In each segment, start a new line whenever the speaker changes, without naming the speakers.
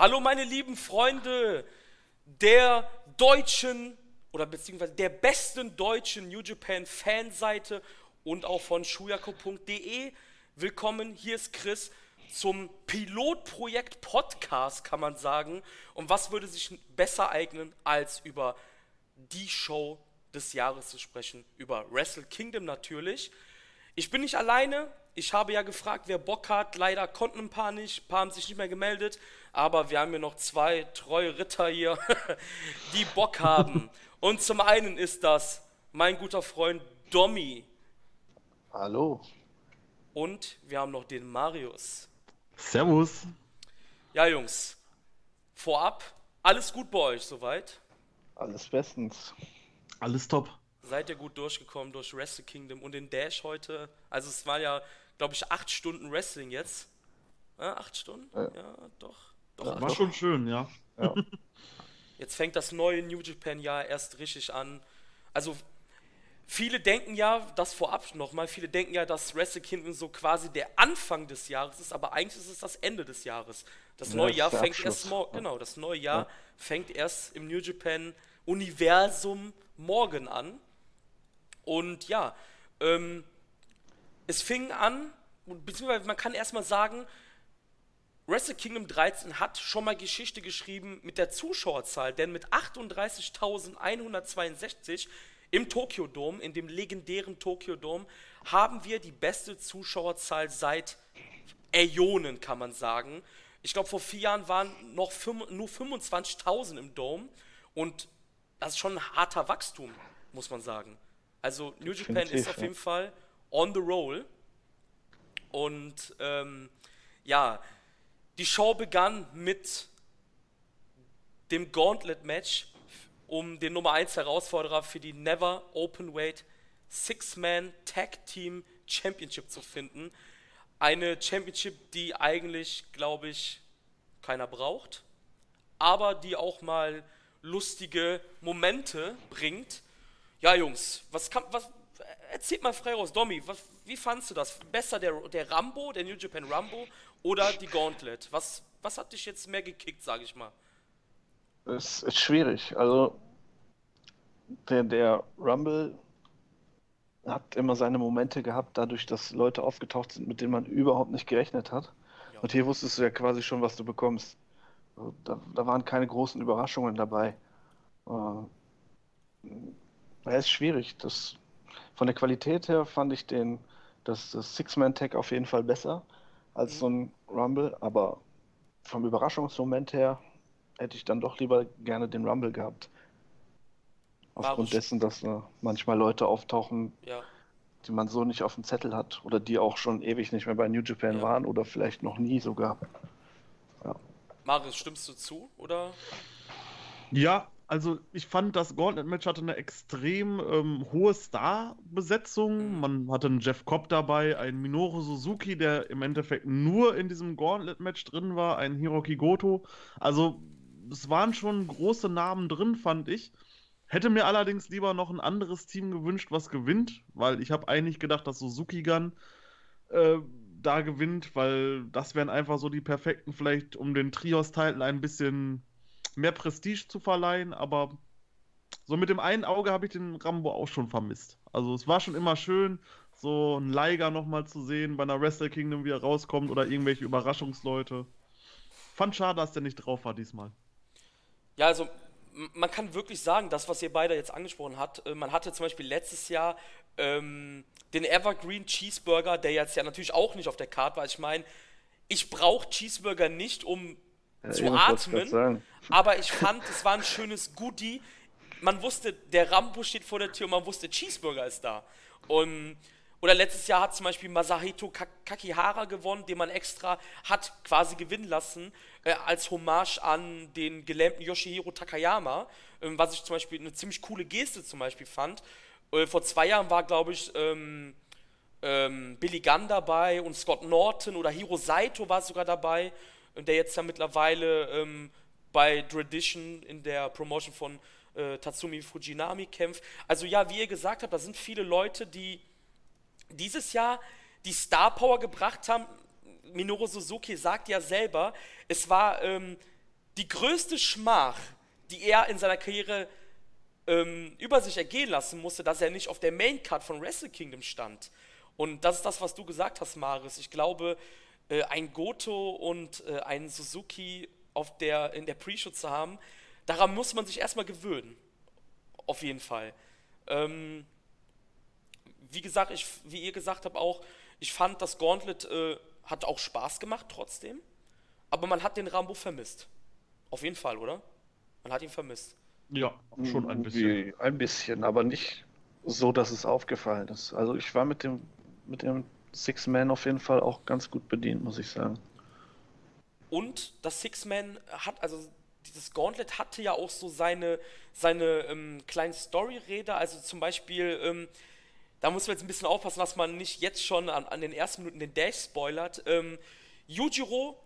Hallo meine lieben Freunde der deutschen oder beziehungsweise der besten deutschen New Japan Fanseite und auch von shuyako.de. Willkommen, hier ist Chris zum Pilotprojekt Podcast, kann man sagen. Und was würde sich besser eignen, als über die Show des Jahres zu sprechen, über Wrestle Kingdom natürlich. Ich bin nicht alleine, ich habe ja gefragt, wer Bock hat. Leider konnten ein paar nicht, ein paar haben sich nicht mehr gemeldet. Aber wir haben hier noch zwei treue Ritter hier, die Bock haben. Und zum einen ist das mein guter Freund Domi.
Hallo.
Und wir haben noch den Marius.
Servus.
Ja, Jungs. Vorab, alles gut bei euch soweit?
Alles bestens.
Alles top.
Seid ihr gut durchgekommen durch Wrestle Kingdom und den Dash heute? Also es war ja, glaube ich, acht Stunden Wrestling jetzt. Ja, acht Stunden? Ja, ja doch. Doch
ja, war doch. schon schön, ja. ja.
Jetzt fängt das neue New Japan-Jahr erst richtig an. Also viele denken ja, das vorab nochmal, viele denken ja, dass Wrestle Kingdom so quasi der Anfang des Jahres ist, aber eigentlich ist es das Ende des Jahres. Das neue Jahr fängt Abschluss. erst morgen, genau, das neue Jahr fängt erst im New Japan Universum morgen an. Und ja, ähm, es fing an, beziehungsweise man kann erstmal sagen, Wrestle Kingdom 13 hat schon mal Geschichte geschrieben mit der Zuschauerzahl, denn mit 38.162 im Tokyo Dome, in dem legendären Tokyo Dome, haben wir die beste Zuschauerzahl seit Äonen, kann man sagen. Ich glaube, vor vier Jahren waren noch nur 25.000 im Dome und das ist schon ein harter Wachstum, muss man sagen. Also New Japan ist auf jeden Fall on the roll. Und ähm, ja, die Show begann mit dem Gauntlet-Match um den Nummer 1 Herausforderer für die Never Open Weight Six-Man Tag Team Championship zu finden. Eine Championship, die eigentlich, glaube ich, keiner braucht, aber die auch mal lustige Momente bringt. Ja, Jungs, was kann, was, erzählt mal frei raus, Domi, was, wie fandst du das? Besser der, der Rambo, der New Japan Rambo oder die Gauntlet? Was, was hat dich jetzt mehr gekickt, sage ich mal?
Es ist schwierig. Also, der, der Rumble hat immer seine Momente gehabt, dadurch, dass Leute aufgetaucht sind, mit denen man überhaupt nicht gerechnet hat. Ja. Und hier wusstest du ja quasi schon, was du bekommst. Da, da waren keine großen Überraschungen dabei. Äh, ja, ist schwierig. Das, von der Qualität her fand ich den, das, das Six-Man-Tag auf jeden Fall besser als mhm. so ein Rumble, aber vom Überraschungsmoment her hätte ich dann doch lieber gerne den Rumble gehabt. Aufgrund dessen, dass äh, manchmal Leute auftauchen, ja. die man so nicht auf dem Zettel hat oder die auch schon ewig nicht mehr bei New Japan ja. waren oder vielleicht noch nie sogar.
Ja. Marius, stimmst du zu oder?
Ja, also ich fand, das Gauntlet-Match hatte eine extrem ähm, hohe Star-Besetzung. Mhm. Man hatte einen Jeff Cobb dabei, einen Minoru Suzuki, der im Endeffekt nur in diesem Gauntlet-Match drin war, einen Hiroki Goto. Also es waren schon große Namen drin, fand ich. Hätte mir allerdings lieber noch ein anderes Team gewünscht, was gewinnt, weil ich habe eigentlich gedacht, dass Suzuki Gun äh, da gewinnt, weil das wären einfach so die perfekten, vielleicht um den Trios-Titel ein bisschen mehr Prestige zu verleihen, aber so mit dem einen Auge habe ich den Rambo auch schon vermisst. Also es war schon immer schön, so einen Liger nochmal zu sehen bei einer Wrestle Kingdom, wie er rauskommt oder irgendwelche Überraschungsleute. Fand schade, dass der nicht drauf war diesmal.
Ja, also man kann wirklich sagen, das, was ihr beide jetzt angesprochen habt, äh, man hatte zum Beispiel letztes Jahr ähm, den Evergreen Cheeseburger, der jetzt ja natürlich auch nicht auf der Karte war. Ich meine, ich brauche Cheeseburger nicht, um ja, zu atmen. Aber ich fand, es war ein schönes Goodie. Man wusste, der Rambo steht vor der Tür und man wusste, Cheeseburger ist da. Und, oder letztes Jahr hat zum Beispiel Masahito Kakihara gewonnen, den man extra hat quasi gewinnen lassen, äh, als Hommage an den gelähmten Yoshihiro Takayama, äh, was ich zum Beispiel eine ziemlich coole Geste zum Beispiel fand. Äh, vor zwei Jahren war, glaube ich, ähm, ähm, Billy Gunn dabei und Scott Norton oder Hiro Saito war sogar dabei der jetzt ja mittlerweile ähm, bei Tradition in der Promotion von äh, Tatsumi Fujinami kämpft. Also ja, wie ihr gesagt habt, da sind viele Leute, die dieses Jahr die Star Power gebracht haben. Minoru Suzuki sagt ja selber, es war ähm, die größte Schmach, die er in seiner Karriere ähm, über sich ergehen lassen musste, dass er nicht auf der Maincard von Wrestle Kingdom stand. Und das ist das, was du gesagt hast, Maris. Ich glaube, äh, ein Goto und äh, ein Suzuki auf der, in der Pre-Show zu haben, daran muss man sich erstmal gewöhnen. Auf jeden Fall. Ähm, wie gesagt, ich, wie ihr gesagt habt auch, ich fand, das Gauntlet äh, hat auch Spaß gemacht trotzdem, aber man hat den Rambo vermisst. Auf jeden Fall, oder? Man hat ihn vermisst.
Ja, schon ein bisschen.
Ein bisschen, aber nicht so, dass es aufgefallen ist. Also ich war mit dem, mit dem Six-Man auf jeden Fall auch ganz gut bedient, muss ich sagen.
Und das Six-Man hat, also dieses Gauntlet hatte ja auch so seine, seine ähm, kleinen Story-Räder, also zum Beispiel, ähm, da muss man jetzt ein bisschen aufpassen, dass man nicht jetzt schon an, an den ersten Minuten den Dash spoilert. Ähm, Yujiro,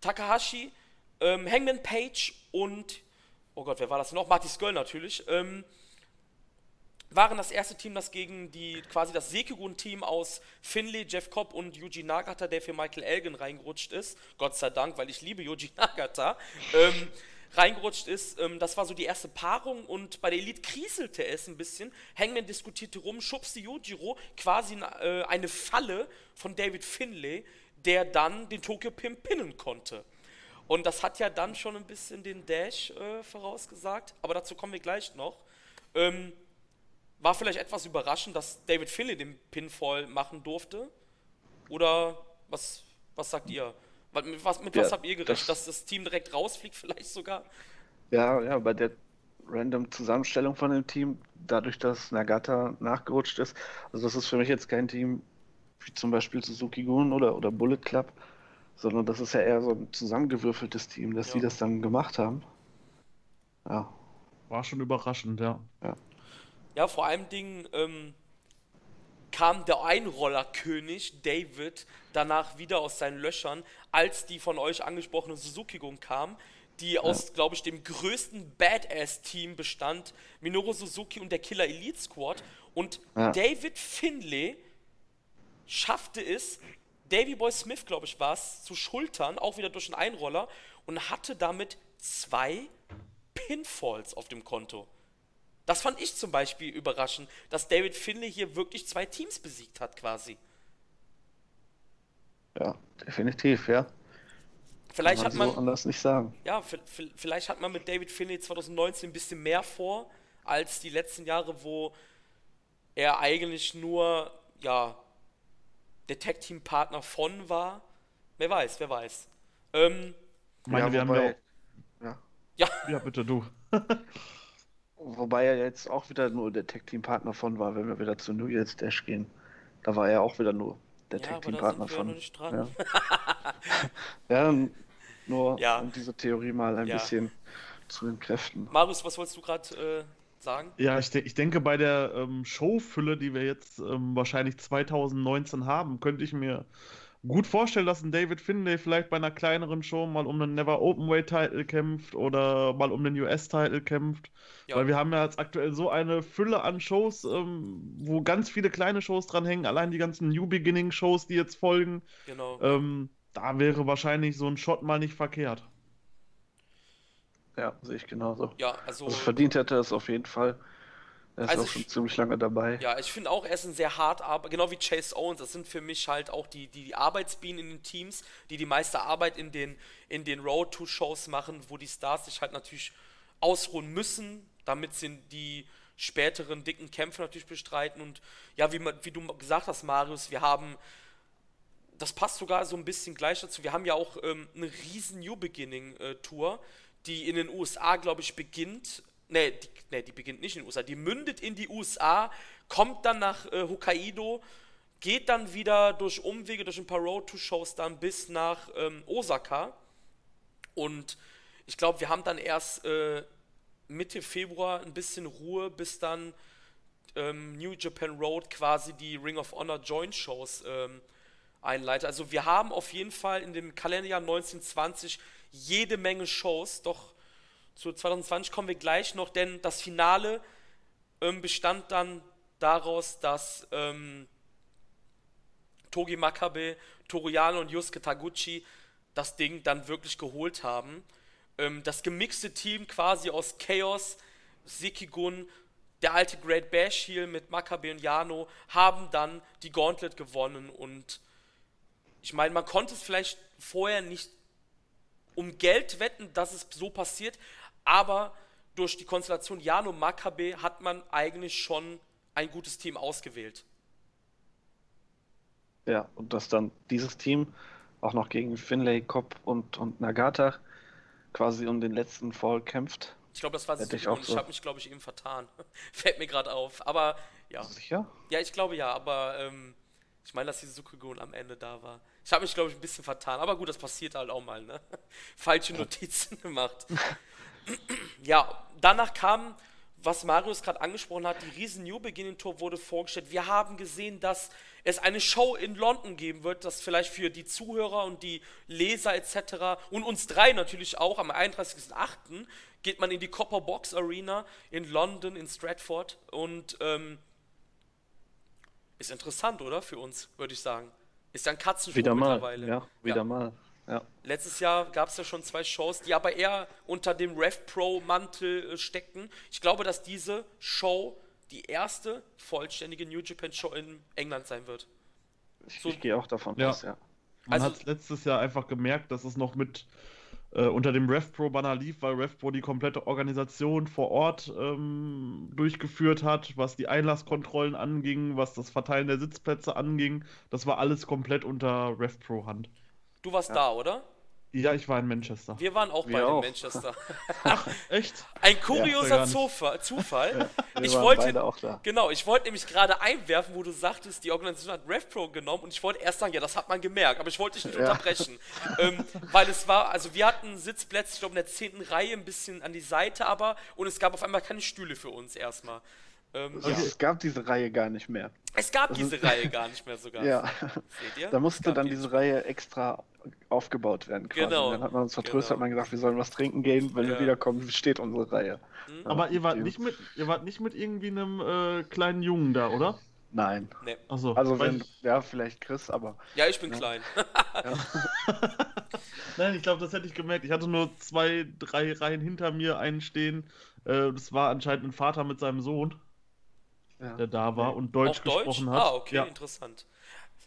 Takahashi, ähm, Hangman Page und, oh Gott, wer war das noch? Marty Skull natürlich, ähm, waren das erste Team, das gegen die quasi das Sekigun-Team aus Finley, Jeff Cobb und Yuji Nagata, der für Michael Elgin reingerutscht ist, Gott sei Dank, weil ich liebe Yuji Nagata, ähm, reingerutscht ist. Ähm, das war so die erste Paarung und bei der Elite kriselte es ein bisschen. Hangman diskutierte rum, schubste Yujiro quasi äh, eine Falle von David Finlay, der dann den Tokyo Pimp pinnen konnte. Und das hat ja dann schon ein bisschen den Dash äh, vorausgesagt, aber dazu kommen wir gleich noch. Ähm, war vielleicht etwas überraschend, dass David Finlay den Pinfall machen durfte? Oder was, was sagt ihr? Mit was, mit ja, was habt ihr gerechnet? Das, dass das Team direkt rausfliegt, vielleicht sogar?
Ja, ja, bei der random Zusammenstellung von dem Team, dadurch, dass Nagata nachgerutscht ist. Also, das ist für mich jetzt kein Team wie zum Beispiel Suzuki Gun oder, oder Bullet Club, sondern das ist ja eher so ein zusammengewürfeltes Team, dass ja. die das dann gemacht haben.
Ja. War schon überraschend, ja.
Ja.
Ja, vor allem Dingen ähm, kam der Einrollerkönig David danach wieder aus seinen Löchern, als die von euch angesprochene Suzuki-Gun kam, die ja. aus, glaube ich, dem größten Badass-Team bestand, Minoru Suzuki und der Killer Elite Squad. Und ja. David Finlay schaffte es, Davy Boy Smith, glaube ich, war es, zu schultern, auch wieder durch einen Einroller und hatte damit zwei Pinfalls auf dem Konto. Das fand ich zum Beispiel überraschend, dass David Finlay hier wirklich zwei Teams besiegt hat, quasi.
Ja, definitiv, ja.
Vielleicht man hat man.
So anders nicht sagen.
Ja, vielleicht hat man mit David Finlay 2019 ein bisschen mehr vor, als die letzten Jahre, wo er eigentlich nur, ja, der Tag-Team-Partner von war. Wer weiß, wer weiß. Ähm,
meine, ja, wir wobei, haben ja,
ja. ja.
Ja, bitte du.
Wobei er jetzt auch wieder nur der Tech-Team-Partner von war, wenn wir wieder zu New Year's Dash gehen. Da war er auch wieder nur der ja, Tech-Team-Partner von. Ja. ja, nur ja. um diese Theorie mal ein ja. bisschen zu entkräften.
Marius, was wolltest du gerade äh, sagen?
Ja, ich, de ich, denke, bei der ähm, Showfülle, die wir jetzt ähm, wahrscheinlich 2019 haben, könnte ich mir gut vorstellen, dass ein David Finlay vielleicht bei einer kleineren Show mal um einen Never Openweight Title kämpft oder mal um den US Title kämpft. Ja. Weil wir haben ja jetzt aktuell so eine Fülle an Shows, ähm, wo ganz viele kleine Shows dran hängen, allein die ganzen New Beginning Shows, die jetzt folgen.
Genau.
Ähm, da wäre wahrscheinlich so ein Shot mal nicht verkehrt.
Ja, sehe ich genauso.
Ja, also, also
verdient hätte er es auf jeden Fall. Er ist also auch schon ich, ziemlich lange dabei.
Ja, ich finde auch, er ist ein sehr hart, aber genau wie Chase Owens, das sind für mich halt auch die, die, die Arbeitsbienen in den Teams, die die meiste Arbeit in den, in den Road-to-Shows machen, wo die Stars sich halt natürlich ausruhen müssen, damit sie die späteren dicken Kämpfe natürlich bestreiten. Und ja, wie, wie du gesagt hast, Marius, wir haben, das passt sogar so ein bisschen gleich dazu, wir haben ja auch ähm, eine riesen New Beginning-Tour, äh, die in den USA, glaube ich, beginnt Ne, die, nee, die beginnt nicht in den USA. Die mündet in die USA, kommt dann nach äh, Hokkaido, geht dann wieder durch Umwege, durch ein paar Road-to-Shows dann bis nach ähm, Osaka. Und ich glaube, wir haben dann erst äh, Mitte Februar ein bisschen Ruhe, bis dann ähm, New Japan Road quasi die Ring of Honor Joint Shows ähm, einleitet. Also wir haben auf jeden Fall in dem Kalenderjahr 1920 jede Menge Shows, doch zu 2020 kommen wir gleich noch, denn das Finale ähm, bestand dann daraus, dass ähm, Togi Makabe, Toruyano und Yusuke Taguchi das Ding dann wirklich geholt haben. ähm, das gemixte Team quasi aus Chaos, Sikigun, der alte Great Bash Heel mit Makabe und Jano haben dann die Gauntlet gewonnen und ich meine, man konnte es vielleicht vorher nicht um Geld wetten, dass es so passiert, aber durch die Konstellation Jano Makabe hat man eigentlich schon ein gutes Team ausgewählt.
Ja, und dass dann dieses Team auch noch gegen Finlay, Kopp und, und Nagata quasi um den letzten Fall kämpft.
Ich glaube, das war
Hätte ich auch
Ich
so.
habe mich, glaube ich, eben vertan. Fällt mir gerade auf. Aber ja.
Sicher?
Ja, ich glaube ja, aber ähm, ich meine, dass die Sukugun am Ende da war. Ich habe mich, glaube ich, ein bisschen vertan. Aber gut, das passiert halt auch mal, ne? Falsche Notizen gemacht. Ja, danach kam, was Marius gerade angesprochen hat, die riesen New Beginning Tour wurde vorgestellt. Wir haben gesehen, dass es eine Show in London geben wird, das vielleicht für die Zuhörer und die Leser etc. und uns drei natürlich auch am 31.08. geht man in die Copper Box Arena in London, in Stratford und ähm, ist interessant, oder? Für uns, würde ich sagen. Ist ja ein Katzensprung
Wieder mal.
mittlerweile.
Ja, wieder mal. Ja.
Letztes Jahr gab es ja schon zwei Shows, die aber eher unter dem Rev Pro Mantel äh, steckten. Ich glaube, dass diese Show die erste vollständige New Japan Show in England sein wird.
Ich,
So-
ich gehe auch davon
Ja.
aus, ja.
Man
Also-
hat letztes Jahr einfach gemerkt, dass es noch mit äh, unter dem RevPro-Banner lief, weil RevPro die komplette Organisation vor Ort ähm, durchgeführt hat, was die Einlasskontrollen anging, was das Verteilen der Sitzplätze anging. Das war alles komplett unter RevPro-Hand.
Du warst da, oder?
Ja, ich war in Manchester.
Wir waren auch
Wir
beide
auch.
in Manchester.
Echt?
Ein kurioser
nicht.
Zufall.
Wir
ich wollte. Genau, ich wollte nämlich gerade einwerfen, wo du sagtest, die Organisation hat RevPro genommen und ich wollte erst sagen, ja, das hat man gemerkt, aber ich wollte dich nicht
Ja.
unterbrechen. ähm, weil es war, also wir hatten Sitzplätze, ich glaube in der zehnten Reihe, ein bisschen an die Seite aber und es gab auf einmal keine Stühle für uns erstmal. Ähm,
Also
ja.
Es gab diese Reihe gar nicht mehr.
Es gab diese Reihe gar nicht mehr sogar.
Ja.
Seht ihr?
Da musste dann
die-
diese Reihe extra aufgebaut werden. Quasi.
Genau,
Und Dann hat man uns vertröstet,
genau.
hat man gesagt, wir sollen was trinken gehen. Wenn
Ja.
wir wiederkommen, steht unsere Reihe.
Hm?
Ja,
Aber ihr wart
die-
nicht mit, ihr wart nicht mit irgendwie einem äh, kleinen Jungen da, oder?
Nein.
Nee.
Achso,
Also wenn,
ich,
ja, vielleicht Chris, aber
Ja, ich bin klein.
nein, ich glaube, das hätte ich gemerkt. Ich hatte nur zwei, drei Reihen hinter mir einen stehen. Äh, das war anscheinend ein Vater mit seinem Sohn,
ja.
der da war und Deutsch
Deutsch?
gesprochen hat.
Ah, okay,
Ja.
interessant.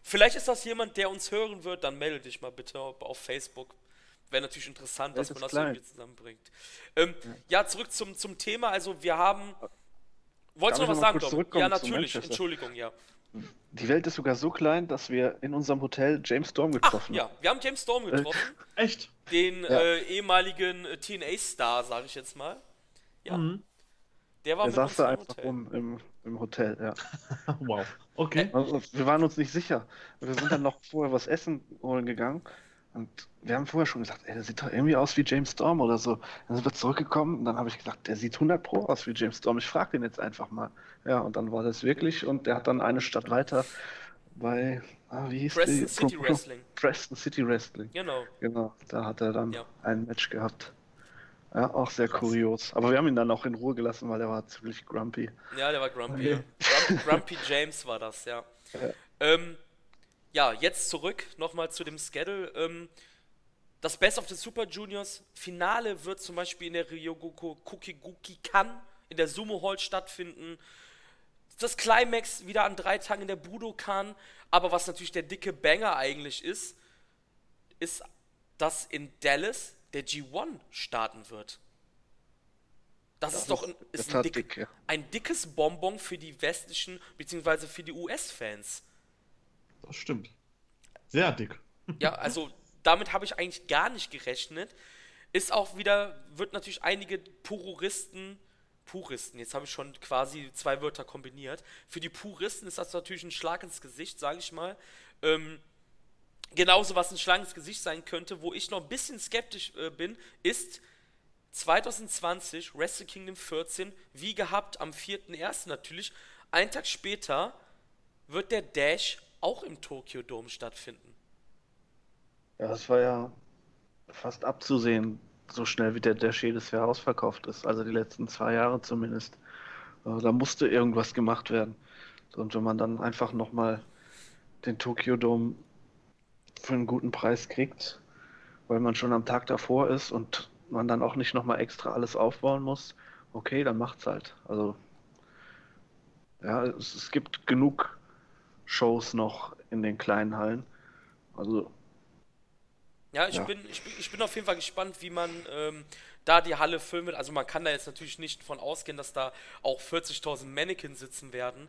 Vielleicht ist das jemand, der uns hören wird, dann melde dich mal bitte auf Facebook. Wäre natürlich interessant, dass
Welt
man das
klein.
irgendwie zusammenbringt. Ähm, ja. zurück zum, zum Thema. Also wir haben. Wolltest du noch was sagen, Dom? Ja, natürlich. Entschuldigung, ja.
Die Welt ist sogar so klein, dass wir in unserem Hotel James Storm getroffen
ja. Wir haben James Storm getroffen,
Echt?
den
Ja.
äh, ehemaligen äh, TNA-Star, sage ich jetzt mal. Ja,
Mhm.
Der war
Er
mit
saß
uns
da
im
einfach
Hotel.
rum im, im Hotel, ja.
Wow. Okay.
Also, wir waren uns nicht sicher. Wir sind dann noch vorher was essen holen gegangen. Und wir haben vorher schon gesagt, ey, der sieht doch irgendwie aus wie James Storm oder so. Dann sind wir zurückgekommen und dann habe ich gesagt, der sieht 100 Pro aus wie James Storm. Ich frage den jetzt einfach mal. Ja, und dann war das wirklich und der hat dann eine Stadt weiter bei, ah, wie hieß
Preston
die?
City
Pro-
Wrestling.
Preston City Wrestling.
Genau.
Genau, da hat er dann
Ja.
ein Match gehabt. Ja, auch sehr kurios. Aber wir haben ihn dann auch in Ruhe gelassen, weil er war ziemlich grumpy.
Ja, der war Grumpy.
Okay.
Ja. Grump, Grumpy James war das, ja.
Ja.
Ähm, ja, jetzt zurück nochmal zu dem Schedule. Ähm, das Best of the Super Juniors Finale wird zum Beispiel in der Ryogoku Kukiguki Kan in der Sumo Hall stattfinden. Das Climax wieder an drei Tagen in der Budokan. Aber was natürlich der dicke Banger eigentlich ist, ist, dass in Dallas der G1 starten wird. Das, ist doch ein,
in
ist ein, dick,
dick, ja.
ein dickes Bonbon für die westlichen bzw. für die US-Fans.
Das stimmt. Sehr dick.
Ja, also damit habe ich eigentlich gar nicht gerechnet. Ist auch wieder, wird natürlich einige Puristen, Puristen, jetzt habe ich schon quasi zwei Wörter kombiniert. Für die Puristen ist das natürlich ein Schlag ins Gesicht, sage ich mal. Ähm, genauso was ein Schlag ins Gesicht sein könnte, wo ich noch ein bisschen skeptisch äh, bin, ist 2020 Wrestle Kingdom 14, wie gehabt am 4.1. natürlich. Einen Tag später wird der Dash auch im Tokyo Dome stattfinden.
Ja, das war ja fast abzusehen, so schnell wie der Dash jedes Jahr ausverkauft ist. Also die letzten zwei Jahre zumindest. Äh, Da musste irgendwas gemacht werden. Und wenn man dann einfach nochmal den Tokyo Dome für einen guten Preis kriegt, weil man schon am Tag davor ist und man dann auch nicht nochmal extra alles aufbauen muss, okay, dann macht's halt. Also, ja, es, es gibt genug Shows noch in den kleinen Hallen. Also.
Ja, ich, ja. Bin, ich, bin, ich bin auf jeden Fall gespannt, wie man ähm, da die Halle füllen wird. Also man kann da jetzt natürlich nicht von ausgehen, dass da auch 40.000 Mannequins sitzen werden.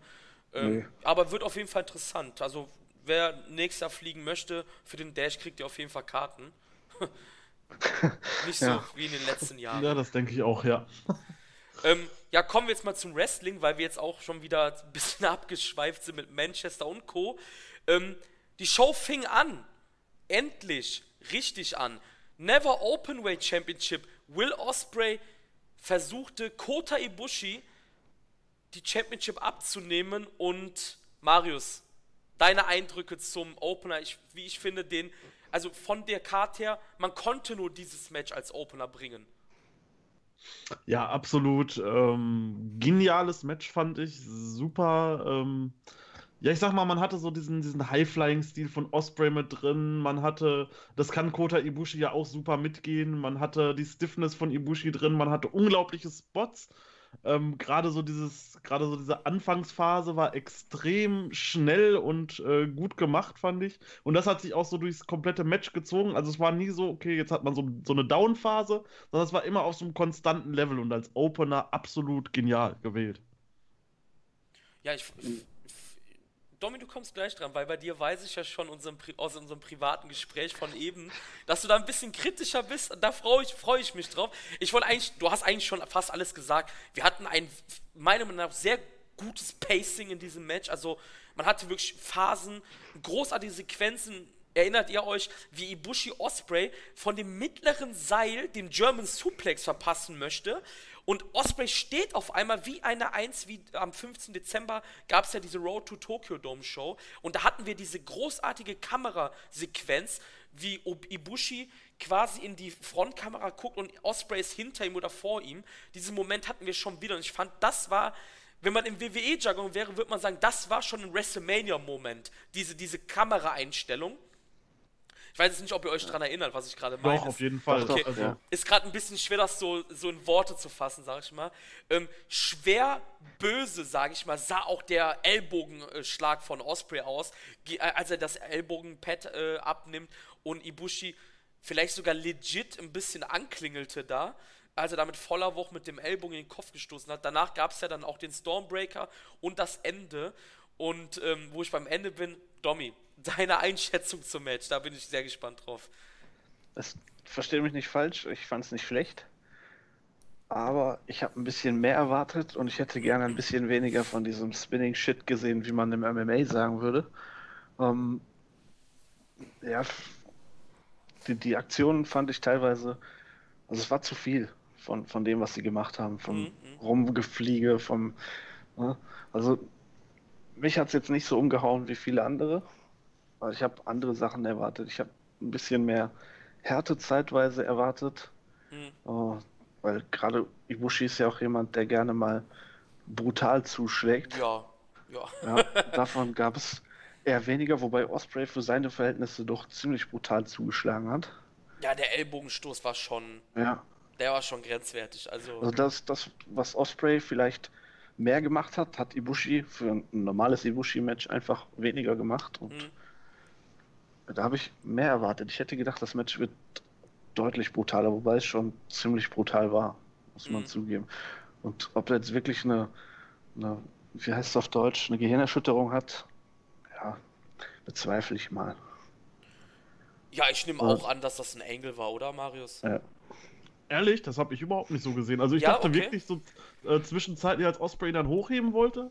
Ähm, nee. Aber wird auf jeden Fall interessant. Also wer nächstes Jahr fliegen möchte, für den Dash kriegt ihr auf jeden Fall Karten. nicht so ja. wie in den letzten Jahren.
Ja, das denke ich auch, ja.
Ähm, ja, kommen wir jetzt mal zum Wrestling, weil wir jetzt auch schon wieder ein bisschen abgeschweift sind mit Manchester und Co. Ähm, die Show fing an. Endlich. Richtig an. Never Openweight Championship. Will Osprey versuchte Kota Ibushi die Championship abzunehmen und Marius, deine Eindrücke zum Opener, ich, wie ich finde, den, also von der Karte her, man konnte nur dieses Match als Opener bringen.
Ja, absolut. Ähm, geniales Match fand ich. Super. Ähm, ja, ich sag mal, man hatte so diesen, diesen High-Flying-Stil von Osprey mit drin. Man hatte, das kann Kota Ibushi ja auch super mitgehen. Man hatte die Stiffness von Ibushi drin. Man hatte unglaubliche Spots. Ähm, gerade so dieses, gerade so diese Anfangsphase war extrem schnell und äh, gut gemacht, fand ich. Und das hat sich auch so durchs komplette Match gezogen. Also es war nie so, okay, jetzt hat man so, so eine Down-Phase, sondern es war immer auf so einem konstanten Level und als Opener absolut genial gewählt.
Ja, ich, Domi, du kommst gleich dran, weil bei dir weiß ich ja schon unserem, aus unserem privaten Gespräch von eben, dass du da ein bisschen kritischer bist. Da freue ich, freu ich mich drauf. Ich wollte eigentlich, du hast eigentlich schon fast alles gesagt. Wir hatten ein, meiner Meinung nach, sehr gutes Pacing in diesem Match. Also, man hatte wirklich Phasen, großartige Sequenzen. Erinnert ihr euch, wie Ibushi Osprey von dem mittleren Seil den German Suplex verpassen möchte? Und Osprey steht auf einmal wie eine Eins, wie am 15. Dezember gab es ja diese Road to Tokyo Dome Show. Und da hatten wir diese großartige Kamerasequenz, wie Ibushi quasi in die Frontkamera guckt und Osprey ist hinter ihm oder vor ihm. Diesen Moment hatten wir schon wieder. Und ich fand, das war wenn man im WWE-Jargon wäre, würde man sagen, das war schon ein WrestleMania-Moment, diese, diese Kameraeinstellung. Ich weiß jetzt nicht, ob ihr euch daran erinnert, was ich gerade meine.
Doch, auf jeden Fall.
Okay. Also. Ist gerade ein bisschen schwer, das so, so in Worte zu fassen, sag ich mal. Ähm, schwer böse, sag ich mal, sah auch der Ellbogenschlag von Osprey aus, äh, als er das Ellbogenpad äh, abnimmt und Ibushi vielleicht sogar legit ein bisschen anklingelte da als er damit voller Wucht mit dem Ellbogen in den Kopf gestoßen hat. Danach gab es ja dann auch den Stormbreaker und das Ende. Und ähm, wo ich beim Ende bin, Domi, deine Einschätzung zum Match. Da bin ich sehr gespannt drauf.
Das verstehe mich nicht falsch, ich fand es nicht schlecht. Aber ich habe ein bisschen mehr erwartet und ich hätte gerne ein bisschen weniger von diesem Spinning Shit gesehen, wie man im MMA sagen würde. Ähm, ja, die, die Aktionen fand ich teilweise, also es war zu viel von, von dem, was sie gemacht haben, vom mhm. mhm. Rumgefliege, vom, ne? also mich hat es jetzt nicht so umgehauen wie viele andere. Weil ich habe andere Sachen erwartet. Ich habe ein bisschen mehr Härte zeitweise erwartet. Mhm. Uh, weil gerade Ibushi ist ja auch jemand, der gerne mal brutal zuschlägt.
Ja, ja.
ja davon gab es eher weniger, wobei Osprey für seine Verhältnisse doch ziemlich brutal zugeschlagen hat.
Ja, der Ellbogenstoß war schon.
Ja.
Der war schon grenzwertig. Also,
also das, das, was Osprey vielleicht mehr gemacht hat, hat Ibushi für ein normales Ibushi-Match einfach weniger gemacht. Und mhm. Da habe ich mehr erwartet. Ich hätte gedacht, das Match wird deutlich brutaler, wobei es schon ziemlich brutal war, muss man mhm. zugeben. Und ob er jetzt wirklich eine, eine, wie heißt es auf Deutsch, eine Gehirnerschütterung hat, ja, bezweifle ich mal.
Ja, ich nehme auch an, dass das ein Engel war, oder, Marius?
Ja.
Ehrlich, das habe ich überhaupt nicht so gesehen. Also ich ja, dachte okay. wirklich so äh, zwischenzeitlich, als Osprey dann hochheben wollte,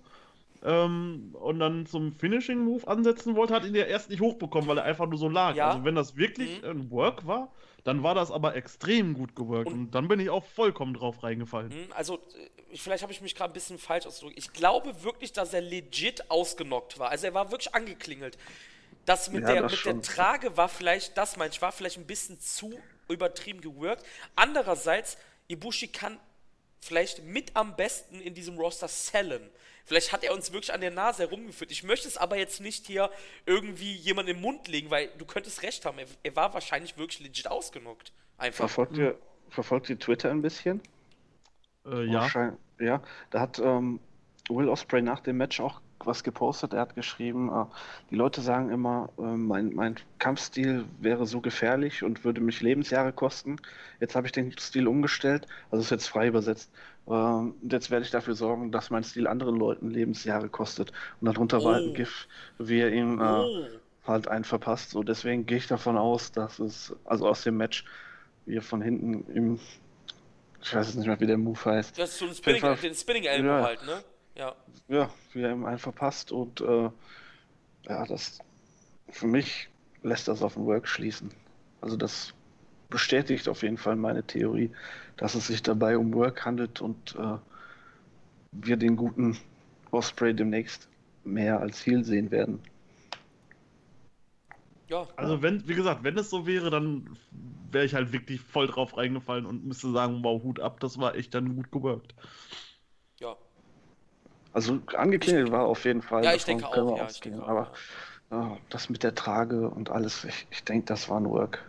ähm, und dann zum Finishing Move ansetzen wollte, hat ihn ja erst nicht hochbekommen, weil er einfach nur so lag. Ja. Also wenn das wirklich mhm. ein Work war, dann war das aber extrem gut geworkt und, und, dann bin ich auch vollkommen drauf reingefallen.
Mhm, also äh, vielleicht habe ich mich gerade ein bisschen falsch ausgedrückt. Ich glaube wirklich, dass er legit ausgenockt war. Also er war wirklich angeklingelt. Das mit, ja, der, das mit der Trage war vielleicht, das meine ich, war vielleicht ein bisschen zu übertrieben geworkt. Andererseits, Ibushi kann vielleicht mit am besten in diesem Roster sellen. Vielleicht hat er uns wirklich an der Nase herumgeführt. Ich möchte es aber jetzt nicht hier irgendwie jemand im Mund legen, weil du könntest recht haben. Er, er war wahrscheinlich wirklich legit ausgenockt. Einfach.
Verfolgt ihr, verfolgt ihr Twitter ein bisschen?
Äh, ja.
Ja, da hat ähm, Will Osprey nach dem Match auch was gepostet. Er hat geschrieben, äh, die Leute sagen immer, äh, mein, mein Kampfstil wäre so gefährlich und würde mich Lebensjahre kosten. Jetzt habe ich den Stil umgestellt, also ist jetzt frei übersetzt. Äh, und jetzt werde ich dafür sorgen, dass mein Stil anderen Leuten Lebensjahre kostet. Und darunter war ein GIF, wie er ihm äh, halt einen verpasst. So deswegen gehe ich davon aus, dass es, also aus dem Match, wie er von hinten im ich weiß jetzt nicht mehr, wie der Move heißt.
Das ist so ein Spinning, den Spinning Elbow ja, halt, ne? Ja.
Ja, wie er ihm einen verpasst und äh, ja, das für mich lässt das auf den Work schließen. Also das bestätigt auf jeden Fall meine Theorie, dass es sich dabei um Work handelt und äh, wir den guten Osprey demnächst mehr als Heal sehen werden.
Ja. Also wenn, wie gesagt, wenn es so wäre, dann wäre ich halt wirklich voll drauf reingefallen und müsste sagen, wow, Hut ab, das war echt dann gut gewirkt.
Also angeklingelt war auf jeden Fall.
Ja, ich denke auch, ja, ich denke
aber ja. das mit der Trage und alles, ich, ich denke, das war ein Work.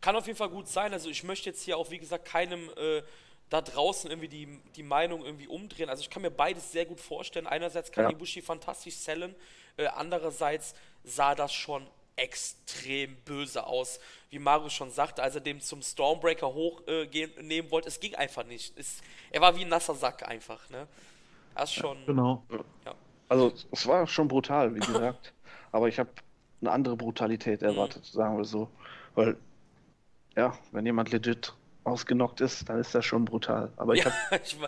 Kann auf jeden Fall gut sein. Also ich möchte jetzt hier auch, wie gesagt, keinem äh, da draußen irgendwie die, die Meinung irgendwie umdrehen. Also ich kann mir beides sehr gut vorstellen. Einerseits kann ja. Ibushi fantastisch sellen, äh, andererseits sah das schon extrem böse aus, wie Mario schon sagte, als er dem zum Stormbreaker hochnehmen äh, wollte. Es ging einfach nicht. Es, er war wie ein nasser Sack einfach. Ne? Das schon.
Ja, genau.
Ja. Also es war schon brutal, wie gesagt. aber ich habe eine andere Brutalität erwartet, mhm. sagen wir so. Weil, ja, wenn jemand legit ausgenockt ist, dann ist das schon brutal. Aber ich, ja,
ich, ich,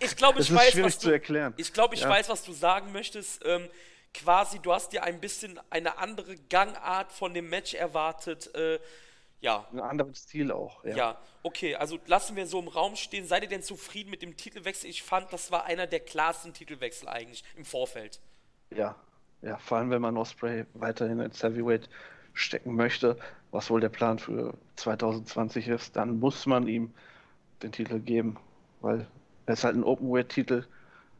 ich glaube, ich weiß,
was du, erklären.
Ich glaube, ich ja. weiß, was du sagen möchtest. Ähm, quasi, du hast dir ein bisschen eine andere Gangart von dem Match erwartet. Äh, ja.
Einen anderen Stil auch.
Ja. ja, okay, also lassen wir so im Raum stehen. Seid ihr denn zufrieden mit dem Titelwechsel? Ich fand, das war einer der klarsten Titelwechsel eigentlich im Vorfeld.
Ja, ja, vor allem wenn man Osprey weiterhin ins Heavyweight stecken möchte, was wohl der Plan für 2020 ist, dann muss man ihm den Titel geben, weil er ist halt ein Openweight-Titel,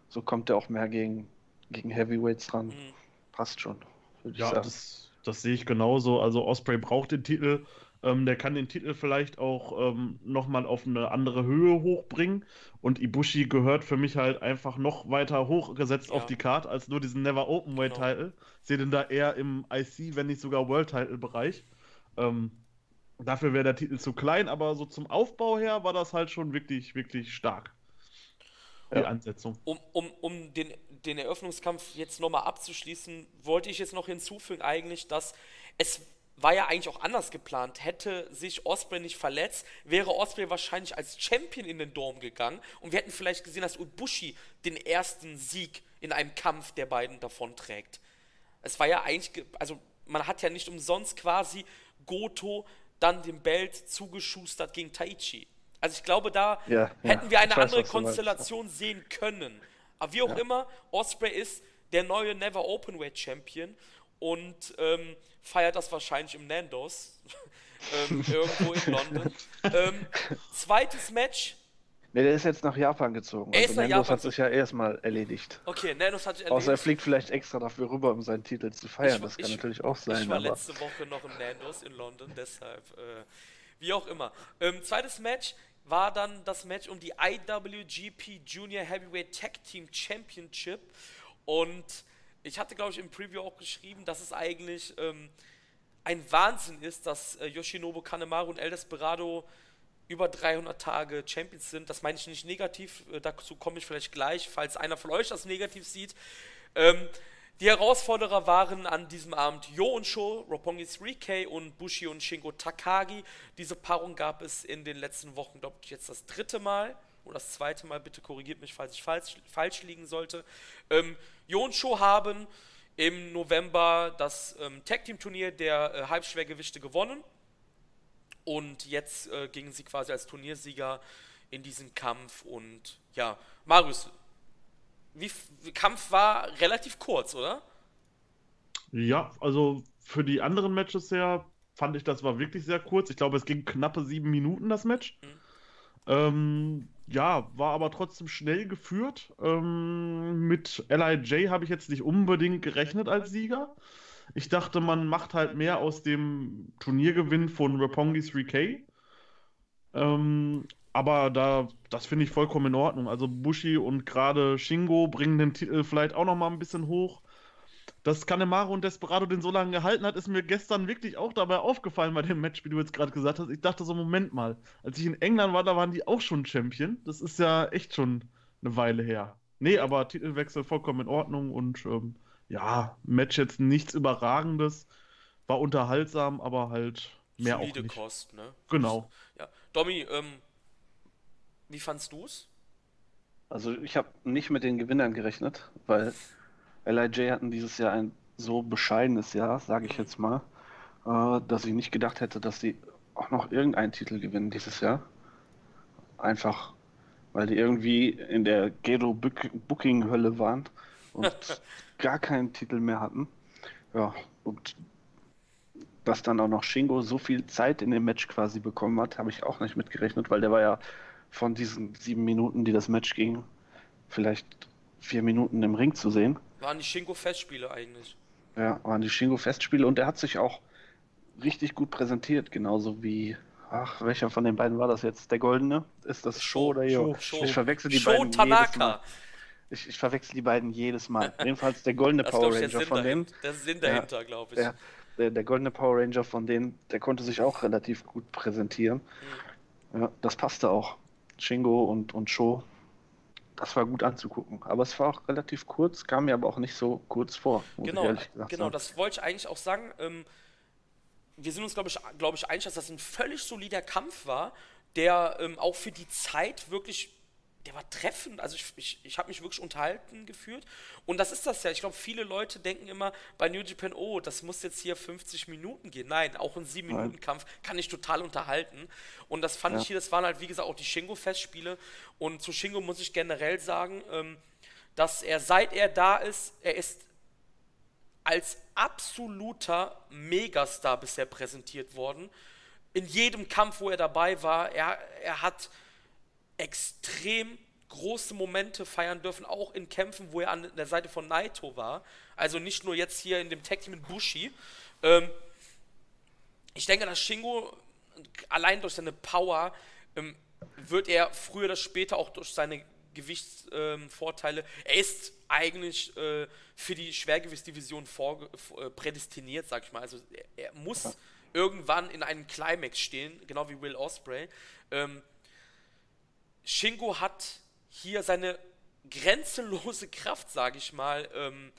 so kommt er auch mehr gegen, gegen Heavyweights dran. Mhm. Passt schon,
ja, Das, das sehe ich genauso. Also Osprey braucht den Titel. Ähm, der kann den Titel vielleicht auch ähm, nochmal auf eine andere Höhe hochbringen. Und Ibushi gehört für mich halt einfach noch weiter hochgesetzt ja. auf die Karte als nur diesen Never Openweight Title. Genau. Sehe den da eher im IC, wenn nicht sogar World Title Bereich. Ähm, dafür wäre der Titel zu klein, aber so zum Aufbau her war das halt schon wirklich, wirklich stark. Die ja. Ansetzung.
Um, um, um den, den Eröffnungskampf jetzt nochmal abzuschließen, wollte ich jetzt noch hinzufügen, eigentlich, dass es war ja eigentlich auch anders geplant. Hätte sich Osprey nicht verletzt, wäre Osprey wahrscheinlich als Champion in den Dom gegangen und wir hätten vielleicht gesehen, dass Ubushi den ersten Sieg in einem Kampf der beiden davonträgt. Es war ja eigentlich, also man hat ja nicht umsonst quasi Goto dann den Belt zugeschustert gegen Taichi. Also ich glaube, da ja, hätten ja, wir eine andere Konstellation sehen können. Aber wie auch ja. immer, Osprey ist der neue Never Openweight Champion und ähm, feiert das wahrscheinlich im Nandos ähm, irgendwo in London. ähm, zweites Match
Ne, der ist jetzt nach Japan gezogen.
Er also
Nandos hat sich ja erstmal erledigt.
Okay, Nandos hat sich
erledigt. Außer er fliegt vielleicht extra dafür rüber, um seinen Titel zu feiern. Ich, das kann ich, natürlich auch sein.
Ich war aber... letzte Woche noch im Nandos in London, deshalb äh, wie auch immer. Ähm, zweites Match war dann das Match um die IWGP Junior Heavyweight Tag Team Championship und ich hatte, glaube ich, im Preview auch geschrieben, dass es eigentlich ähm, ein Wahnsinn ist, dass äh, Yoshinobu Kanemaru und El Desperado über 300 Tage Champions sind. Das meine ich nicht negativ, äh, dazu komme ich vielleicht gleich, falls einer von euch das negativ sieht. Ähm, die Herausforderer waren an diesem Abend Yo und Sho, Roppongi 3K und Bushi und Shingo Takagi. Diese Paarung gab es in den letzten Wochen, glaube ich, jetzt das dritte Mal oder das zweite Mal. Bitte korrigiert mich, falls ich falsch, falsch liegen sollte. Ähm, Sho haben im November das ähm, Tag Team Turnier der äh, Halbschwergewichte gewonnen und jetzt äh, gingen sie quasi als Turniersieger in diesen Kampf. Und ja, Marius, wie, wie Kampf war relativ kurz, oder?
Ja, also für die anderen Matches her fand ich, das war wirklich sehr kurz. Ich glaube, es ging knappe sieben Minuten, das Match. Mhm. Ähm, ja, war aber trotzdem schnell geführt. Ähm, mit LIJ habe ich jetzt nicht unbedingt gerechnet als Sieger. Ich dachte, man macht halt mehr aus dem Turniergewinn von Rapongi 3K. Ähm, aber da, das finde ich vollkommen in Ordnung. Also Bushi und gerade Shingo bringen den Titel vielleicht auch noch mal ein bisschen hoch. Dass Kanemaru und Desperado den so lange gehalten hat, ist mir gestern wirklich auch dabei aufgefallen bei dem Match, wie du jetzt gerade gesagt hast. Ich dachte so, Moment mal, als ich in England war, da waren die auch schon Champion. Das ist ja echt schon eine Weile her. Nee, aber Titelwechsel vollkommen in Ordnung und ähm, ja, Match jetzt nichts Überragendes. War unterhaltsam, aber halt mehr Solide auch nicht.
Kost, ne?
Genau.
Ja. Domi, ähm, wie fandst du's?
Also ich habe nicht mit den Gewinnern gerechnet, weil LIJ hatten dieses Jahr ein so bescheidenes Jahr, sage ich jetzt mal, äh, dass ich nicht gedacht hätte, dass sie auch noch irgendeinen Titel gewinnen dieses Jahr. Einfach, weil die irgendwie in der Gero Booking Hölle waren und gar keinen Titel mehr hatten. Ja, und dass dann auch noch Shingo so viel Zeit in dem Match quasi bekommen hat, habe ich auch nicht mitgerechnet, weil der war ja von diesen sieben Minuten, die das Match ging, vielleicht vier Minuten im Ring zu sehen.
Waren die Shingo-Festspiele eigentlich.
Ja, waren die Shingo-Festspiele und er hat sich auch richtig gut präsentiert, genauso wie, ach, welcher von den beiden war das jetzt? Der Goldene? Ist das Show oder Yo? Ich verwechsel die Show beiden Tanaka. jedes Mal. Ich, ich, verwechsel die beiden jedes Mal. Jedenfalls der Goldene Power Ranger von denen.
Der Sinn dahinter, ja, glaube ich.
Der, der, der, Goldene Power Ranger von denen, der konnte sich auch relativ gut präsentieren. Mhm. Ja, das passte auch. Shingo und, und Sho, das war gut anzugucken. Aber es war auch relativ kurz, kam mir aber auch nicht so kurz vor.
Genau, genau das wollte ich eigentlich auch sagen. Ähm, wir sind uns, glaube ich, glaub ich, einig, dass das ein völlig solider Kampf war, der ähm, auch für die Zeit wirklich der war treffend. Also ich, ich, ich habe mich wirklich unterhalten gefühlt. Und das ist das ja. Ich glaube, viele Leute denken immer bei New Japan, oh, das muss jetzt hier 50 Minuten gehen. Nein, auch ein 7-Minuten-Kampf kann ich total unterhalten. Und das fand ja. ich hier, das waren halt, wie gesagt, auch die Shingo-Festspiele. Und zu Shingo muss ich generell sagen, ähm, dass er, seit er da ist, er ist als absoluter Megastar bisher präsentiert worden. In jedem Kampf, wo er dabei war, er, er hat extrem große Momente feiern dürfen, auch in Kämpfen, wo er an der Seite von Naito war. Also nicht nur jetzt hier in dem Tag Team mit Bushi. Ähm, ich denke, dass Shingo allein durch seine Power ähm, wird er früher oder später auch durch seine Gewichtsvorteile, ähm, er ist eigentlich äh, für die Schwergewichtsdivision vor, äh, prädestiniert, sag ich mal. Also er, er muss irgendwann in einem Climax stehen, genau wie Will Osprey. Ähm, Shingo hat hier seine grenzenlose Kraft, sage ich mal, ähm,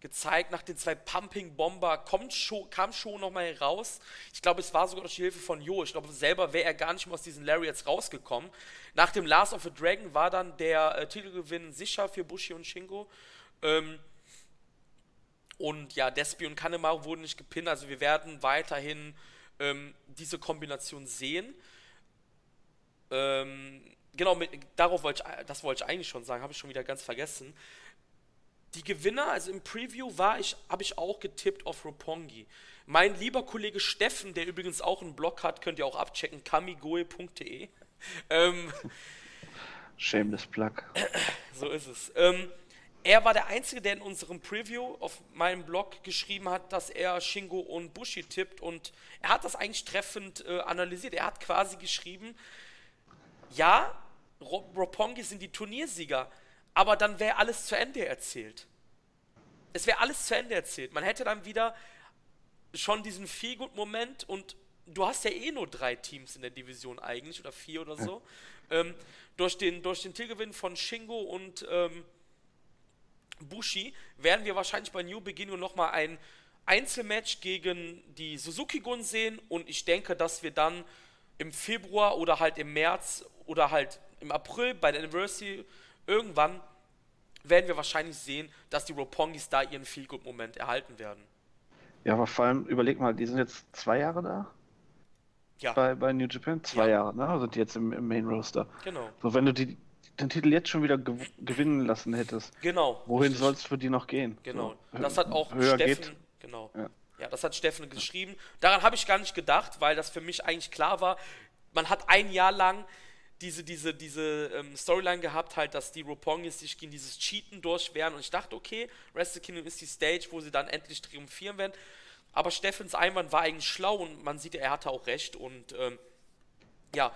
gezeigt. Nach den zwei Pumping Bomber kommt schon, kam schon nochmal raus. Ich glaube, es war sogar durch die Hilfe von Jo. Ich glaube, selber wäre er gar nicht mehr aus diesen Lariats rausgekommen. Nach dem Last of a Dragon war dann der äh, Titelgewinn sicher für Bushi und Shingo. Ähm, und ja, Despi und Kanemaru wurden nicht gepinnt. Also wir werden weiterhin ähm, diese Kombination sehen. Ähm, genau, mit, darauf wollte ich, das wollte ich eigentlich schon sagen, habe ich schon wieder ganz vergessen. Die Gewinner, also im Preview war ich, habe ich auch getippt auf Roppongi. Mein lieber Kollege Steffen, der übrigens auch einen Blog hat, könnt ihr auch abchecken, kamigoe.de. Ähm,
Shameless Plug.
So ist es. Ähm, er war der Einzige, der in unserem Preview auf meinem Blog geschrieben hat, dass er Shingo und Bushi tippt und er hat das eigentlich treffend äh, analysiert. Er hat quasi geschrieben, ja, Roppongi sind die Turniersieger, aber dann wäre alles zu Ende erzählt. Es wäre alles zu Ende erzählt. Man hätte dann wieder schon diesen Feelgood-Moment und du hast ja eh nur drei Teams in der Division eigentlich oder vier oder so. Ähm, durch den, durch den Titelgewinn von Shingo und ähm, Bushi werden wir wahrscheinlich bei New Beginning nochmal ein Einzelmatch gegen die Suzuki-Gun sehen und ich denke, dass wir dann im Februar oder halt im März oder halt im April bei der Anniversary irgendwann werden wir wahrscheinlich sehen, dass die Ropongis da ihren Feel-Good-Moment erhalten werden.
Ja, aber vor allem, überleg mal, die sind jetzt zwei Jahre da? Ja. Bei, bei New Japan? Zwei ja. Jahre, ne? Sind die jetzt im, im Main Roster.
Genau.
So, wenn du die, den Titel jetzt schon wieder gew gewinnen lassen hättest.
Genau.
Wohin soll es für die noch gehen?
Genau. So, das hat auch Steffen. Geht. Genau. Ja. ja. das hat Steffen geschrieben. Daran habe ich gar nicht gedacht, weil das für mich eigentlich klar war. Man hat ein Jahr lang diese, diese, diese ähm, Storyline gehabt, halt, dass die Ropongis sich gegen dieses Cheaten durchwehren und ich dachte, okay, Wrestle Kingdom ist die Stage, wo sie dann endlich triumphieren werden. Aber Steffens Einwand war eigentlich schlau und man sieht, er hatte auch recht und ähm, Ja,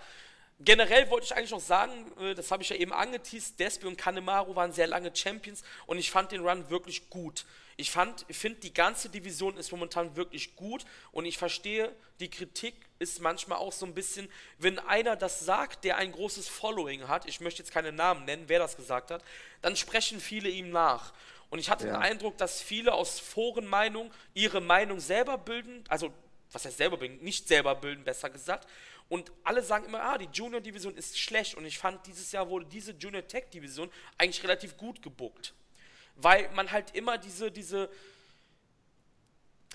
generell wollte ich eigentlich noch sagen, äh, das habe ich ja eben angeteased, Despi und Kanemaru waren sehr lange Champions und ich fand den Run wirklich gut. Ich finde, die ganze Division ist momentan wirklich gut und ich verstehe, die Kritik ist manchmal auch so ein bisschen, wenn einer das sagt, der ein großes Following hat, ich möchte jetzt keine Namen nennen, wer das gesagt hat, dann sprechen viele ihm nach. Und ich hatte ja. den Eindruck, dass viele aus Forenmeinung ihre Meinung selber bilden, also was heißt selber bilden, nicht selber bilden, besser gesagt. Und alle sagen immer, ah, die Junior Division ist schlecht. Und ich fand, dieses Jahr wurde diese Junior Tech Division eigentlich relativ gut gebuckt weil man halt immer diese, diese,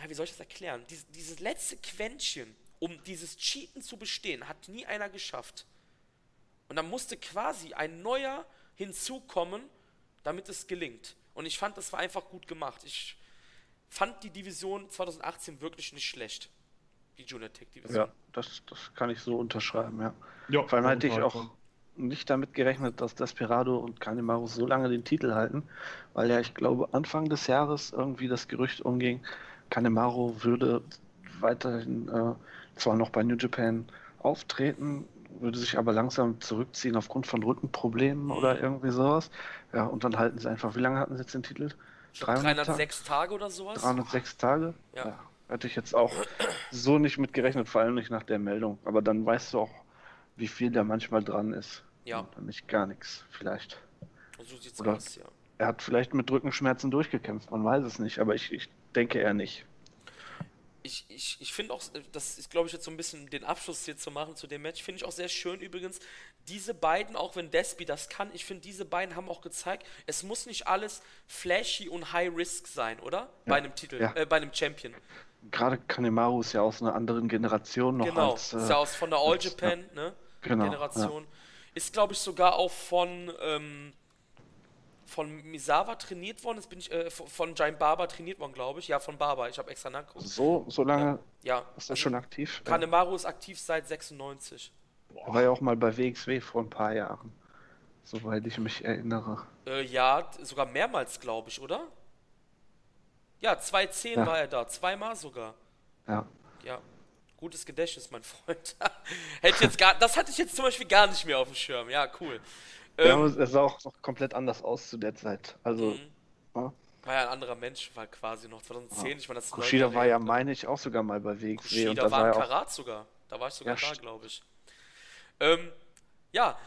wie soll ich das erklären? Dies, dieses letzte Quäntchen, um dieses Cheaten zu bestehen, hat nie einer geschafft. Und dann musste quasi ein neuer hinzukommen, damit es gelingt. Und ich fand, das war einfach gut gemacht. Ich fand die Division 2018 wirklich nicht schlecht. Die Junior Tech Division.
Ja, das, das kann ich so unterschreiben, ja. ja Vor allem hatte ich auch nicht damit gerechnet, dass Desperado und Kanemaru so lange den Titel halten, weil ja, ich glaube, Anfang des Jahres irgendwie das Gerücht umging, Kanemaru würde weiterhin äh, zwar noch bei New Japan auftreten, würde sich aber langsam zurückziehen aufgrund von Rückenproblemen oder irgendwie sowas. Ja, und dann halten sie einfach, wie lange hatten sie jetzt den Titel?
300 306 Tage? Tage oder sowas?
306 Tage? Ja. ja. Hätte ich jetzt auch so nicht mit gerechnet, vor allem nicht nach der Meldung. Aber dann weißt du auch, wie viel da manchmal dran ist. Ja. Nicht gar nichts, vielleicht. So sieht's Oder aus, ja. Er hat vielleicht mit Rückenschmerzen durchgekämpft, man weiß es nicht, aber ich, ich denke eher nicht.
Ich, ich, ich finde auch, das ist glaube ich jetzt so ein bisschen den Abschluss hier zu machen zu dem Match, finde ich auch sehr schön übrigens. Diese beiden, auch wenn Despi das kann, ich finde, diese beiden haben auch gezeigt, es muss nicht alles flashy und high risk sein, oder? Ja. Bei einem Titel, ja. äh, bei einem Champion.
Gerade Kanemaru ist ja aus einer anderen Generation noch
genau, als. Genau, ist ja aus von der All Japan, ja. ne? Genau, Generation. Ja. Ist, glaube ich, sogar auch von, ähm, von Misawa trainiert worden. Das bin ich, äh, von Giant Barber trainiert worden, glaube ich. Ja, von Barber. Ich habe extra nachgeguckt.
So, so lange ja. ist er also, schon aktiv?
Kanemaru ist aktiv seit 96.
Er war ja auch mal bei WXW vor ein paar Jahren. Soweit ich mich erinnere.
Äh, ja, sogar mehrmals, glaube ich, oder? Ja, 2010 ja. war er da. Zweimal sogar.
Ja.
Ja. Gutes Gedächtnis, mein Freund. Hätte jetzt gar, das hatte ich jetzt zum Beispiel gar nicht mehr auf dem Schirm. Ja, cool.
Ja, ähm, es sah auch noch komplett anders aus zu der Zeit. Also. Mhm.
Ja. War ja ein anderer Mensch, war quasi noch 2010. Ja. Ich meine, das
Kushida war ja, meine ich, auch sogar mal bei WXW.
Kushida und war ein Karat sogar. Da war ich sogar ja, da, glaube ich. Ähm, ja,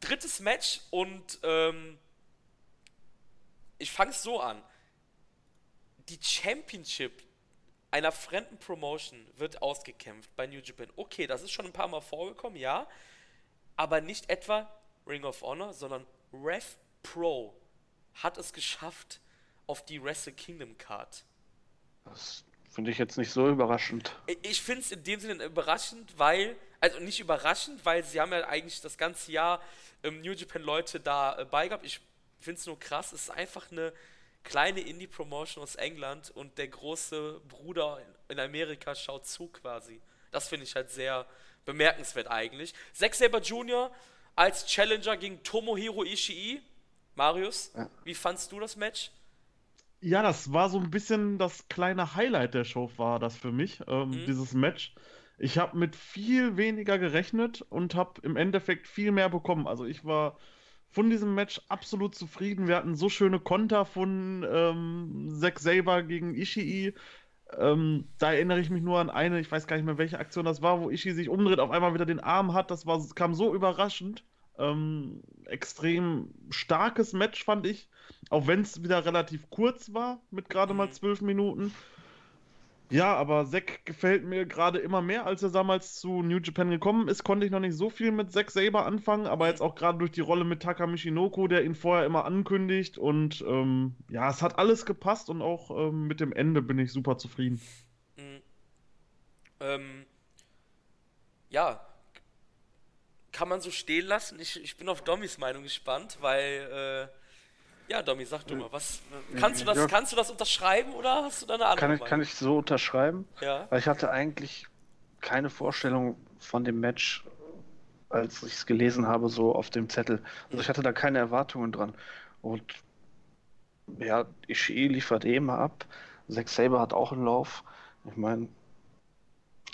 drittes Match und ähm, ich fange es so an. Die Championship einer fremden Promotion wird ausgekämpft bei New Japan. Okay, das ist schon ein paar Mal vorgekommen, ja. Aber nicht etwa Ring of Honor, sondern Rev Pro hat es geschafft auf die Wrestle Kingdom Card.
Das finde ich jetzt nicht so überraschend.
Ich finde es in dem Sinne überraschend, weil, also nicht überraschend, weil sie haben ja eigentlich das ganze Jahr ähm, New Japan Leute da äh, beigehabt. Ich finde es nur krass, es ist einfach eine kleine Indie-Promotion aus England und der große Bruder in Amerika schaut zu quasi. Das finde ich halt sehr bemerkenswert eigentlich. Zack Saber Jr. als Challenger gegen Tomohiro Ishii. Marius, ja. wie fandst du das Match?
Ja, das war so ein bisschen das kleine Highlight der Show, war das für mich, ähm, mhm. dieses Match. Ich habe mit viel weniger gerechnet und habe im Endeffekt viel mehr bekommen. Also ich war von diesem Match absolut zufrieden. Wir hatten so schöne Konter von ähm, Zack Saber gegen Ishii. Ähm, da erinnere ich mich nur an eine, ich weiß gar nicht mehr, welche Aktion das war, wo Ishii sich umdreht, auf einmal wieder den Arm hat. Das war, kam so überraschend. Ähm, extrem starkes Match, fand ich. Auch wenn es wieder relativ kurz war, mit gerade mal mhm. zwölf Minuten. Ja, aber Zack gefällt mir gerade immer mehr, als er damals zu New Japan gekommen ist. Konnte ich noch nicht so viel mit Zack Saber anfangen, aber jetzt auch gerade durch die Rolle mit Taka Michinoku, der ihn vorher immer ankündigt. Und ähm, ja, es hat alles gepasst und auch ähm, mit dem Ende bin ich super zufrieden. Mhm.
Ähm, ja, kann man so stehen lassen. Ich, ich bin auf Dommys Meinung gespannt, weil. Äh ja, Domi, sag du mal, was kannst du das, ja. kannst du das unterschreiben oder hast du da eine andere
kann ich, kann ich so unterschreiben? Ja. Weil ich hatte eigentlich keine Vorstellung von dem Match, als ich es gelesen habe, so auf dem Zettel. Also ich hatte da keine Erwartungen dran. Und ja, Ishii liefert eh immer ab. Zack Saber hat auch einen Lauf. Ich meine,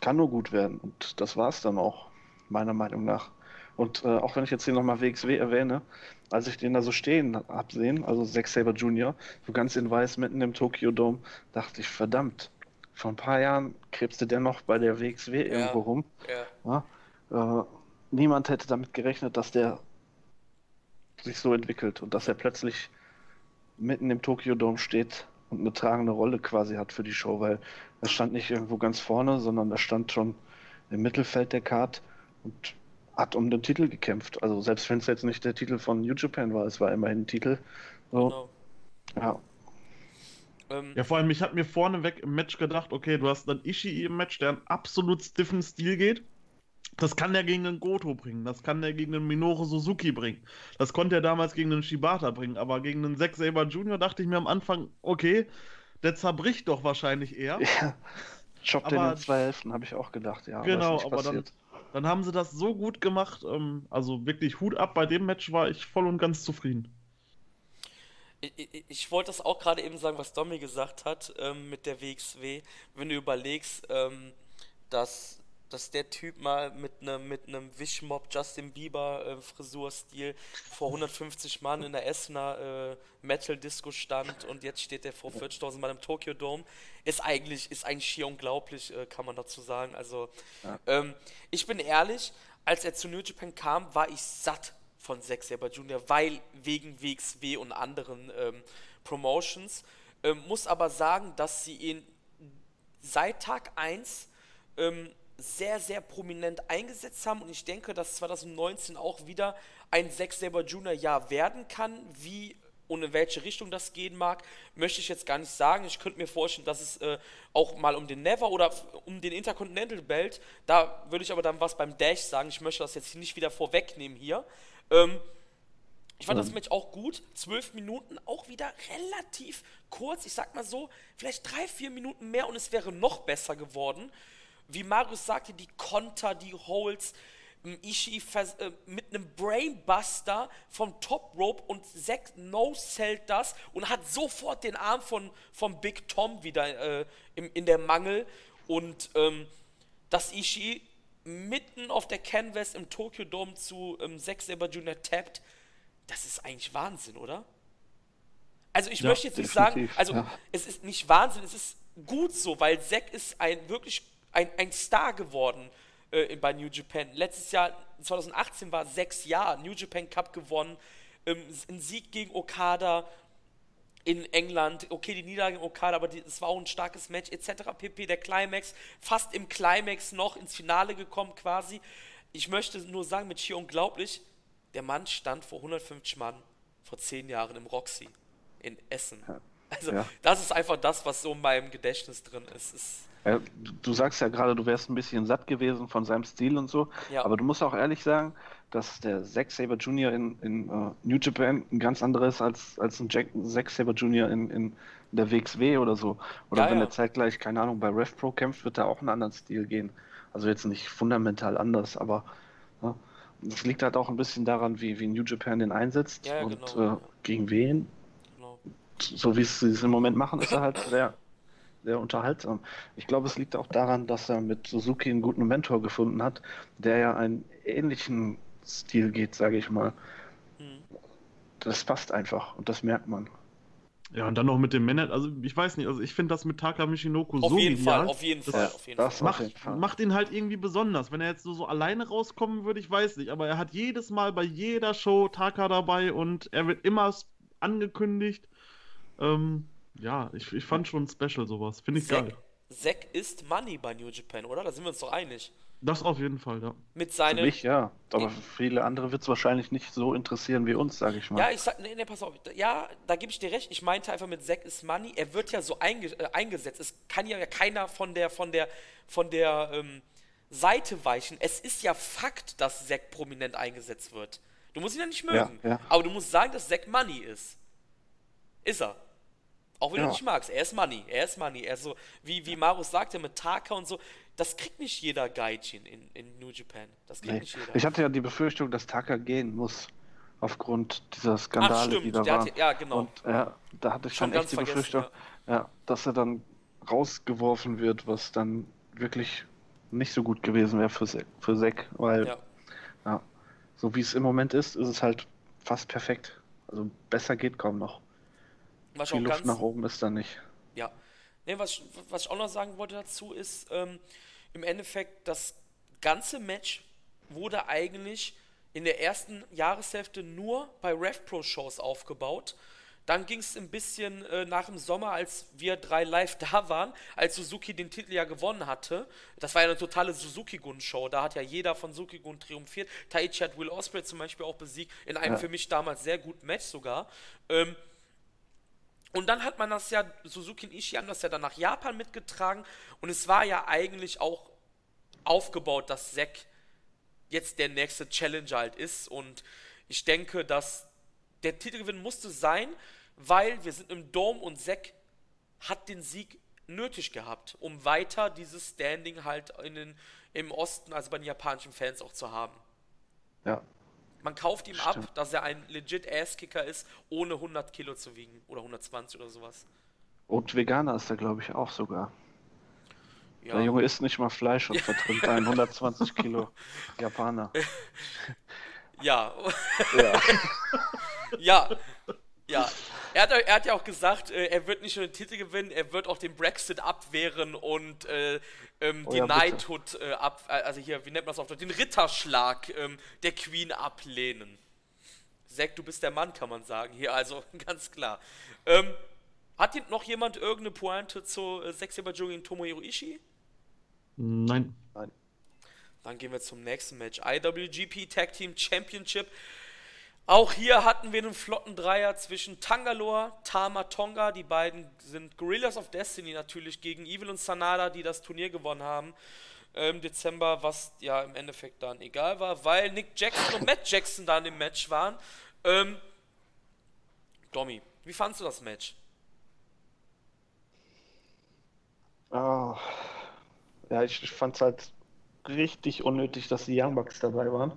kann nur gut werden. Und das war es dann auch. meiner Meinung nach. Und äh, auch wenn ich jetzt hier nochmal WXW erwähne, als ich den da so stehen hab sehen, also Zack Saber Jr., so ganz in weiß mitten im Tokyo Dome, dachte ich, verdammt, vor ein paar Jahren krebste der noch bei der WXW
Ja.
irgendwo rum.
Ja.
Ja? Äh, niemand hätte damit gerechnet, dass der sich so entwickelt und dass er plötzlich mitten im Tokyo Dome steht und eine tragende Rolle quasi hat für die Show, weil er stand nicht irgendwo ganz vorne, sondern er stand schon im Mittelfeld der Card und hat um den Titel gekämpft. Also selbst wenn es jetzt nicht der Titel von New Japan war, es war immerhin ein Titel. So,
Genau.
ja.
Ähm,
Ja, vor allem, ich habe mir vorneweg im Match gedacht, okay, du hast dann Ishii im Match, der einen absolut stiffen Stil geht. Das kann der gegen einen Goto bringen, das kann der gegen einen Minoru Suzuki bringen. Das konnte er damals gegen einen Shibata bringen, aber gegen einen Zack Saber Jr. dachte ich mir am Anfang, okay, der zerbricht doch wahrscheinlich eher.
ja. Chop den
Aber-
in zwei Hälften, habe ich auch gedacht, ja.
Genau,
ist nicht
aber dann. Dann haben sie das so gut gemacht. Ähm, also wirklich Hut ab, bei dem Match war ich voll und ganz zufrieden.
Ich, ich, wollte das auch gerade eben sagen, was Domi gesagt hat ähm, mit der WXW. Wenn du überlegst, ähm, dass, dass der Typ mal mit einem mit einem Wischmob Justin Bieber äh, Frisurstil vor 150 Mann in der Essener äh, Metal Disco stand und jetzt steht der vor 40.000 Mann im Tokyo Dome, ist eigentlich ist eigentlich schier unglaublich, äh, kann man dazu sagen. Also
Ja.
ähm, ich bin ehrlich, als er zu New Japan kam, war ich satt von Zack Saber Jr., weil wegen WXW und anderen ähm, Promotions. Ähm, muss aber sagen, dass sie ihn seit Tag 1 ähm, sehr, sehr prominent eingesetzt haben und ich denke, dass 2019 auch wieder ein Zack Saber Jr. Jahr werden kann. Wie und in welche Richtung das gehen mag, möchte ich jetzt gar nicht sagen. Ich könnte mir vorstellen, dass es äh, auch mal um den Never oder um den Intercontinental Belt, da würde ich aber dann was beim Dash sagen. Ich möchte das jetzt nicht wieder vorwegnehmen hier. Ähm, ich fand das. Match auch gut. Zwölf Minuten, auch wieder relativ kurz. Ich sag mal so, vielleicht drei, vier Minuten mehr und es wäre noch besser geworden. Wie Marius sagte, die Konter, die Holds, ähm, Ishii äh, mit einem Brainbuster vom Top Rope und Zack no-sellt das und hat sofort den Arm von, von Big Tom wieder äh, im, in der Mangel. Und ähm, dass Ishii mitten auf der Canvas im Tokyo Dome zu ähm, Zack Saber Jr. tappt, das ist eigentlich Wahnsinn, oder? Also ich
Ja,
möchte jetzt nicht sagen, also
ja.
es ist nicht Wahnsinn, es ist gut so, weil Zack ist ein wirklich ein, ein Star geworden äh, bei New Japan. Letztes Jahr, 2018 war sechs Jahre, New Japan Cup gewonnen, ähm, ein Sieg gegen Okada, in England, okay, die Niederlage in Okada, aber es war auch ein starkes Match, etc. pp. Der Climax, fast im Climax noch ins Finale gekommen quasi. Ich möchte nur sagen, mit schier unglaublich, der Mann stand vor 150 Mann vor zehn Jahren im Roxy in Essen. Also,
Ja.
das ist einfach das, was so in meinem Gedächtnis drin ist. ist
Ja, du, sagst ja gerade, du wärst ein bisschen satt gewesen von seinem Stil und so,
Ja.
aber du musst auch ehrlich sagen, dass der Zack Saber Jr. in, in äh, New Japan ein ganz anderes als, als ein Jack, Zack Saber Jr. in, in der WXW oder so. Oder
Ja,
wenn
ja.
er zeitgleich, keine Ahnung, bei Rev Pro kämpft, wird er auch einen anderen Stil gehen. Also jetzt nicht fundamental anders, aber ne, das liegt halt auch ein bisschen daran, wie, wie New Japan den einsetzt
Ja, ja,
und
genau,
äh, gegen wen
genau.
so wie sie es im Moment machen, ist er halt sehr, sehr unterhaltsam. Ich glaube, es liegt auch daran, dass er mit Suzuki einen guten Mentor gefunden hat, der ja einen ähnlichen Stil geht, sage ich mal.
Hm.
Das passt einfach und das merkt man.
Ja, und dann noch mit dem Manager, also ich weiß nicht, also ich finde das mit Taka Michinoku
Auf
so
jeden
genial.
Fall, auf jeden
Das
Fall, auf jeden
das
Fall.
Auf jeden
macht,
Fall.
macht ihn halt irgendwie besonders. Wenn er jetzt so, so alleine rauskommen würde, ich weiß nicht. Aber er hat jedes Mal bei jeder Show Taka dabei und er wird immer angekündigt. Ähm, ja, ich, ich fand schon special sowas. Finde ich
Zack,
geil.
Zack ist Money bei New Japan, oder? Da sind wir uns doch einig.
Das auf jeden Fall, ja.
Mit
Für
seinen
mich ja, aber für viele andere wird es wahrscheinlich nicht so interessieren wie uns, sage ich mal.
Ja, ich sag, nee, nee, pass auf. Ja, da gebe ich dir recht. Ich meinte einfach mit Zack is Money. Er wird ja so einge äh, eingesetzt. Es kann ja keiner von der, von der, von der ähm, Seite weichen. Es ist ja Fakt, dass Zack prominent eingesetzt wird. Du musst ihn ja nicht
Ja,
mögen.
ja.
Aber du musst sagen, dass Zack Money ist. Ist er. Auch wenn
Ja.
du nicht magst. Er ist Money. Er ist Money. Er ist so, wie, wie Marus sagte, mit Taka und so. Das kriegt nicht jeder Gaijin in, in New Japan. Das kriegt
Nee.
nicht jeder.
Ich hatte ja die Befürchtung, dass Taka gehen muss, aufgrund dieser Skandale,
Ach,
die
stimmt.
da
Der
waren.
hatte, ja, genau.
Und ja, da hatte ich
Schon
schon echt die Befürchtung, ja. dass er dann rausgeworfen wird, was dann wirklich nicht so gut gewesen wäre für, für Zack, weil
Ja.
ja, so wie es im Moment ist, ist es halt fast perfekt. Also besser geht kaum noch.
Was
Viel
auch
Luft
ganz,
nach oben ist da nicht.
Ja. Nee, was, ich- was ich auch noch sagen wollte dazu ist, ähm, im Endeffekt, das ganze Match wurde eigentlich in der ersten Jahreshälfte nur bei RevPro-Shows aufgebaut. Dann ging es ein bisschen äh, nach dem Sommer, als wir drei live da waren, als Suzuki den Titel ja gewonnen hatte. Das war ja eine totale Suzuki-Gun-Show. Da hat ja jeder von Suzuki-Gun triumphiert. Taichi hat Will Ospreay zum Beispiel auch besiegt, in einem
Ja.
für mich damals sehr guten Match sogar. Ähm, und dann hat man das ja, Suzuki und Ishii haben das ja dann nach Japan mitgetragen. Und es war ja eigentlich auch aufgebaut, dass Zack jetzt der nächste Challenger halt ist. Und ich denke, dass der Titelgewinn musste sein, weil wir sind im Dome und Zack hat den Sieg nötig gehabt, um weiter dieses Standing halt in den, im Osten, also bei den japanischen Fans auch zu haben.
Ja,
Man kauft ihm ab,
Stimmt.
dass er ein legit Ass-Kicker ist, ohne 100 Kilo zu wiegen oder 120 oder sowas.
und Veganer ist er, glaube ich, auch sogar.
Ja.
Der Junge isst nicht mal Fleisch und vertritt einen 120 Kilo Japaner.
Ja,
Ja,
ja, ja. Er hat, er hat ja auch gesagt, äh, er wird nicht nur den Titel gewinnen, er wird auch den Brexit abwehren und äh, ähm,
Oh
die
ja.
Knighthood äh, ab, äh, also hier, wie nennt man das auf Deutsch, den Ritterschlag ähm, der Queen ablehnen. Zack, du bist der Mann, kann man sagen. Hier, also ganz klar. Ähm, hat hier noch jemand irgendeine Pointe zu äh, Sexy-Bajo gegen Tomohiro Ishii?
Nein.
Dann gehen wir zum nächsten Match. IWGP Tag Team Championship. Auch hier hatten wir einen flotten Dreier zwischen Tangalore, Tama Tonga. Die beiden sind Gorillas of Destiny natürlich gegen Evil und Sanada, die das Turnier gewonnen haben im Dezember, was ja im Endeffekt dann egal war, weil Nick Jackson und Matt Jackson dann im Match waren. Ähm, Domi, wie fandst du das Match?
Ah, ja, ich, ich fand es halt richtig unnötig, dass die Young Bucks dabei waren.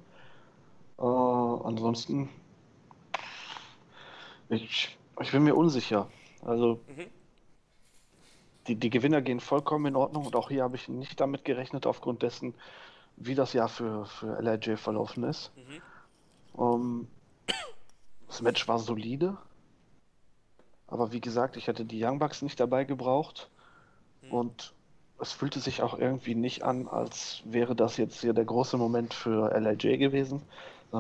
Äh, ansonsten, ich, ich bin mir unsicher. Also,
Mhm.
die, die Gewinner gehen vollkommen in Ordnung und auch hier habe ich nicht damit gerechnet, aufgrund dessen, wie das Jahr für, für LIJ verlaufen ist.
Mhm.
Ähm, das Match war solide, aber wie gesagt, ich hätte die Young Bucks nicht dabei gebraucht und es fühlte sich auch irgendwie nicht an, als wäre das jetzt hier der große Moment für LIJ gewesen,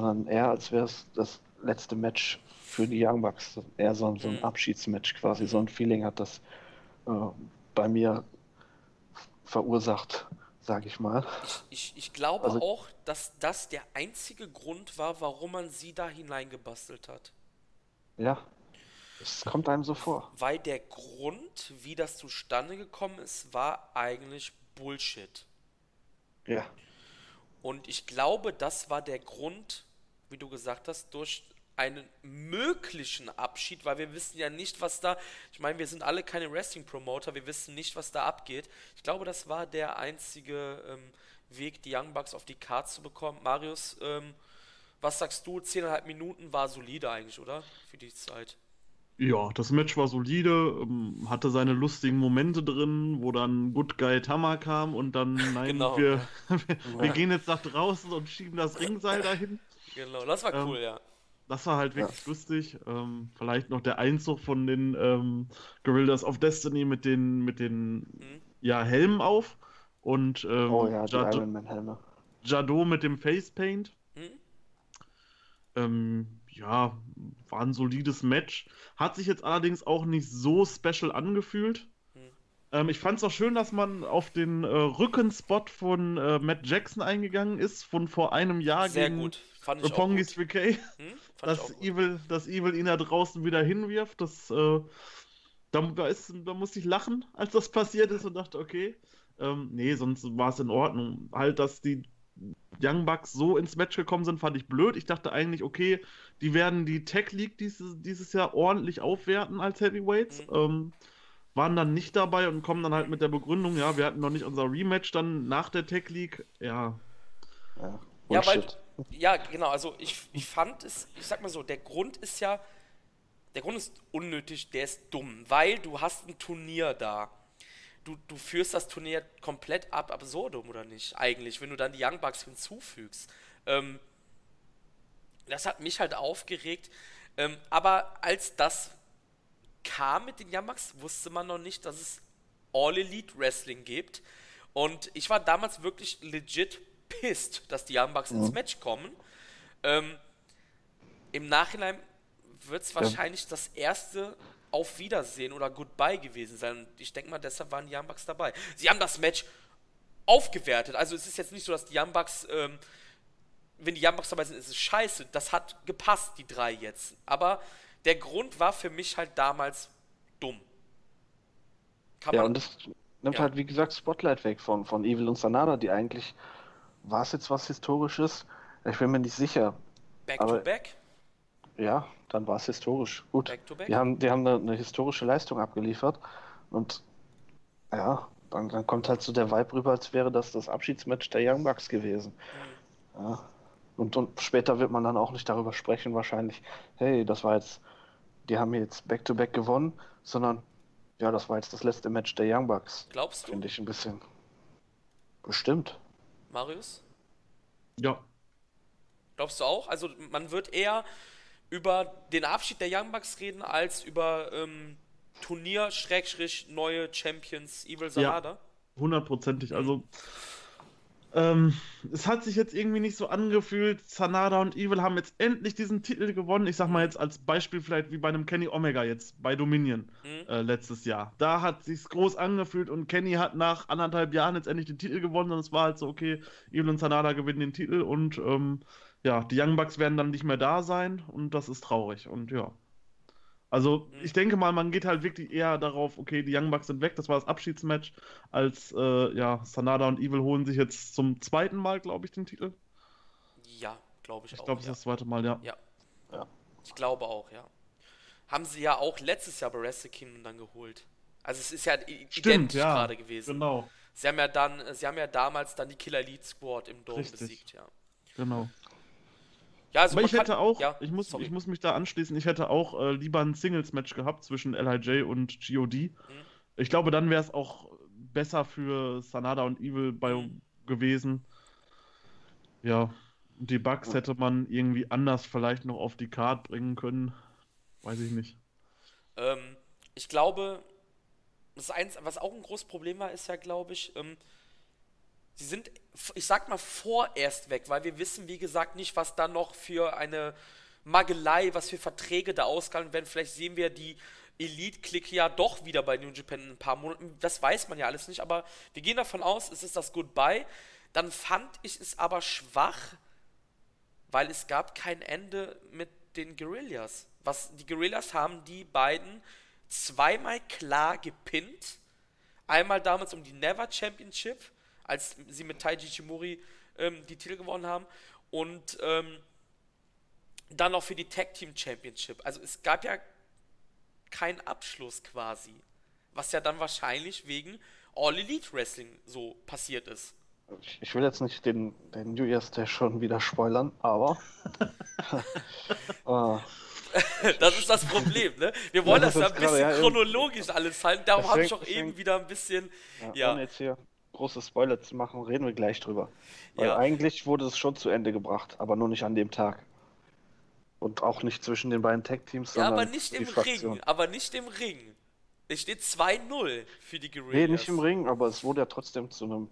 sondern eher als wäre es das letzte Match für die Young Bucks. Eher so, ein- so ein
Mhm.
Abschiedsmatch quasi. So ein Feeling hat das äh, bei mir verursacht, sage ich mal.
Ich, ich glaube
Also-
auch, dass das der einzige Grund war, warum man sie da hineingebastelt hat.
Ja, es kommt einem so vor.
Weil der Grund, wie das zustande gekommen ist, war eigentlich Bullshit.
Ja.
Und ich glaube, das war der Grund, wie du gesagt hast, durch einen möglichen Abschied, weil wir wissen ja nicht, was da. Ich meine, wir sind alle keine Wrestling-Promoter, wir wissen nicht, was da abgeht. Ich glaube, das war der einzige ähm, Weg, die Young Bucks auf die Karte zu bekommen. Marius, ähm, was sagst du? 10,5 Minuten war solide eigentlich, oder? Für die Zeit.
Ja, das Match war solide, ähm, hatte seine lustigen Momente drin, wo dann Good Guy Tama kam und dann, nein,
Genau,
wir, wir, wir gehen jetzt nach draußen und schieben das Ringseil dahin.
Genau, das war
Ähm,
cool, ja.
Das war halt wirklich lustig. Ähm, vielleicht noch der Einzug von den ähm, Gorillas of Destiny mit den, mit den
Mhm.
ja, Helmen auf und ähm,
Oh ja, die
Jado,
Iron Man Helme.
Jado mit dem Facepaint.
Mhm.
Ähm, ja, war ein solides Match. Hat sich jetzt allerdings auch nicht so special angefühlt.
Hm.
Ähm, ich fand es auch schön, dass man auf den äh, Rückenspot von äh, Matt Jackson eingegangen ist, von vor einem Jahr
Sehr
gegen
gut. Fand ich
Roppongi
gut.
3K.
Hm?
Dass. Evil, dass Evil ihn da draußen wieder hinwirft. Das, äh, da, da, ist, da musste ich lachen, als das passiert ist und dachte, okay. Ähm, nee, sonst war es in Ordnung. Halt, dass die Young Bucks so ins Match gekommen sind, fand ich blöd. Ich dachte eigentlich, okay, die werden die Tech League dieses, dieses Jahr ordentlich aufwerten als Heavyweights.
Mhm.
Ähm, waren dann nicht dabei und kommen dann halt mit der Begründung, ja, wir hatten noch nicht unser Rematch dann nach der Tech League. Ja,
Ja,
Ja, weil, ja, genau, also ich, ich fand es, ich sag mal so, der Grund ist ja, der Grund ist unnötig, der ist dumm, weil du hast ein Turnier da. du, du führst das Turnier komplett ab absurdum, oder nicht? Eigentlich, wenn du dann die Young Bucks hinzufügst. Ähm, das hat mich halt aufgeregt. Ähm, aber als das kam mit den Bucks, wusste man noch nicht, dass es All Elite Wrestling gibt. Und ich war damals wirklich legit pissed, dass die Bucks mhm. ins Match kommen. Ähm, Im Nachhinein wird es wahrscheinlich ja. das erste Auf Wiedersehen oder Goodbye gewesen sein. Und ich denke mal, deshalb waren die Bucks dabei. Sie haben das Match aufgewertet. Also es ist jetzt nicht so, dass die Bucks, ähm, wenn die Bucks dabei sind, ist es scheiße. Das hat gepasst, die drei jetzt. Aber der Grund war für mich halt damals dumm.
Kann ja, und das nimmt ja. halt, wie gesagt, Spotlight weg von, von Evil und Sanada, die eigentlich, war es jetzt was Historisches? Ich bin mir nicht sicher.
Back aber, to back?
Ja, dann war es historisch. Gut. Back to back? Die haben, die haben eine, eine, historische Leistung abgeliefert und ja, dann, dann kommt halt so der Vibe rüber, als wäre das das Abschiedsmatch der Young Bucks gewesen. Mhm. Ja. Und, und später wird man dann auch nicht darüber sprechen, wahrscheinlich, hey, das war jetzt, die haben jetzt Back-to-Back -back gewonnen, sondern ja, das war jetzt das letzte Match der Young Bucks.
Glaubst du?
Finde ich ein bisschen. Bestimmt.
Marius?
Ja.
Glaubst du auch? Also man wird eher über den Abschied der Young Bucks reden, als über ähm, Turnier, Schrägstrich, neue Champions, Evil Sanada? Ja,
hundertprozentig. Also ähm, es hat sich jetzt irgendwie nicht so angefühlt. Sanada und Evil haben jetzt endlich diesen Titel gewonnen. Ich sag mal jetzt als Beispiel vielleicht wie bei einem Kenny Omega jetzt bei Dominion mhm. äh, letztes Jahr. Da hat sich's groß angefühlt und Kenny hat nach anderthalb Jahren jetzt endlich den Titel gewonnen und es war halt so, okay, Evil und Sanada gewinnen den Titel und ähm, ja, die Young Bucks werden dann nicht mehr da sein und das ist traurig und ja. Also mhm. ich denke mal, man geht halt wirklich eher darauf, okay, die Young Bucks sind weg, das war das Abschiedsmatch, als äh, ja, Sanada und Evil holen sich jetzt zum zweiten Mal, glaube ich, den Titel.
Ja, glaube ich,
ich auch. Ich glaube, es ja. ist das zweite Mal, ja.
ja. Ja. Ich glaube auch, ja. Haben sie ja auch letztes Jahr bei Wrestle Kingdom dann geholt. Also es ist ja
Stimmt, identisch ja, gerade gewesen. Genau.
Sie haben ja dann, sie haben ja damals dann die Killer Elite Squad im Dome Richtig. besiegt, ja.
Genau. Ja, also Aber ich hätte auch, ja, ich, muss, ich muss mich da anschließen, ich hätte auch äh, lieber ein Singles-Match gehabt zwischen LIJ und GOD. Mhm. Ich glaube, dann wäre es auch besser für Sanada und Evil bei, mhm. gewesen. Ja, die Bugs hätte man irgendwie anders vielleicht noch auf die Card bringen können. Weiß ich nicht.
Ähm, ich glaube, das eins, was auch ein großes Problem war, ist ja, glaube ich, ähm, sie sind, ich sag mal, vorerst weg, weil wir wissen, wie gesagt, nicht, was da noch für eine Magelei, was für Verträge da ausgehandelt werden. Vielleicht sehen wir die Elite-Clique ja doch wieder bei New Japan in ein paar Monaten. Das weiß man ja alles nicht, aber wir gehen davon aus, es ist das Goodbye. Dann fand ich es aber schwach, weil es gab kein Ende mit den Guerillas. Was die Guerillas haben die beiden zweimal klar gepinnt. Einmal damals um die Never Championship als sie mit Taiji Chimori ähm, die Titel gewonnen haben. Und ähm, dann noch für die Tag Team Championship. Also es gab ja keinen Abschluss quasi. Was ja dann wahrscheinlich wegen All Elite Wrestling so passiert ist.
Ich will jetzt nicht den, den New Year's Day schon wieder spoilern, aber.
uh, das ist das Problem, ne? Wir wollen ja, das, das ja ein bisschen grade, chronologisch alles halten, darum habe ich auch eben wieder ein bisschen. Ja,
ja. jetzt hier große Spoiler zu machen, reden wir gleich drüber. Weil ja. eigentlich wurde es schon zu Ende gebracht, aber nur nicht an dem Tag. Und auch nicht zwischen den beiden Tag-Teams,
Ja, aber nicht im Fraktion. Ring. Aber nicht im Ring. Es steht 2-0 für die Guerillas.
Nee, nicht im Ring, aber es wurde ja trotzdem zu einem.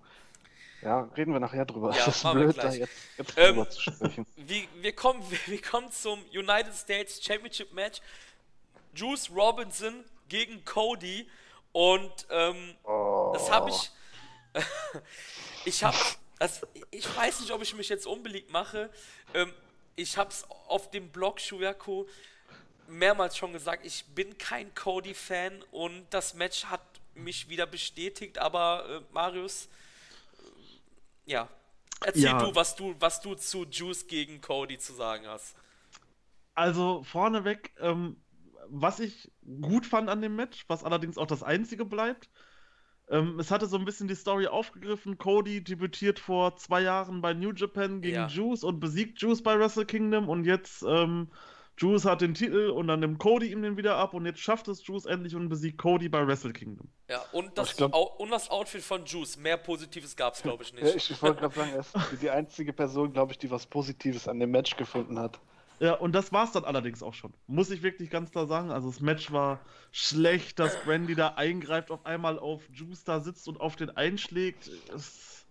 Ja, reden wir nachher drüber. Ja, das ist blöd, da jetzt, jetzt
ähm, drüber zu sprechen. Wir, wir, kommen, wir, kommen zum United States Championship Match. Juice Robinson gegen Cody. Und ähm, oh. das habe ich ich habe, also ich weiß nicht, ob ich mich jetzt unbeliebt mache. Ähm, ich habe es auf dem Blog Shuyaku mehrmals schon gesagt, ich bin kein Cody-Fan und das Match hat mich wieder bestätigt, aber äh, Marius, äh, ja, erzähl ja. du, was du, was du zu Juice gegen Cody zu sagen hast.
Also vorneweg, ähm, was ich gut fand an dem Match, was allerdings auch das einzige bleibt, ähm, es hatte so ein bisschen die Story aufgegriffen. Cody debütiert vor zwei Jahren bei New Japan gegen ja. Juice und besiegt Juice bei Wrestle Kingdom und jetzt ähm, Juice hat den Titel und dann nimmt Cody ihm den wieder ab und jetzt schafft es Juice endlich und besiegt Cody bei Wrestle Kingdom.
Ja, und das,
glaub-
Au- und das Outfit von Juice. Mehr Positives gab es, glaube ich, nicht.
Ich wollte gerade sagen, er ist die einzige Person, glaube ich, die was Positives an dem Match gefunden hat.
Ja, und das war's dann allerdings auch schon. Muss ich wirklich ganz klar sagen. Also das Match war schlecht, dass Brandy da eingreift, auf einmal auf Juice da sitzt und auf den einschlägt. Es,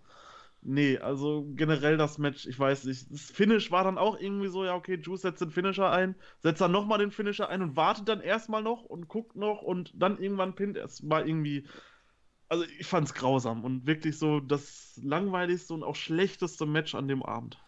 nee, also generell das Match, ich weiß nicht. Das Finish war dann auch irgendwie so, ja, okay, Juice setzt den Finisher ein, setzt dann nochmal den Finisher ein und wartet dann erstmal noch und guckt noch und dann irgendwann pinnt. Es war irgendwie. Also ich fand's grausam und wirklich so das langweiligste und auch schlechteste Match an dem Abend.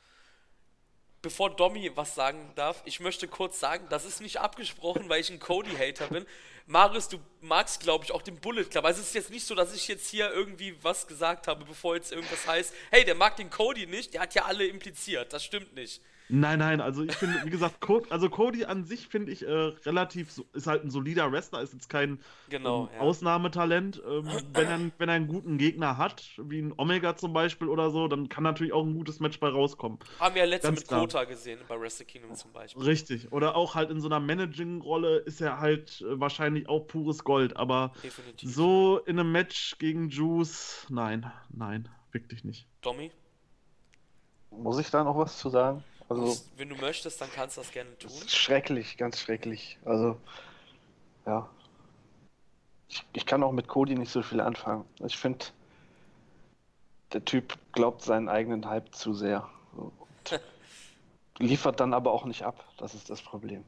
Bevor Domi was sagen darf, ich möchte kurz sagen, das ist nicht abgesprochen, weil ich ein Cody-Hater bin. Marius, du magst, glaube ich, auch den Bullet Club. Also es ist jetzt nicht so, dass ich jetzt hier irgendwie was gesagt habe, bevor jetzt irgendwas heißt, hey, der mag den Cody nicht, der hat ja alle impliziert. Das stimmt nicht.
Nein, nein, also ich finde, wie gesagt, Cody, also Cody an sich finde ich äh, relativ, so, ist halt ein solider Wrestler, ist jetzt kein
Genau,
ähm,
ja.
Ausnahmetalent. Ähm, wenn, er, wenn er einen guten Gegner hat, wie ein Omega zum Beispiel oder so, dann kann natürlich auch ein gutes Match bei rauskommen.
Haben wir ja letztes
Ganz
mit
klar.
Kota gesehen, bei Wrestle Kingdom zum Beispiel.
Richtig. Oder auch halt in so einer Managing-Rolle ist er halt äh, wahrscheinlich auch pures Gold, aber
Definitiv.
so in einem Match gegen Juice, nein, nein, wirklich nicht.
Domi,
Muss ich da noch was zu sagen? Also,
wenn du möchtest, dann kannst du das gerne tun.
das ist schrecklich, ganz schrecklich. Also, ja. Ich, ich kann auch mit Cody nicht so viel anfangen. Ich finde, der Typ glaubt seinen eigenen Hype zu sehr. Liefert dann aber auch nicht ab. Das ist das Problem.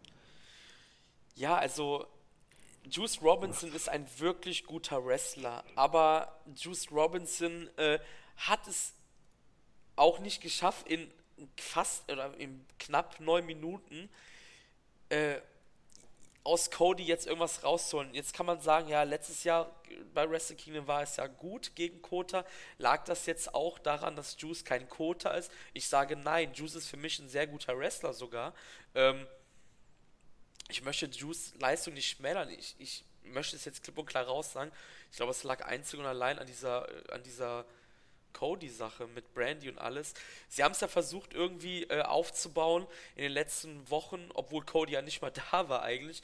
Ja, also Juice Robinson ist ein wirklich guter Wrestler, aber Juice Robinson äh, hat es auch nicht geschafft, in fast oder in knapp neun Minuten äh, aus Cody jetzt irgendwas rauszuholen. Jetzt kann man sagen, ja, letztes Jahr bei Wrestle Kingdom war es ja gut gegen Kota. Lag das jetzt auch daran, dass Juice kein Kota ist? Ich sage nein, Juice ist für mich ein sehr guter Wrestler sogar. Ähm, ich möchte Juice Leistung nicht schmälern. Ich, ich möchte es jetzt klipp und klar raus sagen. Ich glaube, es lag einzig und allein an dieser, äh, an dieser Cody-Sache mit Brandy und alles. Sie haben es ja versucht, irgendwie äh, aufzubauen in den letzten Wochen, obwohl Cody ja nicht mal da war eigentlich.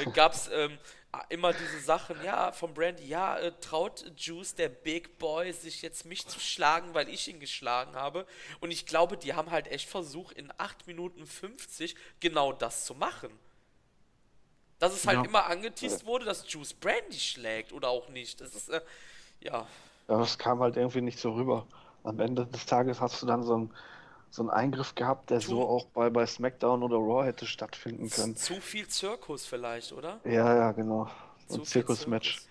Äh, Gab es ähm, immer diese Sachen, ja, von Brandy, ja, äh, traut Juice, der Big Boy, sich jetzt mich zu schlagen, weil ich ihn geschlagen habe. Und ich glaube, die haben halt echt versucht, in 8 Minuten 50 genau das zu machen. Dass es halt
Ja.
immer angeteased wurde, dass Juice Brandy schlägt oder auch nicht. Das ist, äh, ja.
Ja, das kam halt irgendwie nicht so rüber. Am Ende des Tages hast du dann so einen, so einen Eingriff gehabt, der so auch bei, bei SmackDown oder Raw hätte stattfinden können.
Zu viel Zirkus vielleicht, oder?
Ja, ja, genau. So
Zu
ein Zirkusmatch.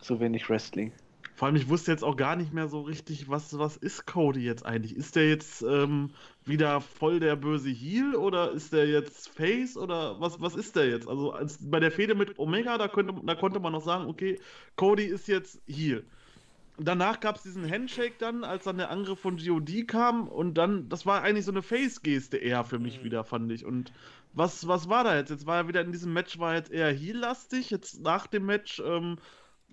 Zu wenig Wrestling.
Vor allem, ich wusste jetzt auch gar nicht mehr so richtig, was, was ist Cody jetzt eigentlich? Ist der jetzt ähm, wieder voll der böse Heel oder ist der jetzt Face oder was, was ist der jetzt? Also als, bei der Fehde mit Omega, da, könnte, da konnte man noch sagen, okay, Cody ist jetzt Heel. Danach gab es diesen Handshake dann, als dann der Angriff von GOD kam und dann, das war eigentlich so eine Face-Geste eher für mich
Mhm.
wieder, fand ich. Und was, was war da jetzt? Jetzt war er wieder in diesem Match, war jetzt eher Heel-lastig. Jetzt nach dem Match ähm,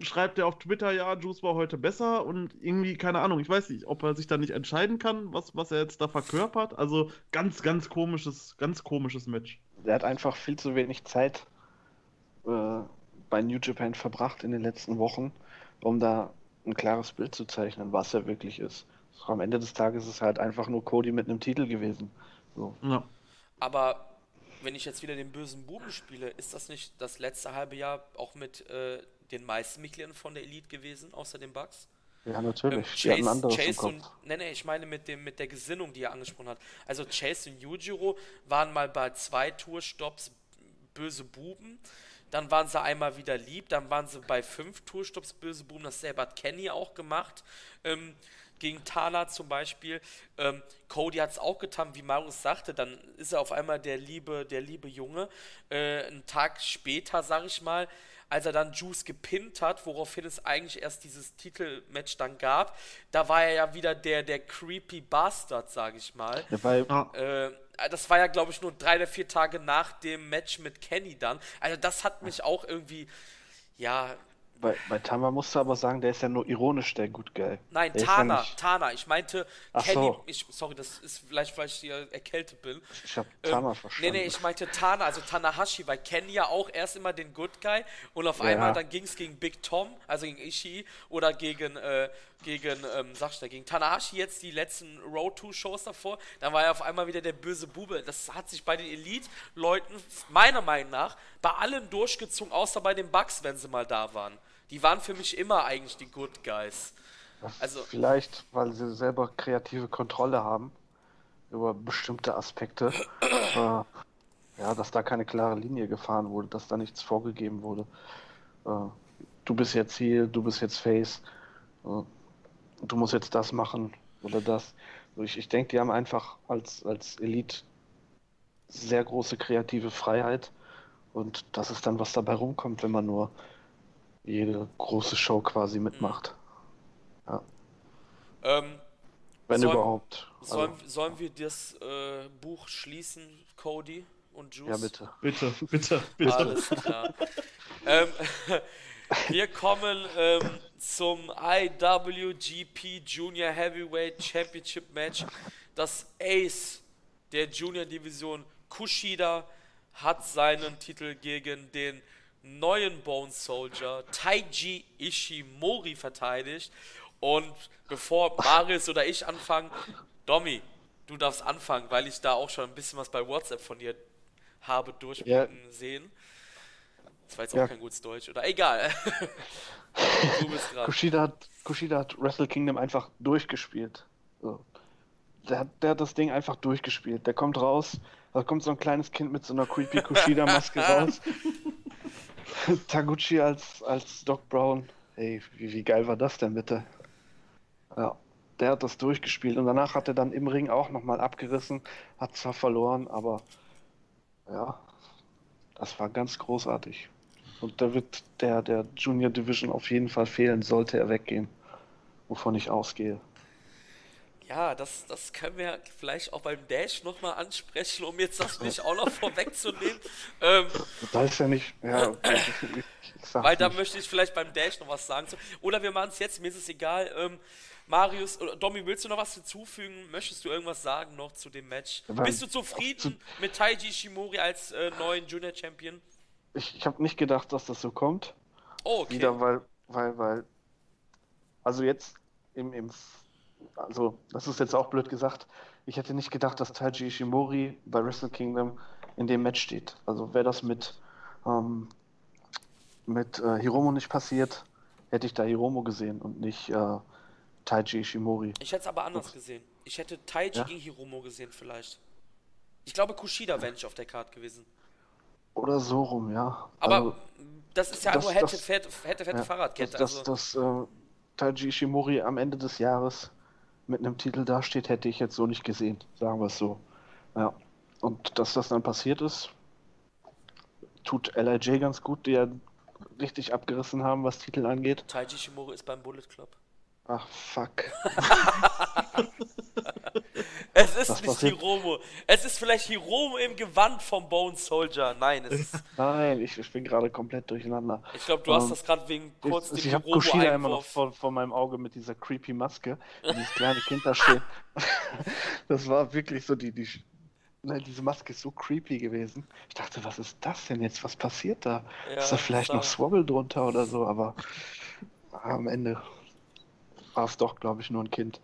schreibt er auf Twitter, ja, Juice war heute besser und irgendwie, keine Ahnung, ich weiß nicht, ob er sich da nicht entscheiden kann, was, was er jetzt da verkörpert. Also ganz, ganz komisches, ganz komisches Match.
Der hat einfach viel zu wenig Zeit äh, bei New Japan verbracht in den letzten Wochen, um da ein klares Bild zu zeichnen, was er wirklich ist. So, am Ende des Tages ist es halt einfach nur Cody mit einem Titel gewesen. So.
Ja.
Aber wenn ich jetzt wieder den bösen Buben spiele, ist das nicht das letzte halbe Jahr auch mit äh, den meisten Mitgliedern von der Elite gewesen, außer den Bucks?
Ja,
Ähm,
natürlich. Die hatten
Chase, Chase und, nee, nee, ich meine mit, dem, mit der Gesinnung, die er angesprochen hat. Also Chase und Yujiro waren mal bei zwei Tourstops böse Buben. Dann waren sie einmal wieder lieb, dann waren sie bei fünf Tourstops böse Buben. Dasselbe hat Kenny auch gemacht. Ähm, gegen Tana zum Beispiel. Ähm, Cody hat es auch getan, wie Marius sagte, dann ist er auf einmal der liebe, der liebe Junge. Äh, einen Tag später, sag ich mal, als er dann Juice gepinnt hat, woraufhin es eigentlich erst dieses Titelmatch dann gab, da war er ja wieder der, der creepy Bastard, sag ich mal.
Ja, weil.
Äh, das war ja, glaube ich, nur drei oder vier Tage nach dem Match mit Kenny dann. Also das hat mich auch irgendwie, ja,
Bei, bei Tama musst du aber sagen, der ist ja nur ironisch der Good Guy.
Nein,
der ja
Tana, Tana. Ich meinte
Ach
Kenny.
so.
Ich, sorry, das ist vielleicht, weil ich hier erkältet bin.
Ich hab
Ähm,
Tama
Nee,
verstanden.
nee, ich meinte Tana, also Tanahashi, weil Kenny ja auch erst immer den Good Guy und auf
Ja.
einmal dann ging es gegen Big Tom, also gegen Ishii oder gegen, äh, gegen, ähm, sag ich da, gegen Tanahashi jetzt die letzten Road 2 Shows davor, dann war er auf einmal wieder der böse Bube. Das hat sich bei den Elite-Leuten, meiner Meinung nach, bei allen durchgezogen, außer bei den Bugs, wenn sie mal da waren. Die waren für mich immer eigentlich die Good Guys. also-
Vielleicht, weil sie selber kreative Kontrolle haben über bestimmte Aspekte. äh, ja, dass da keine klare Linie gefahren wurde, dass da nichts vorgegeben wurde. Äh, du bist jetzt hier, du bist jetzt Face. Äh, du musst jetzt das machen oder das. Ich, ich denke, die haben einfach als, als Elite sehr große kreative Freiheit und das ist dann, was dabei rumkommt, wenn man nur jede große Show quasi mitmacht.
Ähm,
Wenn
Sollen-
überhaupt. Also,
sollen, sollen wir das äh, Buch schließen, Cody und Juice?
ja, bitte.
Bitte, bitte, bitte.
Alles klar. ähm, wir kommen ähm, zum IWGP Junior Heavyweight Championship Match. Das Ace der Junior Division Kushida hat seinen Titel gegen den neuen Bone Soldier Taiji Ishimori verteidigt. Und bevor Marius oder ich anfangen, Domi, du darfst anfangen, weil ich da auch schon ein bisschen was bei WhatsApp von dir habe durchblicken sehen. Das war jetzt auch
Ja.
kein gutes Deutsch, oder? Egal. du bist dran.
Kushida hat, Kushida hat Wrestle Kingdom einfach durchgespielt. So. Der, hat, der hat das Ding einfach durchgespielt. Der kommt raus, da kommt so ein kleines Kind mit so einer creepy Kushida-Maske raus. Taguchi als, als Doc Brown. Hey, wie, wie geil war das denn bitte? Ja, der hat das durchgespielt und danach hat er dann im Ring auch nochmal abgerissen, hat zwar verloren, aber ja, das war ganz großartig. Und da wird der, der Junior Division auf jeden Fall fehlen, sollte er weggehen. Wovon ich ausgehe.
Ja, das, das können wir vielleicht auch beim Dash nochmal ansprechen, um jetzt das nicht auch noch vorwegzunehmen. Ähm,
Da ist ja nicht. Ja, sag's
Weil da möchte ich vielleicht beim Dash noch was sagen. Oder wir machen es jetzt, mir ist es egal. Ähm, Marius, oder Domi, willst du noch was hinzufügen? Möchtest du irgendwas sagen noch zu dem Match? Bist du
zu-
zufrieden mit Taiji Shimori als äh, neuen Junior Champion?
Ich, ich habe nicht gedacht, dass das so kommt.
Oh, okay.
Wieder, weil, weil, weil. Also jetzt im, im. Also, das ist jetzt auch blöd gesagt. Ich hätte nicht gedacht, dass Taiji Ishimori bei Wrestle Kingdom in dem Match steht. Also, wäre das mit. Ähm, mit äh, Hiromo nicht passiert, hätte ich da Hiromo gesehen und nicht äh, Taiji Ishimori.
Ich hätte es aber anders gesehen. Ich hätte Taiji
Ja?
gegen Hiromo gesehen vielleicht. Ich glaube, Kushida wäre nicht auf der Karte gewesen.
Oder so rum, ja.
Aber
Also,
das ist ja
das-
nur hätte,
das-
fette, hätte, fette
Ja,
Fahrradkette.
Dass,
also,
dass, dass äh, Taiji Ishimori am Ende des Jahres mit einem Titel dasteht, hätte ich jetzt so nicht gesehen, sagen wir es so. Ja. Und dass das dann passiert ist, tut LIJ ganz gut, die ja richtig abgerissen haben, was Titel angeht.
Taiji Shimori ist beim Bullet Club.
Ach, fuck.
Es ist
Was
nicht
passiert?
Hiromo. Es ist vielleicht Hiromo im Gewand vom Bone Soldier. Nein, es ist.
Nein, ich, ich bin gerade komplett durcheinander.
Ich glaube, du hast
Ähm,
das gerade wegen kurz
ich ich habe Kushida immer noch vor, vor meinem Auge mit dieser creepy Maske, dieses kleine Kind da steht. Das war wirklich so die, die ne, diese Maske ist so creepy gewesen. Ich dachte, was ist das denn jetzt? Was passiert da?
Ja,
ist da vielleicht noch Swabble drunter oder so? Aber am Ende war es doch, glaube ich, nur ein Kind.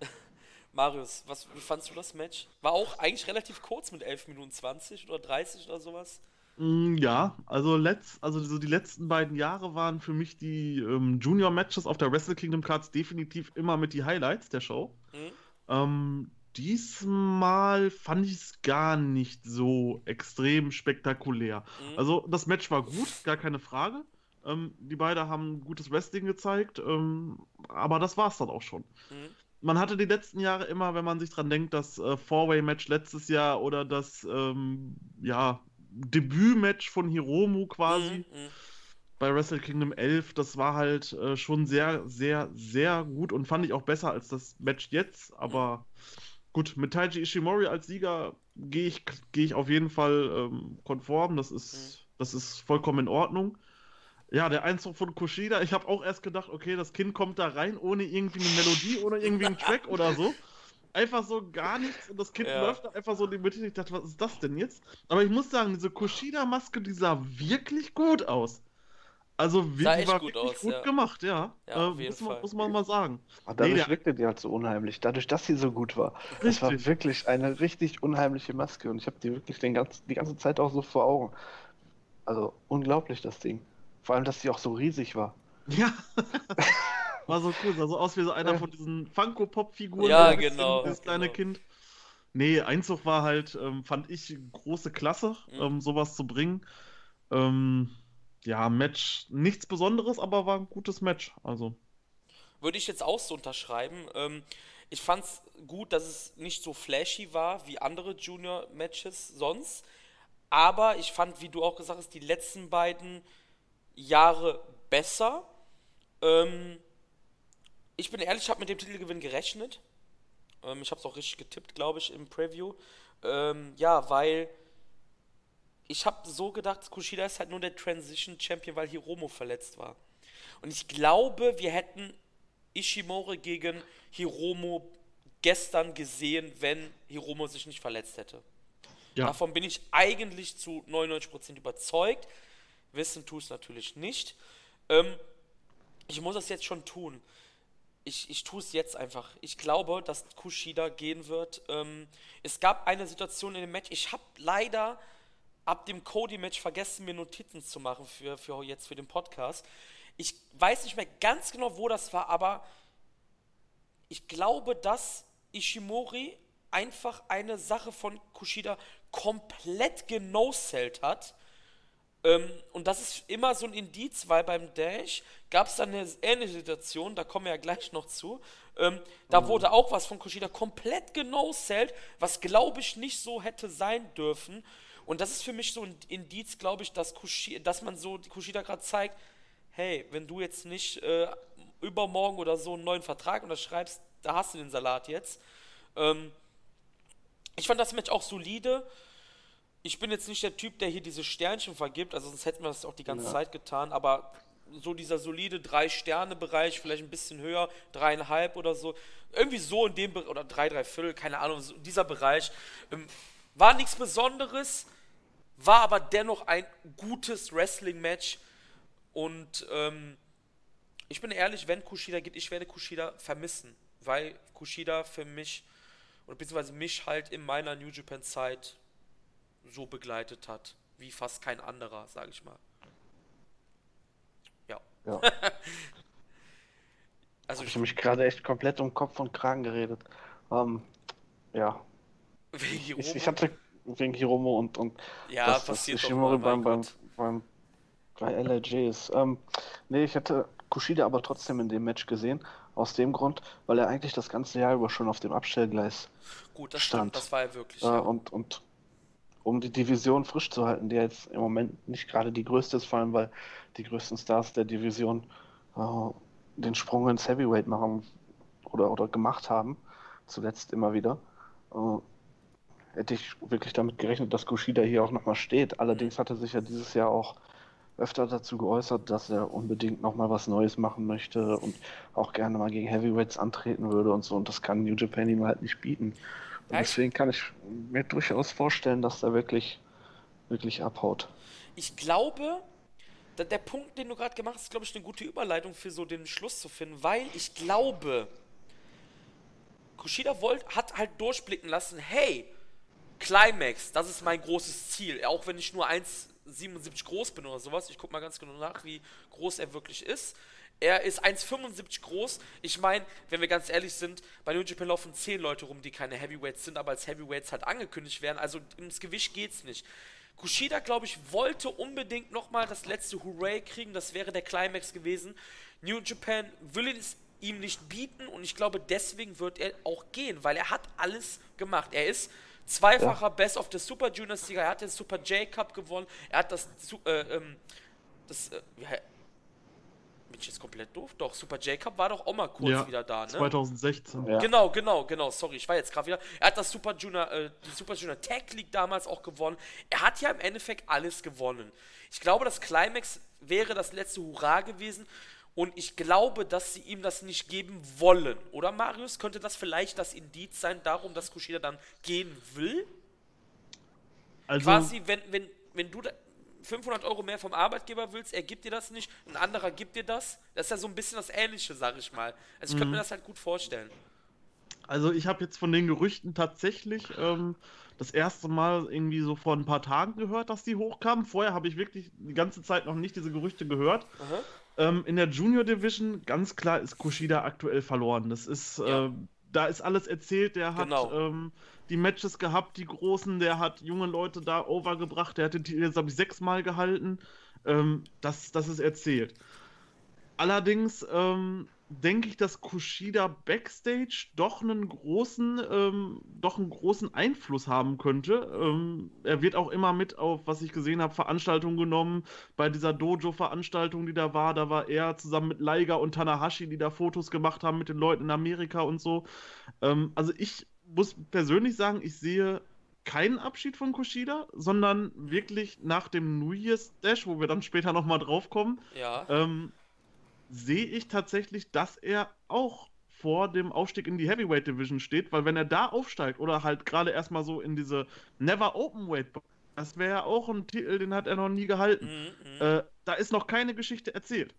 Marius, was, wie fandst du das Match? War auch eigentlich relativ kurz mit 11 Minuten 20 oder 30 oder sowas.
Mm, Ja, also, letzt, also so die letzten beiden Jahre waren für mich die ähm, Junior-Matches auf der Wrestle Kingdom Cards definitiv immer mit die Highlights der Show.
Mhm.
Ähm, diesmal fand ich es gar nicht so extrem spektakulär.
Mhm.
Also das Match war gut, gar keine Frage. Ähm, die beiden haben gutes Wrestling gezeigt, ähm, aber das war es dann auch schon.
Mhm.
Man hatte die letzten Jahre immer, wenn man sich dran denkt, das äh, Four-Way-Match letztes Jahr oder das ähm, ja, Debüt-Match von Hiromu quasi
Mhm. Mhm.
bei Wrestle Kingdom 11, das war halt äh, schon sehr, sehr, sehr gut und fand ich auch besser als das Match jetzt. Aber gut, mit Taiji Ishimori als Sieger gehe ich, gehe ich auf jeden Fall ähm, konform. Das ist, das ist vollkommen in Ordnung. Ja, der Einzug von Kushida, ich habe auch erst gedacht, okay, das Kind kommt da rein ohne irgendwie eine Melodie, ohne irgendwie einen Track oder so. Einfach so gar nichts und das Kind ja. läuft da einfach so in die Mitte. Ich dachte, was ist das denn jetzt? Aber ich muss sagen, diese Kushida-Maske, die sah wirklich gut aus. Also wirklich, war
gut
wirklich
aus,
gut
ja.
gemacht, ja.
Ja,
äh,
auf jeden
muss, man,
Fall.
muss man mal sagen.
Aber dadurch
Nee, der-
wirkte die halt so unheimlich, dadurch, dass sie so gut war. Das war
Richtig.
wirklich eine richtig unheimliche Maske und ich habe die wirklich den ganz, die ganze Zeit auch so vor Augen. Also unglaublich, das Ding. Vor allem, dass sie auch so riesig war.
Ja. War so cool, sah so aus wie so einer
Ja.
von diesen Funko-Pop-Figuren.
Ja, genau,
Das kleine
genau.
Kind. Nee, Einzug war halt, ähm, fand ich, große Klasse,
Mhm.
ähm, sowas zu bringen. Ähm, ja, Match, nichts Besonderes, aber war ein gutes Match. Also,
Würde ich jetzt auch so unterschreiben. Ähm, ich fand es gut, dass es nicht so flashy war wie andere Junior-Matches sonst. Aber ich fand, wie du auch gesagt hast, die letzten beiden Jahre besser. Ähm, ich bin ehrlich, ich habe mit dem Titelgewinn gerechnet. Ähm, ich habe es auch richtig getippt, glaube ich, im Preview. Ähm, ja, weil ich habe so gedacht, Kushida ist halt nur der Transition Champion, weil Hiromo verletzt war. Und ich glaube, wir hätten Ishimori gegen Hiromo gestern gesehen, wenn Hiromo sich nicht verletzt hätte.
ja.
Davon bin ich eigentlich zu 99% überzeugt. Wissen tue es natürlich nicht. Ähm, ich muss das jetzt schon tun. Ich, ich tue es jetzt einfach. Ich glaube, dass Kushida gehen wird. Ähm, es gab eine Situation in dem Match. Ich habe leider ab dem Cody-Match vergessen, mir Notizen zu machen für, für jetzt für den Podcast. Ich weiß nicht mehr ganz genau, wo das war, aber ich glaube, dass Ishimori einfach eine Sache von Kushida komplett genosellt hat. Ähm, und das ist immer so ein Indiz, weil beim Dash gab es dann eine ähnliche Situation, da kommen wir ja gleich noch zu. Ähm, da wurde auch was von Kushida komplett genosellt, was glaube ich nicht so hätte sein dürfen. Und das ist für mich so ein Indiz, glaube ich, dass, Kushi dass man so Kushida gerade zeigt, hey, wenn du jetzt nicht äh, übermorgen oder so einen neuen Vertrag unterschreibst, da hast du den Salat jetzt. Ähm, ich fand das Match auch solide. Ich bin jetzt nicht der Typ, der hier diese Sternchen vergibt, also sonst hätten wir das auch die ganze
Ja.
Zeit getan, aber so dieser solide Drei-Sterne-Bereich, vielleicht ein bisschen höher, dreieinhalb oder so, irgendwie so in dem Bereich, oder drei, drei Viertel, keine Ahnung, so dieser Bereich, ähm, war nichts Besonderes, war aber dennoch ein gutes Wrestling-Match und ähm, ich bin ehrlich, wenn Kushida geht, ich werde Kushida vermissen, weil Kushida für mich oder beziehungsweise mich halt in meiner New Japan Zeit so begleitet hat, wie fast kein anderer, sage ich mal. Ja.
Ja.
Also
Ich habe mich gerade echt komplett um Kopf und Kragen geredet. Ähm, ja,
wegen Hiromo,
ich, ich hatte wegen Hiromo und, und
ja,
das
passiert mal, mein
beim, beim, beim, bei ist. Ähm, nee, ich hätte Kushida aber trotzdem in dem Match gesehen. Aus dem Grund, weil er eigentlich das ganze Jahr über schon auf dem Abstellgleis
Gut, das
stand.
stimmt, das war ja wirklich.
äh,
ja.
und, und um die Division frisch zu halten, die jetzt im Moment nicht gerade die größte ist, vor allem weil die größten Stars der Division äh, den Sprung ins Heavyweight machen oder, oder gemacht haben, zuletzt immer wieder. Äh, hätte ich wirklich damit gerechnet, dass Kushida hier auch nochmal steht. Allerdings hat er sich ja dieses Jahr auch öfter dazu geäußert, dass er unbedingt nochmal was Neues machen möchte und auch gerne mal gegen Heavyweights antreten würde und so. Und das kann New Japan ihm halt nicht bieten. Deswegen kann ich mir durchaus vorstellen, dass er wirklich, wirklich abhaut.
Ich glaube, der Punkt, den du gerade gemacht hast, ist, glaube ich, eine gute Überleitung für so den Schluss zu finden, weil ich glaube, Kushida wollt, hat halt durchblicken lassen, hey, Climax, das ist mein großes Ziel. Auch wenn ich nur 1,77 groß bin oder sowas. Ich gucke mal ganz genau nach, wie groß er wirklich ist. Er ist 1,75 groß. Ich meine, wenn wir ganz ehrlich sind, bei New Japan laufen 10 Leute rum, die keine Heavyweights sind, aber als Heavyweights halt angekündigt werden. Also ins Gewicht geht's nicht. Kushida, glaube ich, wollte unbedingt nochmal das letzte Hooray kriegen. Das wäre der Climax gewesen. New Japan will es ihm nicht bieten und ich glaube, deswegen wird er auch gehen, weil er hat alles gemacht. Er ist zweifacher Best of the Super Junior Sieger, er hat den Super J Cup gewonnen, er hat das, äh, ähm, das, äh, ja, bin ich jetzt komplett doof? Doch, Super Jacob war doch auch mal kurz
Ja,
wieder da, ne?
2016.
Ja.
Genau, genau, genau. Sorry, ich war jetzt gerade wieder. Er hat das Super Junior, äh, die Super Junior Tag League damals auch gewonnen. Er hat ja im Endeffekt alles gewonnen. Ich glaube, das Climax wäre das letzte Hurra gewesen. Und ich glaube, dass sie ihm das nicht geben wollen. Oder Marius? Könnte das vielleicht das Indiz sein, darum, dass Kushida dann gehen will?
Also,
Quasi, wenn, wenn, wenn du da 500 Euro mehr vom Arbeitgeber willst, er gibt dir das nicht, ein anderer gibt dir das. Das ist ja so ein bisschen das Ähnliche, sag ich mal. Also ich könnte mir das halt gut vorstellen.
Also ich habe jetzt von den Gerüchten tatsächlich ähm, das erste Mal irgendwie so vor ein paar Tagen gehört, dass die hochkamen. Vorher habe ich wirklich die ganze Zeit noch nicht diese Gerüchte gehört. Ähm, in der Junior Division, ganz klar, ist Kushida aktuell verloren. Das ist,
Ja.
äh, da ist alles erzählt. Der hat
Genau.
ähm, die Matches gehabt, die großen, der hat junge Leute da overgebracht, der hat den Titel jetzt, glaube ich, sechsmal gehalten. Ähm, das, das ist erzählt. Allerdings ähm, denke ich, dass Kushida Backstage doch einen großen, ähm, doch einen großen Einfluss haben könnte. Ähm, er wird auch immer mit auf, was ich gesehen habe, Veranstaltungen genommen. Bei dieser Dojo-Veranstaltung, die da war, da war er zusammen mit Liger und Tanahashi, die da Fotos gemacht haben mit den Leuten in Amerika und so. Ähm, also ich muss persönlich sagen, ich sehe keinen Abschied von Kushida, sondern wirklich nach dem New Year's Dash, wo wir dann später nochmal drauf kommen,
Ja.
ähm, sehe ich tatsächlich, dass er auch vor dem Aufstieg in die Heavyweight Division steht, weil wenn er da aufsteigt oder halt gerade erstmal so in diese Never Openweight, das wäre ja auch ein Titel, den hat er noch nie gehalten.
Mhm, mhm.
Äh, da ist noch keine Geschichte erzählt.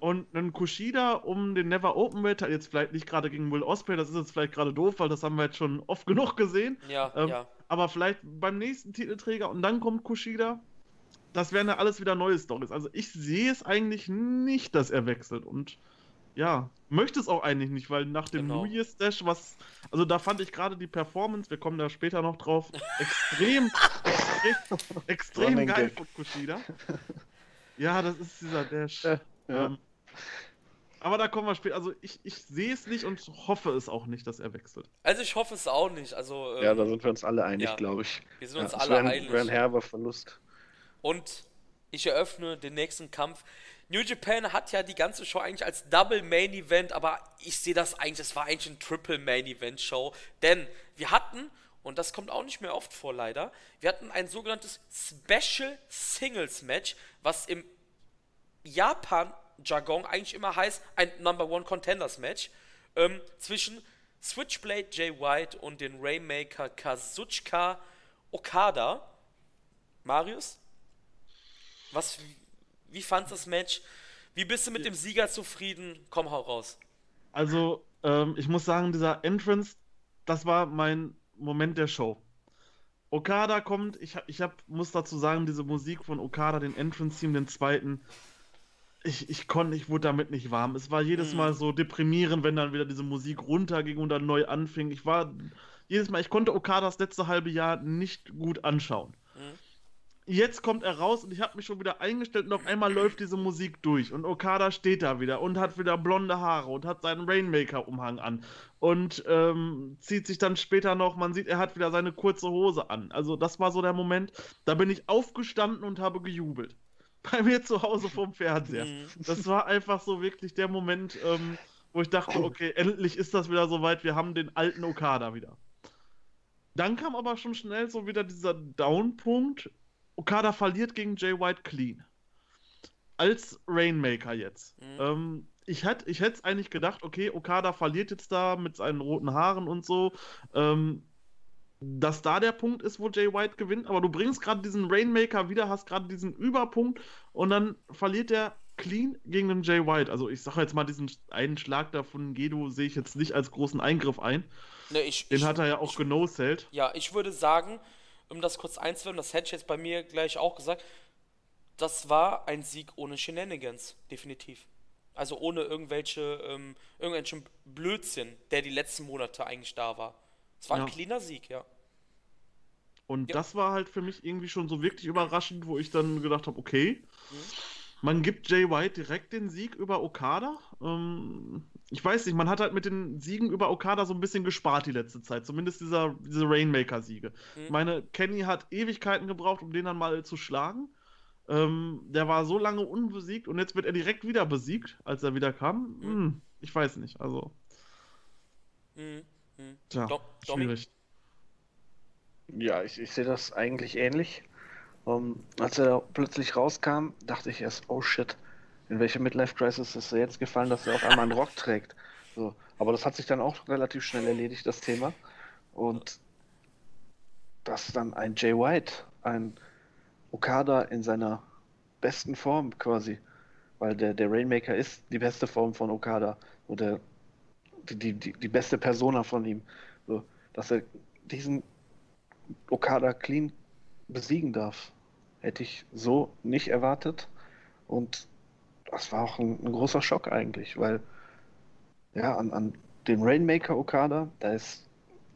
Und ein Kushida um den Never Openweight, jetzt vielleicht nicht gerade gegen Will Ospreay, das ist jetzt vielleicht gerade doof, weil das haben wir jetzt schon oft genug gesehen.
ja,
ähm,
ja.
Aber vielleicht beim nächsten Titelträger und dann kommt Kushida. Das wären ja alles wieder neue Stories. Also ich sehe es eigentlich nicht, dass er wechselt. Und ja, möchte es auch eigentlich nicht, weil nach dem
Genau.
New Year's Dash, was. Also da fand ich gerade die Performance, wir kommen da später noch drauf, extrem, extrem, extrem geil von Kushida. Ja, das ist dieser Dash.
Ja, ja.
Ähm, aber da kommen wir später. Also ich, ich sehe es nicht und hoffe es auch nicht, dass er wechselt.
Also ich hoffe es auch nicht. Also ähm,
Ja, da sind wir uns alle einig,
ja.
glaube ich.
wir sind uns
ja,
alle
ein,
einig.
wär ein herber Verlust.
Und ich eröffne den nächsten Kampf. New Japan hat ja die ganze Show eigentlich als Double Main Event, aber ich sehe das eigentlich, das war eigentlich ein Triple Main Event Show. Denn wir hatten, und das kommt auch nicht mehr oft vor leider, wir hatten ein sogenanntes Special Singles Match, was im Japan-Jargon eigentlich immer heißt, ein Number One Contenders Match ähm, zwischen Switchblade Jay White und den Rainmaker Kazuchika Okada. Marius? Was, wie fandst du das Match? Wie bist du mit dem Sieger zufrieden? Komm, hau raus.
Also, ähm, ich muss sagen, dieser Entrance, das war mein Moment der Show. Okada kommt, ich, ich hab, muss dazu sagen, diese Musik von Okada, den Entrance-Team, den zweiten, ich, ich konnte, ich wurde damit nicht warm. Es war jedes
Mhm.
Mal so deprimierend, wenn dann wieder diese Musik runterging und dann neu anfing. Ich war jedes Mal, ich konnte Okadas letzte halbe Jahr nicht gut anschauen.
Mhm.
Jetzt kommt er raus und ich habe mich schon wieder eingestellt und auf einmal läuft diese Musik durch und Okada steht da wieder und hat wieder blonde Haare und hat seinen Rainmaker-Umhang an und ähm, zieht sich dann später noch, man sieht, er hat wieder seine kurze Hose an. Also das war so der Moment, da bin ich aufgestanden und habe gejubelt. Bei mir zu Hause vorm Fernseher.
Mhm.
Das war einfach so wirklich der Moment, ähm, wo ich dachte, okay, endlich ist das wieder soweit, wir haben den alten Okada wieder. Dann kam aber schon schnell so wieder dieser Downpunkt. Okada verliert gegen Jay White clean. Als Rainmaker jetzt.
Mhm.
Ähm, ich hätte ich es eigentlich gedacht, okay, Okada verliert jetzt da mit seinen roten Haaren und so. Ähm, dass da der Punkt ist, wo Jay White gewinnt, aber du bringst gerade diesen Rainmaker wieder, hast gerade diesen Überpunkt und dann verliert er clean gegen den Jay White. Also ich sage jetzt mal, diesen einen Schlag da von Gedo sehe ich jetzt nicht als großen Eingriff ein.
Ne, ich,
Den
ich,
hat er ja auch genoselt.
Ja, ich würde sagen, um das kurz einzuwenden, das hätte ich jetzt bei mir gleich auch gesagt, das war ein Sieg ohne Shenanigans, definitiv. Also ohne irgendwelche, ähm, irgendwelchen Blödsinn, der die letzten Monate eigentlich da war. Es war ein
Ja.
cleaner Sieg, ja.
Und
Ja.
das war halt für mich irgendwie schon so wirklich überraschend, wo ich dann gedacht habe, okay,
Mhm.
man gibt Jay White direkt den Sieg über Okada. Ähm, ich weiß nicht, man hat halt mit den Siegen über Okada so ein bisschen gespart die letzte Zeit. Zumindest dieser, diese Rainmaker-Siege.
Mhm.
Ich meine, Kenny hat Ewigkeiten gebraucht, um den dann mal zu schlagen. Ähm, der war so lange unbesiegt und jetzt wird er direkt wieder besiegt, als er wieder kam. Mhm. Hm, ich weiß nicht, also. Mhm. Mhm. Tja, Do schwierig.
Ja, ich, ich sehe das eigentlich ähnlich. Um, als er plötzlich rauskam, dachte ich erst, oh shit, in welche Midlife Crisis ist er jetzt gefallen, dass er auf einmal einen Rock trägt. So, aber das hat sich dann auch relativ schnell erledigt, das Thema. Und dass dann ein Jay White, ein Okada in seiner besten Form quasi, weil der, der Rainmaker ist die beste Form von Okada oder die, die, die beste Persona von ihm. So, dass er diesen Okada clean besiegen darf, hätte ich so nicht erwartet. Und das war auch ein, ein großer Schock eigentlich, weil ja, an, an den Rainmaker Okada, da ist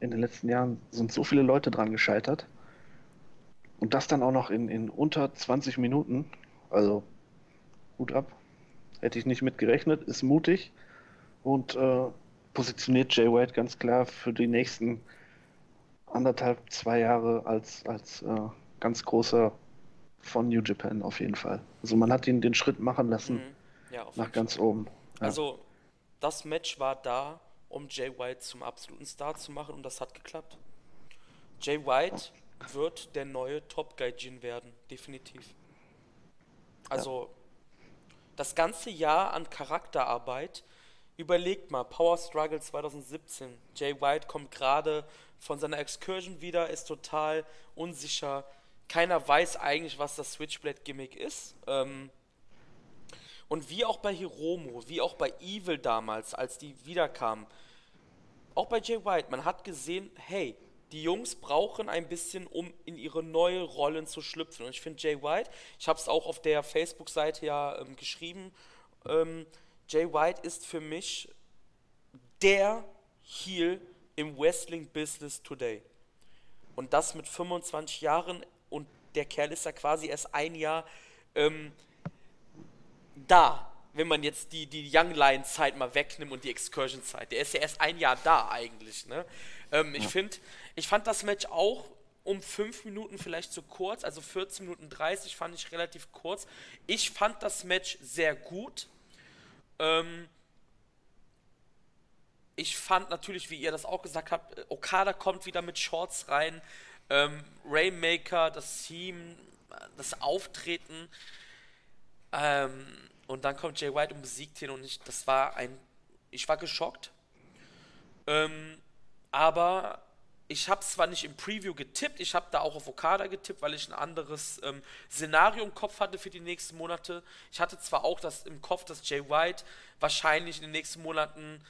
in den letzten Jahren sind so viele Leute dran gescheitert. Und das dann auch noch in, in unter 20 Minuten. Also Hut ab. Hätte ich nicht mit gerechnet, ist mutig und äh, positioniert Jay White ganz klar für die nächsten anderthalb, zwei Jahre als, als äh, ganz großer von New Japan auf jeden Fall. Also man hat ihn den Schritt machen lassen mhm. ja, nach ganz oben.
Ja. Also das Match war da, um Jay White zum absoluten Star zu machen und das hat geklappt. Jay White wird der neue Top Gaijin werden, definitiv. Also ja. das ganze Jahr an Charakterarbeit, überlegt mal, Power Struggle 2017. Jay White kommt gerade von seiner Excursion wieder, ist total unsicher. Keiner weiß eigentlich, was das Switchblade-Gimmick ist. Ähm, und wie auch bei Hiromo, wie auch bei Evil damals, als die wiederkamen, auch bei Jay White, man hat gesehen, hey, die Jungs brauchen ein bisschen, um in ihre neue Rollen zu schlüpfen. Und ich finde Jay White, ich habe es auch auf der Facebook-Seite ja ähm, geschrieben, ähm, Jay White ist für mich der Heel im Wrestling-Business today. Und das mit 25 Jahren und der Kerl ist ja quasi erst ein Jahr ähm, da, wenn man jetzt die, die Young Lion-Zeit mal wegnimmt und die Excursion-Zeit. Der ist ja erst ein Jahr da eigentlich. Ne? Ähm, ich finde, ich fand das Match auch um 5 Minuten vielleicht zu kurz, also 14 Minuten 30 fand ich relativ kurz. Ich fand das Match sehr gut. Ähm, ich fand natürlich, wie ihr das auch gesagt habt, Okada kommt wieder mit Shorts rein. Ähm, Rainmaker, das Team, das Auftreten. Ähm, und dann kommt Jay White und besiegt ihn und ich, das war ein. Ich war geschockt. Ähm, aber ich habe zwar nicht im Preview getippt, ich habe da auch auf Okada getippt, weil ich ein anderes ähm, Szenario im Kopf hatte für die nächsten Monate. Ich hatte zwar auch das im Kopf, dass Jay White wahrscheinlich in den nächsten Monaten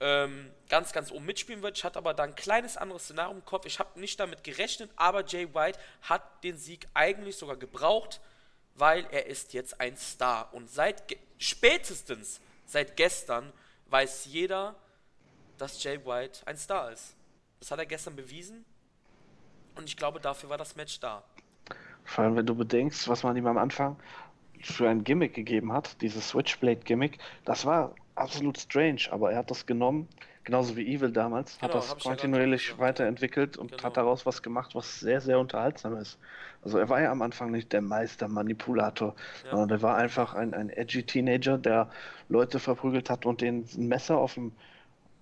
ähm, ganz, ganz oben mitspielen wird. Ich hatte aber da ein kleines anderes Szenario im Kopf. Ich habe nicht damit gerechnet, aber Jay White hat den Sieg eigentlich sogar gebraucht weil er ist jetzt ein Star. Und seit spätestens seit gestern weiß jeder, dass Jay White ein Star ist. Das hat er gestern bewiesen und ich glaube, dafür war das Match da.
Vor allem, wenn du bedenkst, was man ihm am Anfang für ein Gimmick gegeben hat, dieses Switchblade-Gimmick, das war absolut strange, aber er hat das genommen, genauso wie Evil damals, genau, hat das kontinuierlich ja weiterentwickelt und genau. hat daraus was gemacht, was sehr, sehr unterhaltsam ist. Also er war ja am Anfang nicht der Meistermanipulator, ja. sondern er war einfach ein, ein edgy Teenager, der Leute verprügelt hat und denen ein Messer auf den,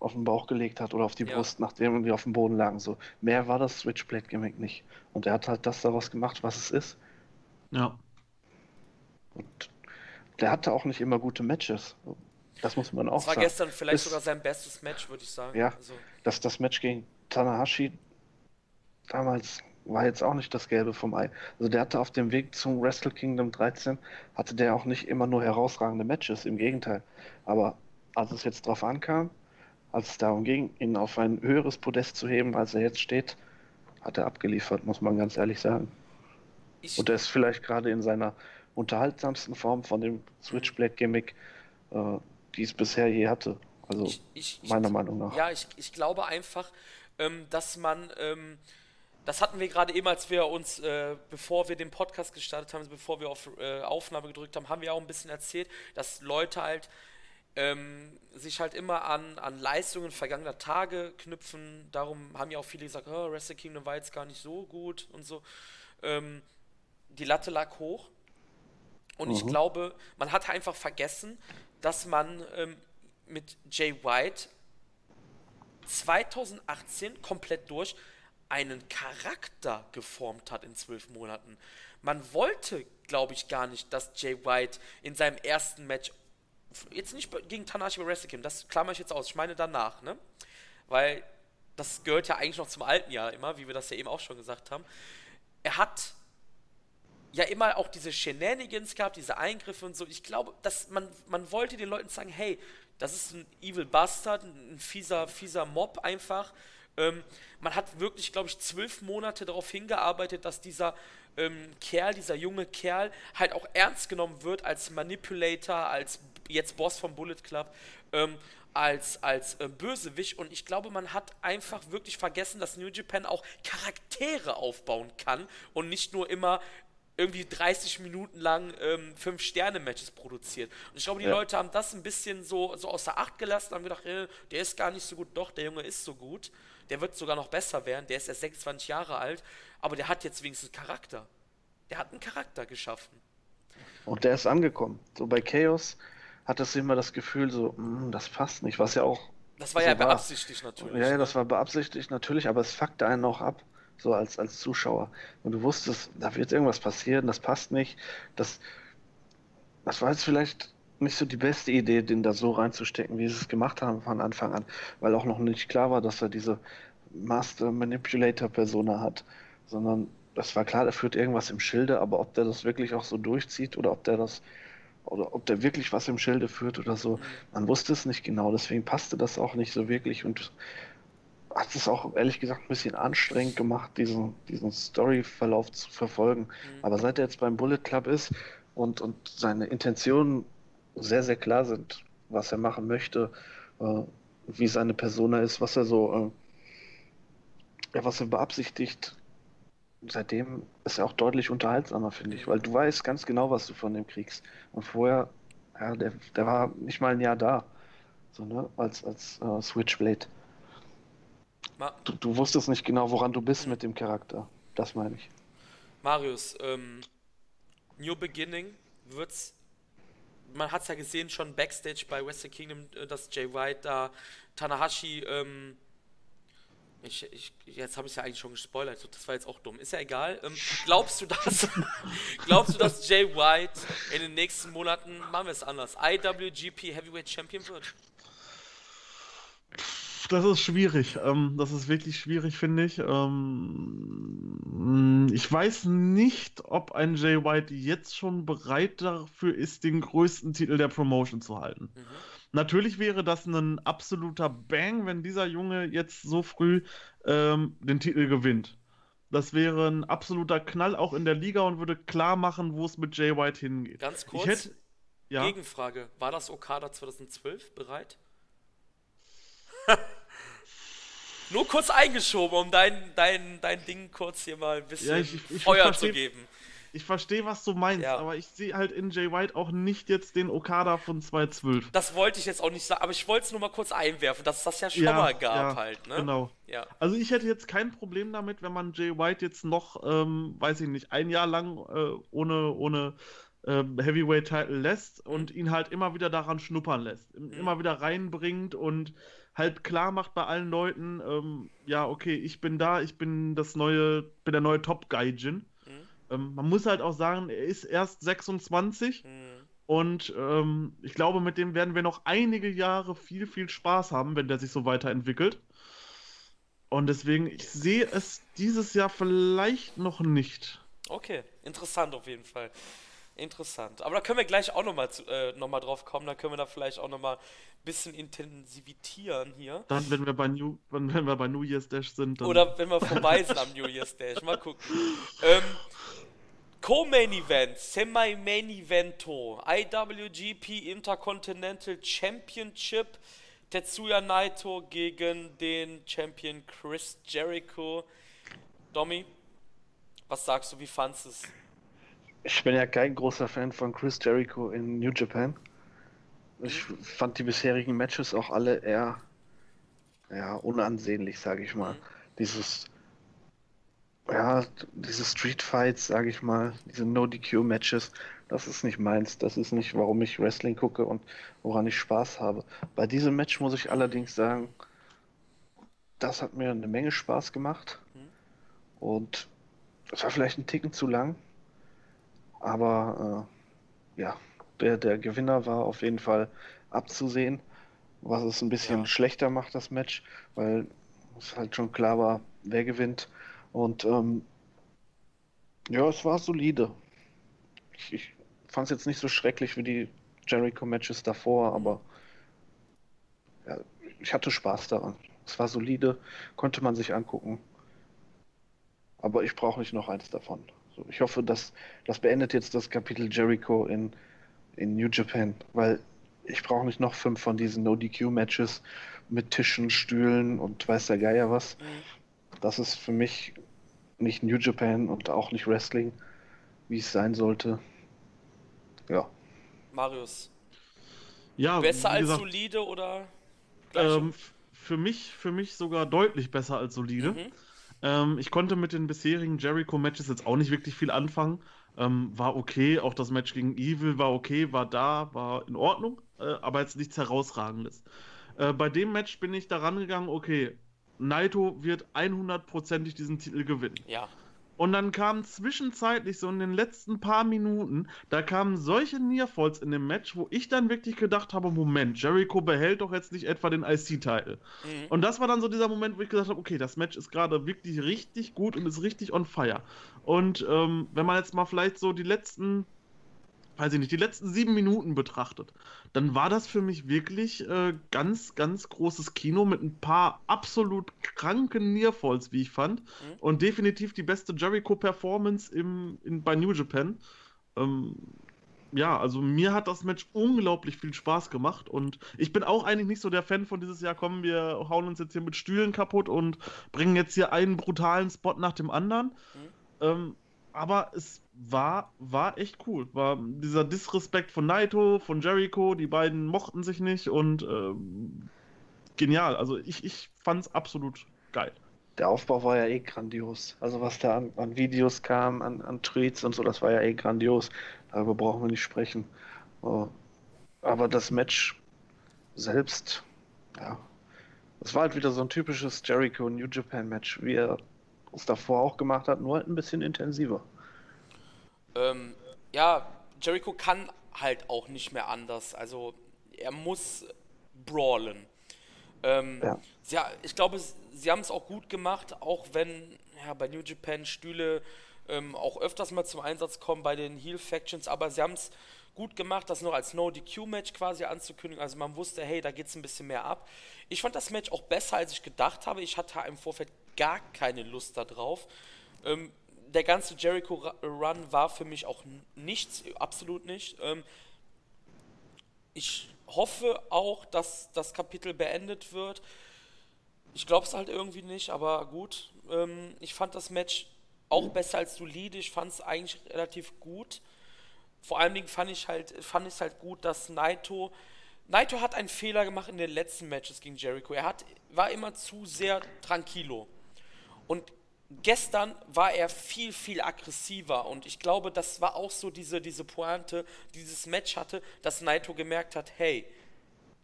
auf den Bauch gelegt hat oder auf die ja. Brust, nachdem die auf dem Boden lagen. So mehr war das Switchblade-Gimmick nicht. Und er hat halt das daraus gemacht, was es ist.
Ja.
Und der hatte auch nicht immer gute Matches. Das muss man auch sagen. Das
war gestern vielleicht das, sogar sein bestes Match, würde ich sagen.
Ja, also. das, das Match gegen Tanahashi damals war jetzt auch nicht das Gelbe vom Ei. Also der hatte auf dem Weg zum Wrestle Kingdom 13, hatte der auch nicht immer nur herausragende Matches, im Gegenteil. Aber als es jetzt drauf ankam, als es darum ging, ihn auf ein höheres Podest zu heben, als er jetzt steht, hat er abgeliefert, muss man ganz ehrlich sagen. Ich Und er ist vielleicht gerade in seiner unterhaltsamsten Form von dem Switchblade-Gimmick, äh, die es bisher je hatte. Also ich, ich, meiner Meinung nach.
Ja, ich, ich glaube einfach, ähm, dass man, ähm, das hatten wir gerade eben, als wir uns, äh, bevor wir den Podcast gestartet haben, bevor wir auf äh, Aufnahme gedrückt haben, haben wir auch ein bisschen erzählt, dass Leute halt ähm, sich halt immer an, an Leistungen vergangener Tage knüpfen. Darum haben ja auch viele gesagt, oh, Wrestle Kingdom war jetzt gar nicht so gut und so. Ähm, die Latte lag hoch Und mhm. ich glaube, man hat einfach vergessen, dass man ähm, mit Jay White 2018 komplett durch einen Charakter geformt hat in zwölf Monaten. Man wollte, glaube ich, gar nicht, dass Jay White in seinem ersten Match, jetzt nicht gegen Tanashi Wrestle Kim, das klammer ich jetzt aus, ich meine danach, ne? Weil das gehört ja eigentlich noch zum alten Jahr immer, wie wir das ja eben auch schon gesagt haben. Er hat ja immer auch diese Shenanigans gehabt, diese Eingriffe und so. Ich glaube, dass man, man wollte den Leuten sagen, hey, das ist ein Evil Bastard, ein fieser, fieser Mob einfach. Ähm, man hat wirklich, glaube ich, zwölf Monate darauf hingearbeitet, dass dieser ähm, Kerl, dieser junge Kerl, halt auch ernst genommen wird als Manipulator, als jetzt Boss vom Bullet Club, ähm, als, als äh, Bösewicht. Und ich glaube, man hat einfach wirklich vergessen, dass New Japan auch Charaktere aufbauen kann und nicht nur immer irgendwie 30 Minuten lang ähm, 5-Sterne-Matches produziert. Und ich glaube, die ja. Leute haben das ein bisschen so, so außer Acht gelassen, haben gedacht, äh, der ist gar nicht so gut. Doch, der Junge ist so gut. Der wird sogar noch besser werden. Der ist erst 26 Jahre alt, aber der hat jetzt wenigstens Charakter. Der hat einen Charakter geschaffen.
Und der ist angekommen. So bei Chaos hat es immer das Gefühl, so, mh, das passt nicht, was ja auch.
Das war so ja beabsichtigt war. natürlich.
Ja, ja, das war beabsichtigt natürlich, aber es fuckte einen auch ab so als, als Zuschauer. Und du wusstest, da wird irgendwas passieren, das passt nicht. Das, das war jetzt vielleicht nicht so die beste Idee, den da so reinzustecken, wie sie es gemacht haben von Anfang an, weil auch noch nicht klar war, dass er diese Master Manipulator Persona hat, sondern das war klar, der führt irgendwas im Schilde, aber ob der das wirklich auch so durchzieht oder ob der das oder ob der wirklich was im Schilde führt oder so, man wusste es nicht genau, deswegen passte das auch nicht so wirklich und hat es auch ehrlich gesagt ein bisschen anstrengend gemacht, diesen, diesen Story-Verlauf zu verfolgen. Mhm. Aber seit er jetzt beim Bullet Club ist und, und seine Intentionen sehr, sehr klar sind, was er machen möchte, äh, wie seine Persona ist, was er so, äh, ja, was er beabsichtigt, seitdem ist er auch deutlich unterhaltsamer, finde ich, weil du weißt ganz genau, was du von dem kriegst. Und vorher, ja, der, der war nicht mal ein Jahr da, so, ne, als, als uh, Switchblade. Du, du, wusstest nicht genau, woran du bist mit dem Charakter. Das meine ich.
Marius, ähm, New Beginning wird's. Man hat es ja gesehen schon backstage bei Western Kingdom, äh, dass Jay White da Tanahashi. Ähm, ich, ich, jetzt habe ich es ja eigentlich schon gespoilert. Das war jetzt auch dumm. Ist ja egal. Ähm, glaubst du, dass glaubst du, dass Jay White in den nächsten Monaten machen wir es anders? IWGP Heavyweight Champion wird?
das ist schwierig. Ähm, das ist wirklich schwierig, finde ich. Ähm, ich weiß nicht, ob ein Jay White jetzt schon bereit dafür ist, den größten Titel der Promotion zu halten. Mhm. Natürlich wäre das ein absoluter Bang, wenn dieser Junge jetzt so früh ähm, den Titel gewinnt. Das wäre ein absoluter Knall auch in der Liga und würde klar machen, wo es mit Jay White hingeht.
Ganz kurz. Hätte, ja? Gegenfrage. War das Okada 2012 bereit? Nur kurz eingeschoben, um dein, dein, dein Ding kurz hier mal ein bisschen ja, ich, ich, Feuer versteh, zu geben.
Ich verstehe, was du meinst, ja. aber ich sehe halt in Jay White auch nicht jetzt den Okada von 212.
Das wollte ich jetzt auch nicht sagen, aber ich wollte es nur mal kurz einwerfen, dass es das ja schon ja, mal gab halt, ne?
Genau. Ja. Also ich hätte jetzt kein Problem damit, wenn man Jay White jetzt noch, ähm, weiß ich nicht, ein Jahr lang äh, ohne, ohne ähm, Heavyweight-Title lässt und ihn halt immer wieder daran schnuppern lässt. Mhm. Immer wieder reinbringt und halt klar macht bei allen Leuten, ähm, ja, okay, ich bin da, ich bin das neue, bin der neue Top-Gaijin. Ähm, man muss halt auch sagen, er ist erst 26 mhm. und ähm, ich glaube, mit dem werden wir noch einige Jahre viel, viel Spaß haben, wenn der sich so weiterentwickelt. Und deswegen, ich sehe es dieses Jahr vielleicht noch nicht.
Okay, interessant auf jeden Fall. Interessant. Aber da können wir gleich auch nochmal äh, noch drauf kommen. Da können wir da vielleicht auch nochmal ein bisschen intensivitieren hier.
Dann, wenn wir bei New, wenn, wenn wir bei New Year's Dash sind.
Dann... Oder wenn wir vorbei sind am New Year's Dash. Mal gucken. Ähm, Co-Main Event, Semi-Main Evento, IWGP Intercontinental Championship, Tetsuya Naito gegen den Champion Chris Jericho. Domi, was sagst du, wie fandest du es?
Ich bin ja kein großer Fan von Chris Jericho in New Japan. Ich fand die bisherigen Matches auch alle eher ja, unansehnlich, sage ich mal. Mhm. Dieses ja, diese Street Fights, sage ich mal, diese No-DQ-Matches, das ist nicht meins. Das ist nicht, warum ich Wrestling gucke und woran ich Spaß habe. Bei diesem Match muss ich allerdings sagen, das hat mir eine Menge Spaß gemacht. Mhm. Und es war vielleicht ein Ticken zu lang. Aber äh, ja, der, der Gewinner war auf jeden Fall abzusehen, was es ein bisschen ja. schlechter macht, das Match, weil es halt schon klar war, wer gewinnt. Und ähm, ja, es war solide. Ich, ich fand es jetzt nicht so schrecklich wie die Jericho-Matches davor, aber ja, ich hatte Spaß daran. Es war solide, konnte man sich angucken. Aber ich brauche nicht noch eins davon. Ich hoffe, dass das beendet jetzt das Kapitel Jericho in, in New Japan, weil ich brauche nicht noch fünf von diesen No-DQ-Matches mit Tischen, Stühlen und weiß der Geier was. Mhm. Das ist für mich nicht New Japan und auch nicht Wrestling, wie es sein sollte. Ja.
Marius.
Ja,
besser als gesagt, solide oder?
Ähm, für mich, für mich sogar deutlich besser als solide. Mhm. Ähm, ich konnte mit den bisherigen Jericho-Matches jetzt auch nicht wirklich viel anfangen. Ähm, war okay, auch das Match gegen Evil war okay, war da, war in Ordnung, äh, aber jetzt nichts Herausragendes. Äh, bei dem Match bin ich da rangegangen, okay, Naito wird 100%ig diesen Titel gewinnen.
Ja.
Und dann kam zwischenzeitlich so in den letzten paar Minuten, da kamen solche Nearfalls in dem Match, wo ich dann wirklich gedacht habe, Moment, Jericho behält doch jetzt nicht etwa den IC-Titel. Mhm. Und das war dann so dieser Moment, wo ich gesagt habe, okay, das Match ist gerade wirklich richtig gut und ist richtig on fire. Und ähm, wenn man jetzt mal vielleicht so die letzten weiß ich nicht, die letzten sieben Minuten betrachtet, dann war das für mich wirklich äh, ganz, ganz großes Kino mit ein paar absolut kranken Nearfalls, wie ich fand. Mhm. Und definitiv die beste Jericho-Performance im, in, bei New Japan. Ähm, ja, also mir hat das Match unglaublich viel Spaß gemacht und ich bin auch eigentlich nicht so der Fan von dieses Jahr, kommen wir hauen uns jetzt hier mit Stühlen kaputt und bringen jetzt hier einen brutalen Spot nach dem anderen. Mhm. Ähm, aber es war, war echt cool. War dieser Disrespekt von Naito, von Jericho, die beiden mochten sich nicht und ähm, genial. Also ich, ich fand's absolut geil.
Der Aufbau war ja eh grandios. Also was da an, an Videos kam, an, an, Tweets und so, das war ja eh grandios. Darüber brauchen wir nicht sprechen. Oh. Aber das Match selbst, ja, es war halt wieder so ein typisches Jericho New Japan Match, wie er es davor auch gemacht hat, nur halt ein bisschen intensiver
ähm, ja, Jericho kann halt auch nicht mehr anders. Also er muss brawlen. Ähm, ja. ja. ich glaube, sie haben es auch gut gemacht, auch wenn ja, bei New Japan Stühle ähm, auch öfters mal zum Einsatz kommen bei den Heel Factions, aber sie haben es gut gemacht, das noch als No-DQ-Match quasi anzukündigen. Also man wusste, hey, da geht es ein bisschen mehr ab. Ich fand das Match auch besser, als ich gedacht habe. Ich hatte im Vorfeld gar keine Lust darauf. Ähm, der ganze Jericho-Run war für mich auch nichts, absolut nicht. Ähm, ich hoffe auch, dass das Kapitel beendet wird. Ich glaube es halt irgendwie nicht, aber gut. Ähm, ich fand das Match auch besser als solide. Ich fand es eigentlich relativ gut. Vor allen Dingen fand ich halt, fand ich halt gut, dass Naito. Naito hat einen Fehler gemacht in den letzten Matches gegen Jericho. Er hat, war immer zu sehr tranquilo. Und gestern war er viel, viel aggressiver und ich glaube, das war auch so diese, diese Pointe, dieses Match hatte, dass Naito gemerkt hat, hey,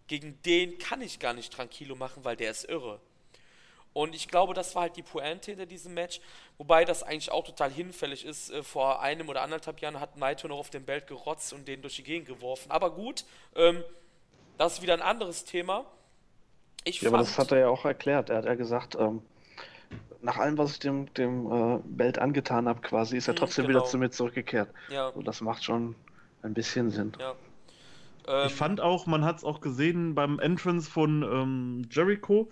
gegen den kann ich gar nicht tranquilo machen, weil der ist irre. Und ich glaube, das war halt die Pointe hinter diesem Match, wobei das eigentlich auch total hinfällig ist. Äh, vor einem oder anderthalb Jahren hat Naito noch auf den Belt gerotzt und den durch die Gegend geworfen. Aber gut, ähm, das ist wieder ein anderes Thema.
Ich ja, aber das hat er ja auch erklärt. Er hat ja gesagt, ähm, nach allem, was ich dem, dem äh, Belt angetan habe, quasi, ist er mhm, trotzdem genau. wieder zu mir zurückgekehrt. Ja. Und das macht schon ein bisschen Sinn. Ja.
Ähm, ich fand auch, man hat es auch gesehen beim Entrance von ähm, Jericho.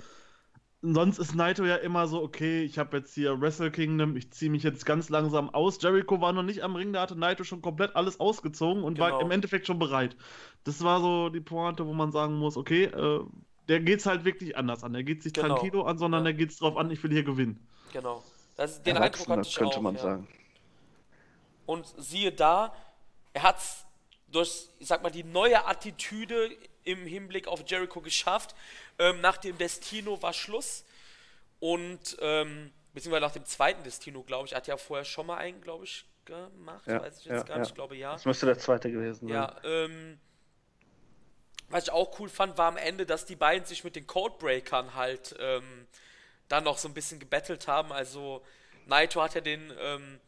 Sonst ist Naito ja immer so, okay, ich habe jetzt hier Wrestle Kingdom, ich ziehe mich jetzt ganz langsam aus. Jericho war noch nicht am Ring, da hatte Naito schon komplett alles ausgezogen und genau. war im Endeffekt schon bereit. Das war so die Pointe, wo man sagen muss, okay, äh, der geht es halt wirklich anders an. Der geht sich genau. tranquilo an, sondern ja. der es drauf an, ich will hier gewinnen.
Genau. Das, den Eindruck hatte ich könnte auch, man ja. sagen. Und siehe da, er hat es durch, ich sag mal, die neue Attitüde im Hinblick auf Jericho geschafft. Ähm, nach dem Destino war Schluss. Und ähm, beziehungsweise nach dem zweiten Destino, glaube ich. Er hat ja vorher schon mal einen, glaube ich, gemacht.
Ja,
Weiß ich jetzt
ja,
gar nicht, ich glaube ja.
Das müsste der zweite gewesen sein.
Ja, ähm, was ich auch cool fand, war am Ende, dass die beiden sich mit den Codebreakern halt ähm, dann noch so ein bisschen gebettelt haben. Also Naito hat ja den ähm,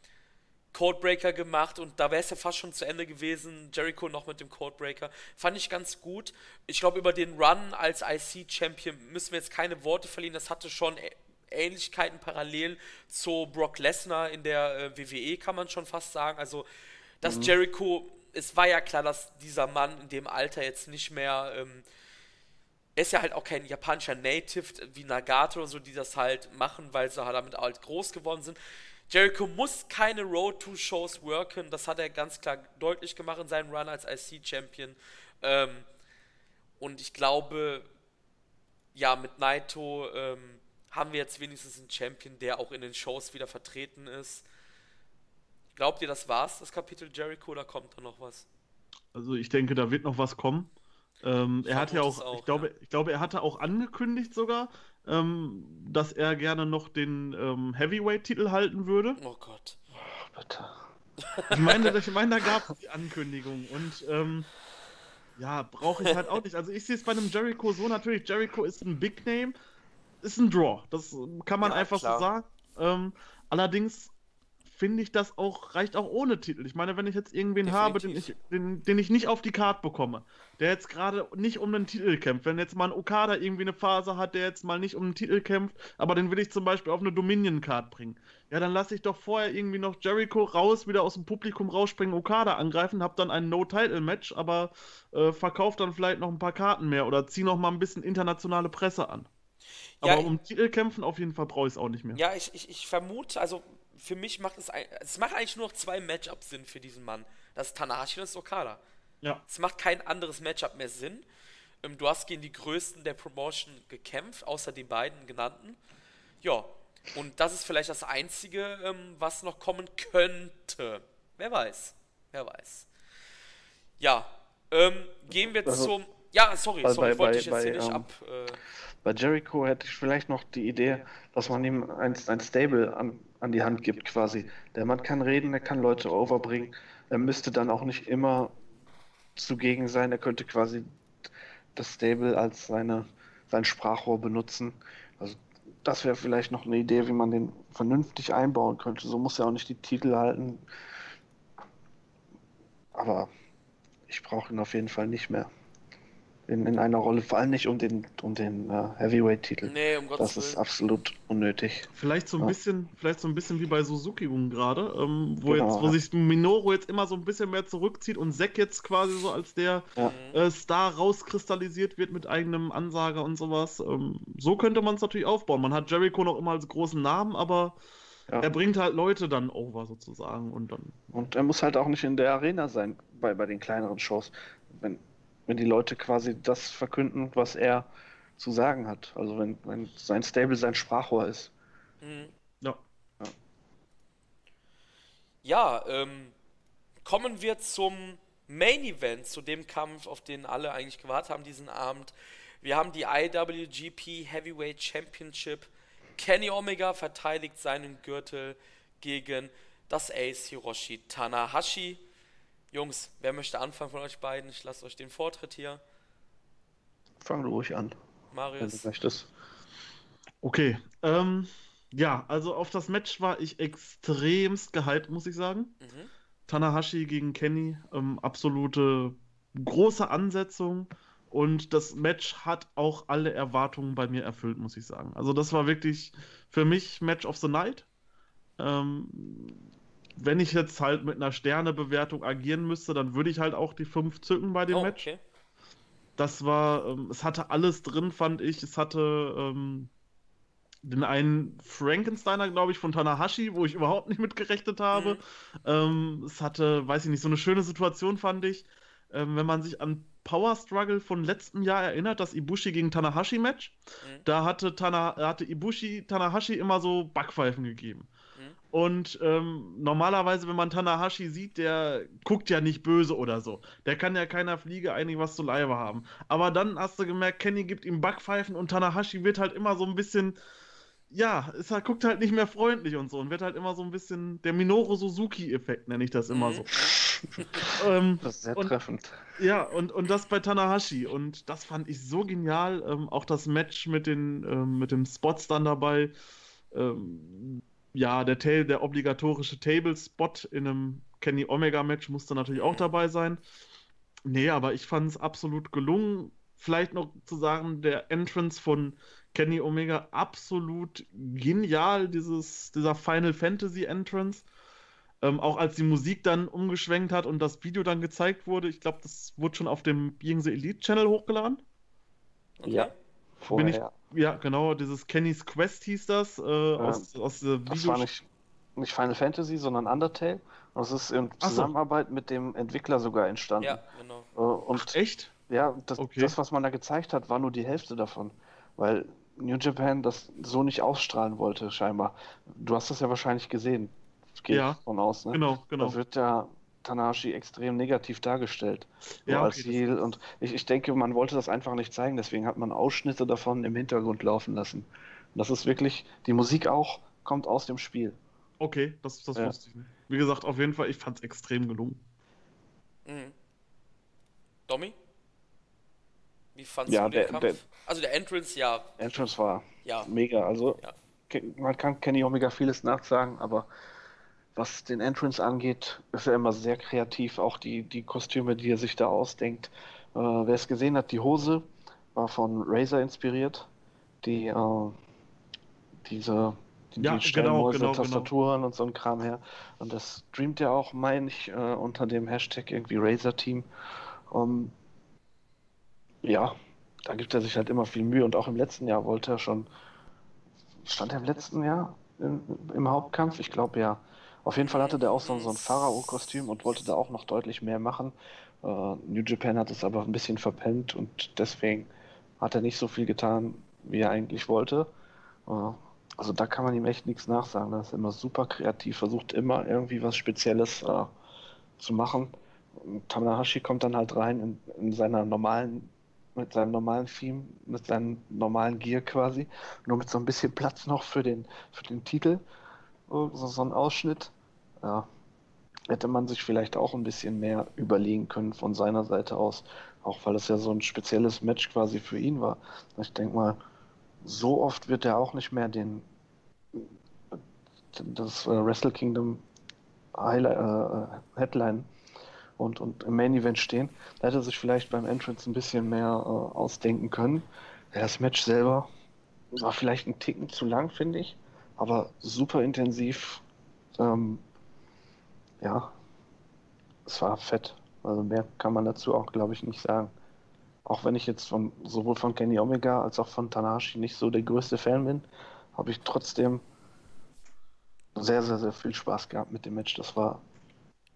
Codebreaker gemacht und da wäre es ja fast schon zu Ende gewesen. Jericho noch mit dem Codebreaker. Fand ich ganz gut. Ich glaube, über den Run als IC-Champion müssen wir jetzt keine Worte verlieren. Das hatte schon Ähnlichkeiten parallel zu Brock Lesnar in der äh, WWE, kann man schon fast sagen. Also, dass Jericho, es war ja klar, dass dieser Mann in dem Alter jetzt nicht mehr. Ähm, er ist ja halt auch kein japanischer Native wie Nagato oder so, die das halt machen, weil sie halt damit halt groß geworden sind. Jericho muss keine Road to Shows worken, das hat er ganz klar deutlich gemacht in seinem Run als IC-Champion. Ähm, und ich glaube, ja, mit Naito ähm, haben wir jetzt wenigstens einen Champion, der auch in den Shows wieder vertreten ist. Glaubt ihr, das war's, das Kapitel Jericho, oder kommt da noch was?
Also ich denke, da wird noch was kommen. Ähm, er hat ja auch,
auch,
ich glaube,
ja.
ich glaube, er hatte auch angekündigt sogar, ähm, dass er gerne noch den ähm, Heavyweight-Titel halten würde.
Oh Gott.
Bitte.
Ich meine, ich meine, da gab es die Ankündigung und ähm, ja, brauche ich halt auch nicht. Also ich sehe es bei einem Jericho so natürlich. Jericho ist ein Big Name, ist ein Draw. Das kann man
Ja,
einfach
klar.
so sagen. Ähm, allerdings finde ich das auch, reicht auch ohne Titel. Ich meine, wenn ich jetzt irgendwen habe, den ich,
Definitiv.
den, den ich nicht auf die Karte bekomme, der jetzt gerade nicht um den Titel kämpft, wenn jetzt mal ein Okada irgendwie eine Phase hat, der jetzt mal nicht um den Titel kämpft, aber den will ich zum Beispiel auf eine Dominion-Card bringen, ja, dann lasse ich doch vorher irgendwie noch Jericho raus, wieder aus dem Publikum rausspringen, Okada angreifen, hab dann ein No-Title-Match, aber äh, verkauf dann vielleicht noch ein paar Karten mehr oder zieh noch mal ein bisschen internationale Presse an.
Ja,
Aber um Titel kämpfen auf jeden Fall brauche ich es auch nicht mehr.
Ja, ich, ich, ich vermute, also für mich macht es, ein, es macht eigentlich nur noch zwei Matchups Sinn für diesen Mann. Das ist Tanahashi und das ist Okada.
Ja.
Es macht kein anderes Matchup mehr Sinn. Ähm, du hast gegen die Größten der Promotion gekämpft, außer den beiden genannten. Ja, und das ist vielleicht das Einzige, ähm, was noch kommen könnte. Wer weiß. Wer weiß. Ja, ähm, gehen wir
Also,
zum... Ja, sorry,
bei-
sorry,
bei-
ich wollte
bei-
dich jetzt hier nicht
ähm,
ab... Äh,
Bei Jericho hätte ich vielleicht noch die Idee, dass man ihm ein, ein Stable an, an die Hand gibt, quasi. Der Mann kann reden, er kann Leute overbringen. Er müsste dann auch nicht immer zugegen sein. Er könnte quasi das Stable als seine, sein Sprachrohr benutzen. Also das wäre vielleicht noch eine Idee, wie man den vernünftig einbauen könnte. So muss er auch nicht die Titel halten. Aber ich brauche ihn auf jeden Fall nicht mehr. In, in einer Rolle, vor allem nicht um den, um den äh, Heavyweight-Titel.
nee, um Gottes
Das ist
Willen.
absolut unnötig.
Vielleicht so ein
Ja.
bisschen, vielleicht so ein bisschen wie bei Suzuki gerade, ähm, wo
Genau,
jetzt, wo
ja.
sich Minoru jetzt immer so ein bisschen mehr zurückzieht und Zack jetzt quasi so als der
Ja.
äh, Star rauskristallisiert wird mit eigenem Ansager und sowas. Ähm, so könnte man es natürlich aufbauen. Man hat Jericho noch immer als großen Namen, aber
Ja.
er bringt halt Leute dann over sozusagen und dann.
Und er muss halt auch nicht in der Arena sein bei, bei den kleineren Shows. Wenn, wenn die Leute quasi das verkünden, was er zu sagen hat. Also wenn, wenn sein Stable sein Sprachrohr ist.
Mhm.
Ja.
Ja, ähm, kommen wir zum Main Event, zu dem Kampf, auf den alle eigentlich gewartet haben diesen Abend. Wir haben die IWGP Heavyweight Championship. Kenny Omega verteidigt seinen Gürtel gegen das Ace Hiroshi Tanahashi. Jungs, wer möchte anfangen von euch beiden? Ich lasse euch den Vortritt hier.
Fang du ruhig an, wenn du
Marius.
möchtest.
Okay. Ähm, ja, also auf das Match war ich extremst gehypt, muss ich sagen.
Mhm.
Tanahashi gegen Kenny, ähm, absolute große Ansetzung und das Match hat auch alle Erwartungen bei mir erfüllt, muss ich sagen. Also das war wirklich für mich Match of the Night. Ähm, wenn ich jetzt halt mit einer Sternebewertung agieren müsste, dann würde ich halt auch die 5 zücken bei dem
Oh,
Match.
okay.
Das war, ähm, es hatte alles drin, fand ich. Es hatte ähm, den einen Frankensteiner, glaube ich, von Tanahashi, wo ich überhaupt nicht mit gerechnet habe.
Mhm.
Ähm, es hatte, weiß ich nicht, so eine schöne Situation, fand ich. Ähm, wenn man sich an Power Struggle von letztem Jahr erinnert, das Ibushi gegen Tanahashi Match,
Mhm.
da hatte, Tana, hatte Ibushi Tanahashi immer so Backpfeifen gegeben. Und ähm, normalerweise, wenn man Tanahashi sieht, der guckt ja nicht böse oder so. Der kann ja keiner Fliege eigentlich was zu Leibe haben. Aber dann hast du gemerkt, Kenny gibt ihm Backpfeifen und Tanahashi wird halt immer so ein bisschen, ja, ist halt, guckt halt nicht mehr freundlich und so und wird halt immer so ein bisschen der Minoru Suzuki-Effekt, nenne ich das immer so.
Mhm. ähm, das ist sehr und, treffend.
Ja, und, und das bei Tanahashi. Und das fand ich so genial. Ähm, auch das Match mit den ähm, mit dem Spots dann dabei. Ja, der, Tail, der obligatorische Table-Spot in einem Kenny Omega-Match musste natürlich auch dabei sein. Nee, aber ich fand es absolut gelungen. Vielleicht noch zu sagen, der Entrance von Kenny Omega absolut genial, dieses, dieser Final Fantasy Entrance. Ähm, auch als die Musik dann umgeschwenkt hat und das Video dann gezeigt wurde, ich glaube, das wurde schon auf dem Being the Elite Channel hochgeladen.
Okay. Ja,
vorher. Bin ich, ja, genau, dieses Kenny's Quest hieß das. Äh, ja, aus, aus
Video das war nicht, nicht Final Fantasy, sondern Undertale. Und es ist in Zusammenarbeit so. mit dem Entwickler sogar entstanden. Ja, genau. Äh, und
Ach, echt?
Ja, das, okay. das, was man da gezeigt hat, war nur die Hälfte davon. Weil New Japan das so nicht ausstrahlen wollte, scheinbar. Du hast das ja wahrscheinlich gesehen. Geht ja, von aus, ne?
Genau, genau.
Da wird ja Tanahashi extrem negativ dargestellt. Ja, okay, als Ziel. Und ich, ich denke, man wollte das einfach nicht zeigen, deswegen hat man Ausschnitte davon im Hintergrund laufen lassen. Und das ist wirklich, die Musik auch kommt aus dem Spiel.
Okay, das, das ja. wusste ich nicht. Wie gesagt, auf jeden Fall, ich fand es extrem gelungen.
Mhm. Domi? Wie fandst
ja,
du den
der,
Kampf?
Der,
also der Entrance, ja.
Entrance war ja. mega. Also ja. man kann Kenny Omega vieles nachsagen, aber was den Entrance angeht, ist er immer sehr kreativ. Auch die, die Kostüme, die er sich da ausdenkt. Äh, wer es gesehen hat, die Hose war von Razer inspiriert. Die äh, diese die, ja, die genau, genau, genau, Tastaturen genau. und so ein Kram her. Und das streamt ja auch, meine ich, äh, unter dem Hashtag irgendwie Razer Team. Um, ja, da gibt er sich halt immer viel Mühe und auch im letzten Jahr wollte er schon, stand er im letzten Jahr im, im Hauptkampf? Ich glaube ja. Auf jeden Fall hatte der auch so, so ein Pharao-Kostüm und wollte da auch noch deutlich mehr machen. Uh, New Japan hat es aber ein bisschen verpennt und deswegen hat er nicht so viel getan, wie er eigentlich wollte. Uh, also da kann man ihm echt nichts nachsagen. Er ist immer super kreativ, versucht immer irgendwie was Spezielles uh, zu machen. Und Tanahashi kommt dann halt rein in, in seiner normalen mit seinem normalen Theme, mit seinem normalen Gear quasi, nur mit so ein bisschen Platz noch für den, für den Titel, so, so ein Ausschnitt. Ja, hätte man sich vielleicht auch ein bisschen mehr überlegen können von seiner Seite aus, auch weil es ja so ein spezielles Match quasi für ihn war. Ich denke mal, so oft wird er auch nicht mehr den das äh, Wrestle Kingdom Highlight, äh, Headline und, und im Main Event stehen. Da hätte er sich vielleicht beim Entrance ein bisschen mehr äh, ausdenken können. Das Match selber war vielleicht ein Ticken zu lang, finde ich, aber super intensiv. Ähm, ja, es war fett. Also mehr kann man dazu auch, glaube ich, nicht sagen. Auch wenn ich jetzt von sowohl von Kenny Omega als auch von Tanahashi nicht so der größte Fan bin, habe ich trotzdem sehr, sehr, sehr viel Spaß gehabt mit dem Match. Das war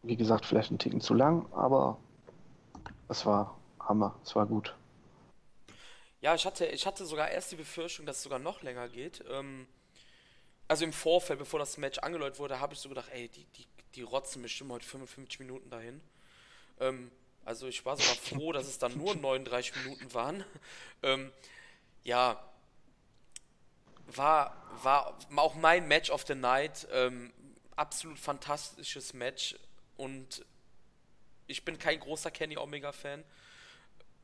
wie gesagt, vielleicht ein Ticken zu lang, aber es war Hammer, es war gut.
Ja, ich hatte, ich hatte sogar erst die Befürchtung, dass es sogar noch länger geht. Ähm, also im Vorfeld, bevor das Match angeläutet wurde, habe ich so gedacht, ey, die, die, die rotzen bestimmt heute 55 Minuten dahin. Ähm, also ich war sogar froh, dass es dann nur 39 Minuten waren. Ähm, ja, war, war auch mein Match of the Night. Ähm, absolut fantastisches Match. Und ich bin kein großer Kenny Omega-Fan,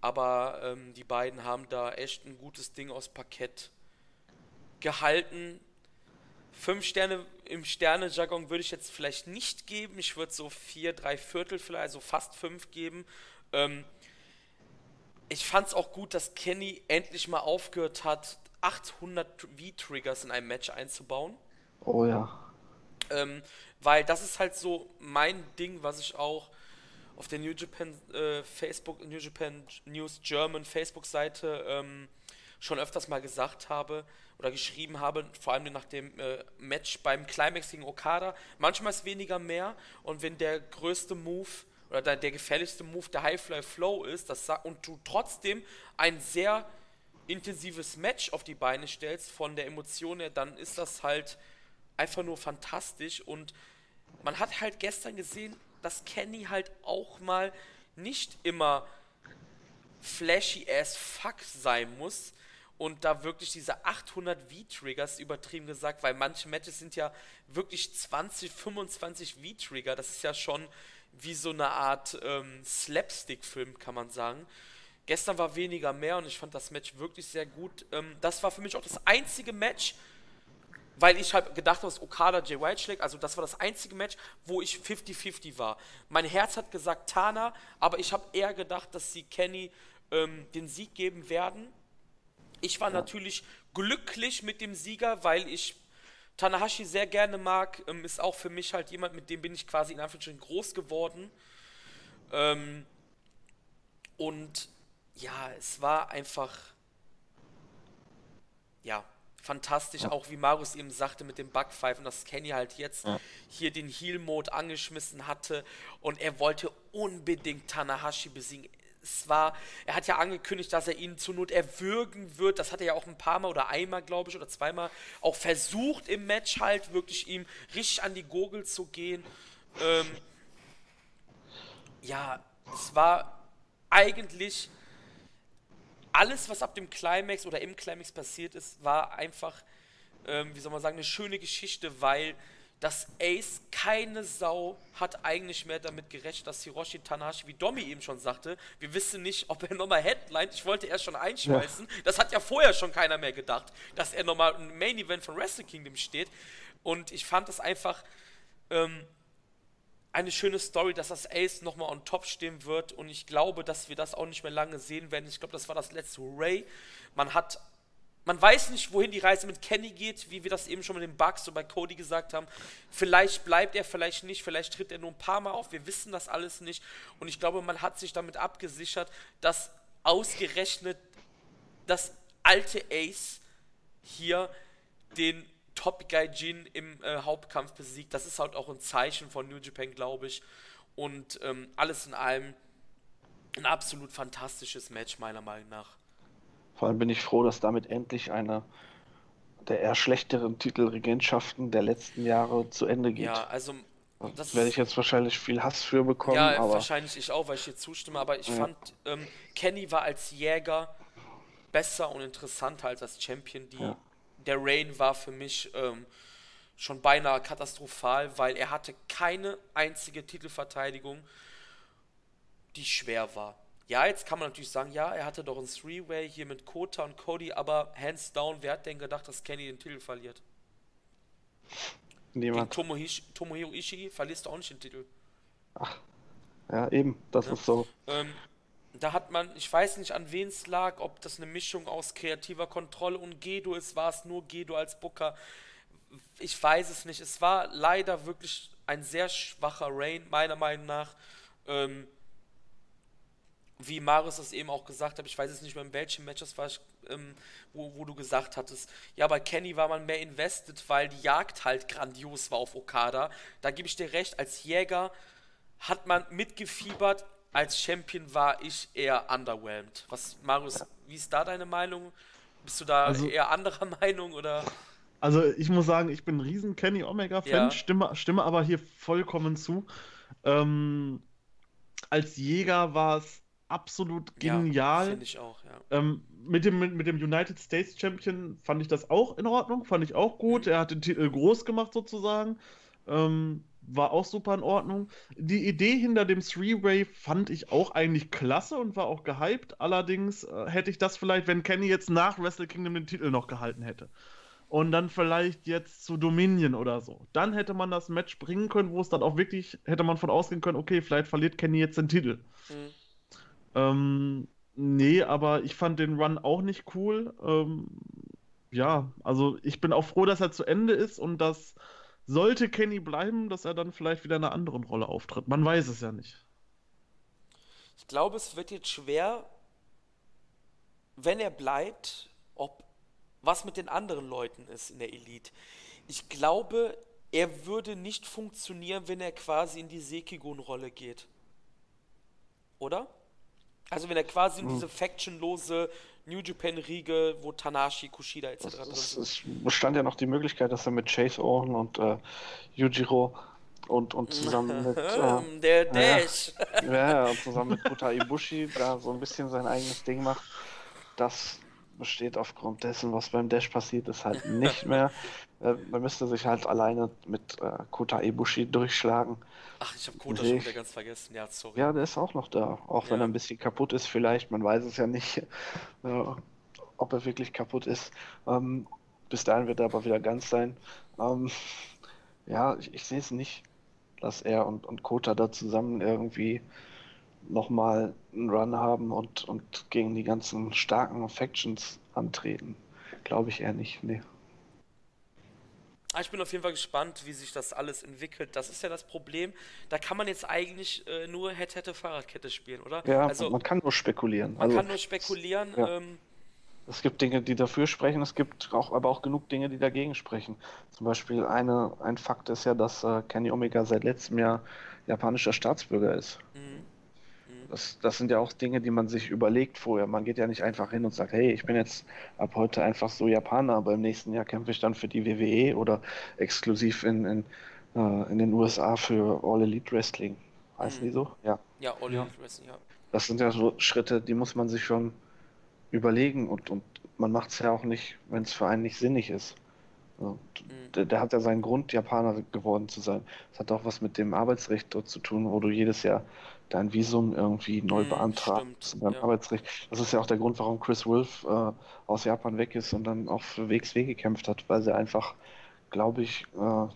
aber ähm, die beiden haben da echt ein gutes Ding aus Parkett gehalten. Fünf Sterne im Sterne-Jargon würde ich jetzt vielleicht nicht geben. Ich würde so vier, drei Viertel vielleicht, also fast fünf geben. Ähm, ich fand es auch gut, dass Kenny endlich mal aufgehört hat, 800 V-Triggers in einem Match einzubauen.
Oh ja.
Ähm, weil das ist halt so mein Ding, was ich auch auf der New Japan äh, Facebook, New Japan News German Facebook-Seite ähm, schon öfters mal gesagt habe oder geschrieben habe, vor allem nach dem äh, Match beim Climax gegen Okada. Manchmal ist weniger mehr und wenn der größte Move oder der, der gefährlichste Move der Highfly Flow ist, das und du trotzdem ein sehr intensives Match auf die Beine stellst von der Emotion her, dann ist das halt einfach nur fantastisch und man hat halt gestern gesehen, dass Kenny halt auch mal nicht immer flashy as fuck sein muss und da wirklich diese 800 V-Triggers übertrieben gesagt, weil manche Matches sind ja wirklich 20, 25 V-Trigger. Das ist ja schon wie so eine Art ähm, Slapstick-Film, kann man sagen. Gestern war weniger mehr und ich fand das Match wirklich sehr gut. Ähm, das war für mich auch das einzige Match, weil ich halt gedacht habe, dass Okada Jay White schlägt. Also das war das einzige Match, wo ich 50-50 war. Mein Herz hat gesagt Tana, aber ich habe eher gedacht, dass sie Kenny ähm, den Sieg geben werden. Ich war ja. natürlich glücklich mit dem Sieger, weil ich Tanahashi sehr gerne mag. Ähm, ist auch für mich halt jemand, mit dem bin ich quasi in Anführungsstrichen groß geworden. Ähm, und ja, es war einfach ja, fantastisch, ja. auch wie Marius eben sagte mit dem Backpfeifen, dass Kenny halt jetzt ja. hier den Heal-Mode angeschmissen hatte und er wollte unbedingt Tanahashi besiegen. Es war, er hat ja angekündigt, dass er ihn zur Not erwürgen wird. Das hat er ja auch ein paar Mal oder einmal, glaube ich, oder zweimal auch versucht im Match halt wirklich ihm richtig an die Gurgel zu gehen. Ähm, ja, es war eigentlich alles, was ab dem Climax oder im Climax passiert ist, war einfach, ähm, wie soll man sagen, eine schöne Geschichte, weil das Ace, keine Sau hat eigentlich mehr damit gerechnet, dass Hiroshi Tanahashi, wie Domi eben schon sagte, wir wissen nicht, ob er nochmal Headline, ich wollte erst schon einschmeißen, ja. das hat ja vorher schon keiner mehr gedacht, dass er nochmal im Main Event von Wrestle Kingdom steht und ich fand es einfach ähm, eine schöne Story, dass das Ace nochmal on top stehen wird und ich glaube, dass wir das auch nicht mehr lange sehen werden. Ich glaube, das war das letzte Ray. Man hat, man weiß nicht, wohin die Reise mit Kenny geht, wie wir das eben schon mit den Bugs so bei Cody gesagt haben. Vielleicht bleibt er, vielleicht nicht, vielleicht tritt er nur ein paar Mal auf. Wir wissen das alles nicht und ich glaube, man hat sich damit abgesichert, dass ausgerechnet das alte Ace hier den Top Gaijin im äh, Hauptkampf besiegt. Das ist halt auch ein Zeichen von New Japan, glaube ich. Und ähm, alles in allem ein absolut fantastisches Match, meiner Meinung nach.
Vor allem bin ich froh, dass damit endlich eine der eher schlechteren Titelregentschaften der letzten Jahre zu Ende geht.
Ja, also
das werde ich jetzt wahrscheinlich viel Hass für bekommen.
Ja, aber wahrscheinlich ich auch, weil ich hier zustimme. Aber ich ja. fand, ähm, Kenny war als Jäger besser und interessanter als als Champion. Die ja der Rain war für mich ähm, schon beinahe katastrophal, weil er hatte keine einzige Titelverteidigung, die schwer war. Ja, jetzt kann man natürlich sagen, ja, er hatte doch ein Three-Way hier mit Kota und Cody, aber hands down, wer hat denn gedacht, dass Kenny den Titel verliert? Niemand. Tomohish Tomohiro Ishii verlierst du auch nicht den Titel.
Ach, ja, eben, das ja. ist so.
Ähm, da hat man, ich weiß nicht an wen es lag, ob das eine Mischung aus kreativer Kontrolle und Gedo ist, war es nur Gedo als Booker. Ich weiß es nicht. Es war leider wirklich ein sehr schwacher Rain, meiner Meinung nach. Ähm, wie Marius das eben auch gesagt hat, ich weiß jetzt nicht mehr in welchem Match das war, ähm, wo, wo, du gesagt hattest, ja, bei Kenny war man mehr invested, weil die Jagd halt grandios war auf Okada. Da gebe ich dir recht, als Jäger hat man mitgefiebert, als Champion war ich eher underwhelmed. Was, Marius, wie ist da deine Meinung? Bist du da also, eher anderer Meinung oder?
Also ich muss sagen, ich bin ein riesen Kenny Omega-Fan, ja. stimme, stimme aber hier vollkommen zu. Ähm, als Jäger war es absolut genial. Ja,
Finde ich auch, ja.
Ähm, mit, dem, mit dem United States Champion fand ich das auch in Ordnung, fand ich auch gut. Mhm. Er hat den Titel groß gemacht sozusagen. Ähm, war auch super in Ordnung. Die Idee hinter dem Three-Way fand ich auch eigentlich klasse und war auch gehypt. Allerdings äh, hätte ich das vielleicht, wenn Kenny jetzt nach Wrestle Kingdom den Titel noch gehalten hätte. Und dann vielleicht jetzt zu Dominion oder so. Dann hätte man das Match bringen können, wo es dann auch wirklich, hätte man von ausgehen können, okay, vielleicht verliert Kenny jetzt den Titel. Mhm. Ähm, nee, aber ich fand den Run auch nicht cool. Ähm, ja, also ich bin auch froh, dass er zu Ende ist und dass sollte Kenny bleiben, dass er dann vielleicht wieder in einer anderen Rolle auftritt. Man weiß es ja nicht.
Ich glaube, es wird jetzt schwer, wenn er bleibt, ob was mit den anderen Leuten ist in der Elite. Ich glaube, er würde nicht funktionieren, wenn er quasi in die Sekigun-Rolle geht. Oder? Also wenn er quasi in hm. diese factionlose New Japan Riege, wo Tanashi, Kushida etc. drin
sind. Es bestand ja noch die Möglichkeit, dass er mit Chase Owen und äh, Yujiro und, und zusammen mit
äh, der Dash
ja, ja, und zusammen mit Kuta Ibushi da so ein bisschen sein eigenes Ding macht. Das besteht aufgrund dessen, was beim Dash passiert ist, halt nicht mehr. Äh, man müsste sich halt alleine mit äh, Kota Ibushi durchschlagen.
Ach, ich habe Kota
Sehe
schon
ich.
wieder ganz vergessen. Ja, sorry.
Ja, der ist auch noch da. Auch wenn
Ja.
er ein bisschen kaputt ist, vielleicht. Man weiß es ja nicht, äh, ob er wirklich kaputt ist. Ähm, bis dahin wird er aber wieder ganz sein. Ähm, ja, ich, ich sehe es nicht, dass er und, und Kota da zusammen irgendwie nochmal einen Run haben und, und gegen die ganzen starken Factions antreten. Glaube ich eher nicht. Nee.
Ah, Ich bin auf jeden Fall gespannt, wie sich das alles entwickelt. Das ist ja das Problem. Da kann man jetzt eigentlich äh, nur hätte hätte Fahrradkette spielen, oder?
Ja,
also
man kann nur spekulieren.
man
Also
kann nur spekulieren.
ja.
Ähm,
Es gibt Dinge, die dafür sprechen, es gibt auch, aber auch genug Dinge, die dagegen sprechen. Zum Beispiel eine, ein Fakt ist ja, dass äh, Kenny Omega seit letztem Jahr japanischer Staatsbürger ist.
mh.
Das, das sind ja auch Dinge, die man sich überlegt vorher. Man geht ja nicht einfach hin und sagt, hey, ich bin jetzt ab heute einfach so Japaner, aber im nächsten Jahr kämpfe ich dann für die WWE oder exklusiv in, in, äh, in den USA für All Elite Wrestling. Heißen
Mhm.
die so? Ja.
ja, All
Ja.
Elite Wrestling, ja.
Das sind ja so Schritte, die muss man sich schon überlegen und, und man macht es ja auch nicht, wenn es für einen nicht sinnig ist. Also,
Mhm.
der, der hat ja seinen Grund, Japaner geworden zu sein. Das hat auch was mit dem Arbeitsrecht dort zu tun, wo du jedes Jahr dein Visum irgendwie neu
Mhm,
beantragst
stimmt,
beim
ja.
Arbeitsrecht. Das ist ja auch der Grund, warum Chris Wolf äh, aus Japan weg ist und dann auch für WXW gekämpft hat, weil sie einfach, glaube ich, äh,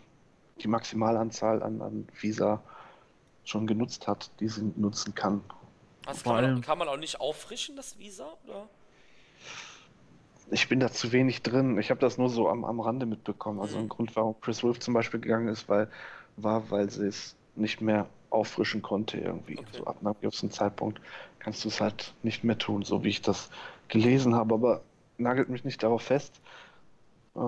die Maximalanzahl an, an Visa schon genutzt hat, die sie nutzen kann.
Also kann, man, kann man auch nicht auffrischen, das Visa? Oder?
Ich bin da zu wenig drin. Ich habe das nur so am, am Rande mitbekommen. Also
Mhm.
ein Grund, warum Chris Wolf zum Beispiel gegangen ist, weil, war, weil sie es nicht mehr auffrischen konnte irgendwie.
Okay.
So ab einem gewissen Zeitpunkt kannst du es halt nicht mehr tun, so wie ich das gelesen habe. Aber nagelt mich nicht darauf fest. Äh,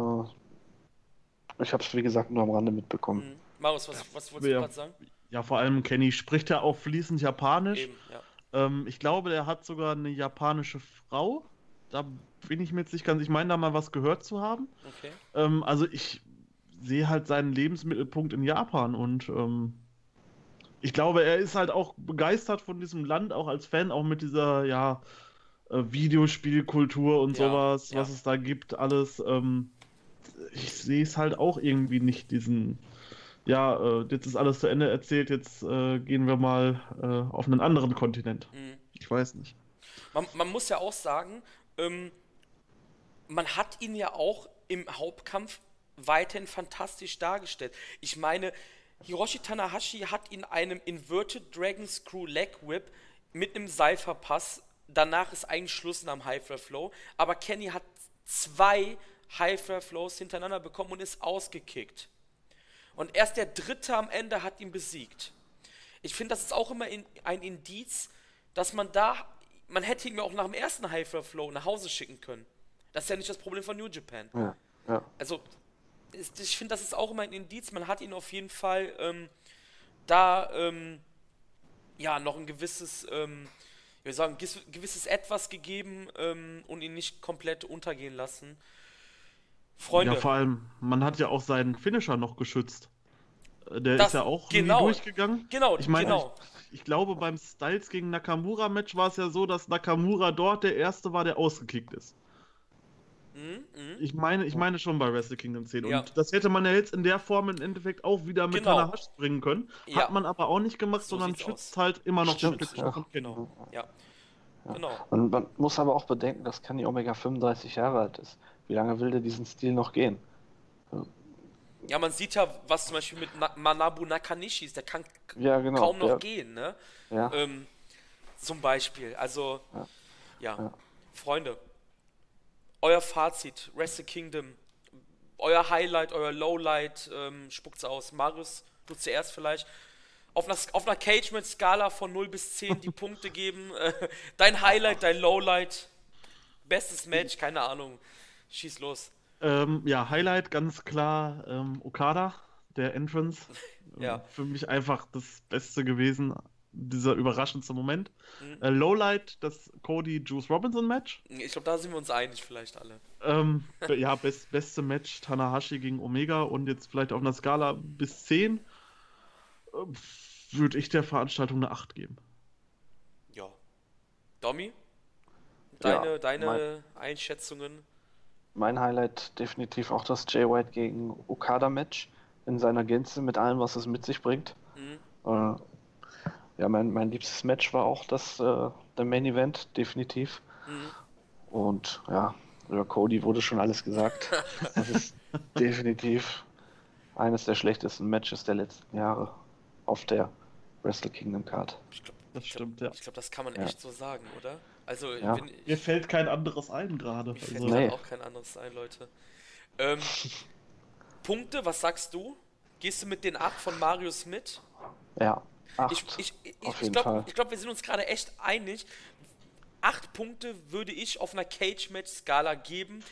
ich habe es, wie gesagt, nur am Rande mitbekommen.
Mhm. Marius, was, was wolltest du
Ja.
gerade sagen?
Ja, vor allem Kenny spricht ja auch fließend Japanisch.
Eben, ja.
Ähm, ich glaube, der hat sogar eine japanische Frau. Da bin ich mir jetzt nicht ganz. Ich meine, da mal was gehört zu haben.
Okay.
Ähm, also ich sehe halt seinen Lebensmittelpunkt in Japan und ähm, ich glaube, er ist halt auch begeistert von diesem Land, auch als Fan, auch mit dieser, ja, äh, Videospielkultur und
Ja,
sowas,
ja.
was es da gibt, alles. Ähm, ich sehe es halt auch irgendwie nicht, diesen, ja, äh, jetzt ist alles zu Ende erzählt, jetzt äh, gehen wir mal äh, auf einen anderen Kontinent.
Mhm.
Ich weiß nicht.
Man, man muss ja auch sagen, ähm, man hat ihn ja auch im Hauptkampf weiterhin fantastisch dargestellt. Ich meine, Hiroshi Tanahashi hat in einem Inverted Dragon Screw Leg Whip mit einem Seiferpass, danach ist eigentlich Schluss nach dem High Flow, aber Kenny hat zwei High Flows hintereinander bekommen und ist ausgekickt. Und erst der dritte am Ende hat ihn besiegt. Ich finde, das ist auch immer in, ein Indiz, dass man da, man hätte ihn mir auch nach dem ersten High Flow nach Hause schicken können. Das ist ja nicht das Problem von New Japan.
Ja, ja.
Also, ich finde, das ist auch immer ein Indiz. Man hat ihn auf jeden Fall ähm, da, ähm, ja, noch ein gewisses, ähm, ich würde sagen, gewisses Etwas gegeben ähm, und ihn nicht komplett untergehen lassen. Freunde,
Ja, vor allem, man hat ja auch seinen Finisher noch geschützt. Äh, Der
Das-
ist ja auch
genau.
nie durchgegangen.
genau,
Ich meine,
genau.
ich, ich glaube, beim Styles gegen Nakamura-Match war es ja so, dass Nakamura dort der Erste war, der ausgekickt ist.
Mhm, mhm.
Ich meine, ich meine schon bei Wrestle Kingdom 10.
Ja.
Und das hätte man ja jetzt in der Form im Endeffekt auch wieder mit
Genau.
Tanahashi bringen können.
Ja.
Hat man aber auch nicht gemacht,
So
sondern schützt
aus.
halt immer noch
Stimmt,
den Finisher
ja.
von Kenny.
Genau. Ja. Genau.
Man, man muss aber auch bedenken, dass Kenny Omega 35 Jahre alt ist. Wie lange will der diesen Stil noch gehen?
Ja, man sieht ja, was zum Beispiel mit Na Manabu Nakanishi ist. Der kann
Ja, genau.
kaum noch gehen, ne?
ja.
Ähm, zum Beispiel. Also, ja.
Ja. Ja.
Freunde, euer Fazit, Wrestle Kingdom, euer Highlight, euer Lowlight, ähm, spuckt's aus. Marius, du zuerst vielleicht. Auf einer, auf einer Cage-Skala von 0 bis 10 die Punkte geben. Äh, dein Highlight, dein Lowlight, bestes Match, keine Ahnung. Schieß los.
Ähm, ja, Highlight ganz klar ähm, Okada, der Entrance.
Ja.
Für mich einfach das Beste gewesen, dieser überraschendste Moment.
Mhm.
Äh, Lowlight, das Cody Juice Robinson Match.
Ich glaube, da sind wir uns einig, vielleicht alle.
Ähm, ja, best, beste Match Tanahashi gegen Omega und jetzt vielleicht auf einer Skala bis 10 ähm, würde ich der Veranstaltung eine 8 geben.
Ja. Domi? deine, ja, deine mein, Einschätzungen?
Mein Highlight definitiv auch das Jay White gegen Okada-Match in seiner Gänze mit allem, was es mit sich bringt. Mhm. Äh, ja, mein, mein liebstes Match war auch das äh, der Main Event, definitiv. Mhm. Und ja, über Cody wurde schon alles gesagt. das ist definitiv eines der schlechtesten Matches der letzten Jahre auf der Wrestle Kingdom Card.
Ich glaub, das stimmt, glaub, ja. Ich glaube, das kann man ja. echt so sagen, oder?
Also, ja. wenn, mir fällt kein anderes ein gerade.
Mir fällt nee. auch kein anderes ein, Leute. Ähm, Punkte, was sagst du? Gehst du mit den 8 von Marius mit?
Ja,
8. Ich, ich, ich, ich glaube, glaub, wir sind uns gerade echt einig. 8 Punkte würde ich auf einer Cage-Match-Skala geben,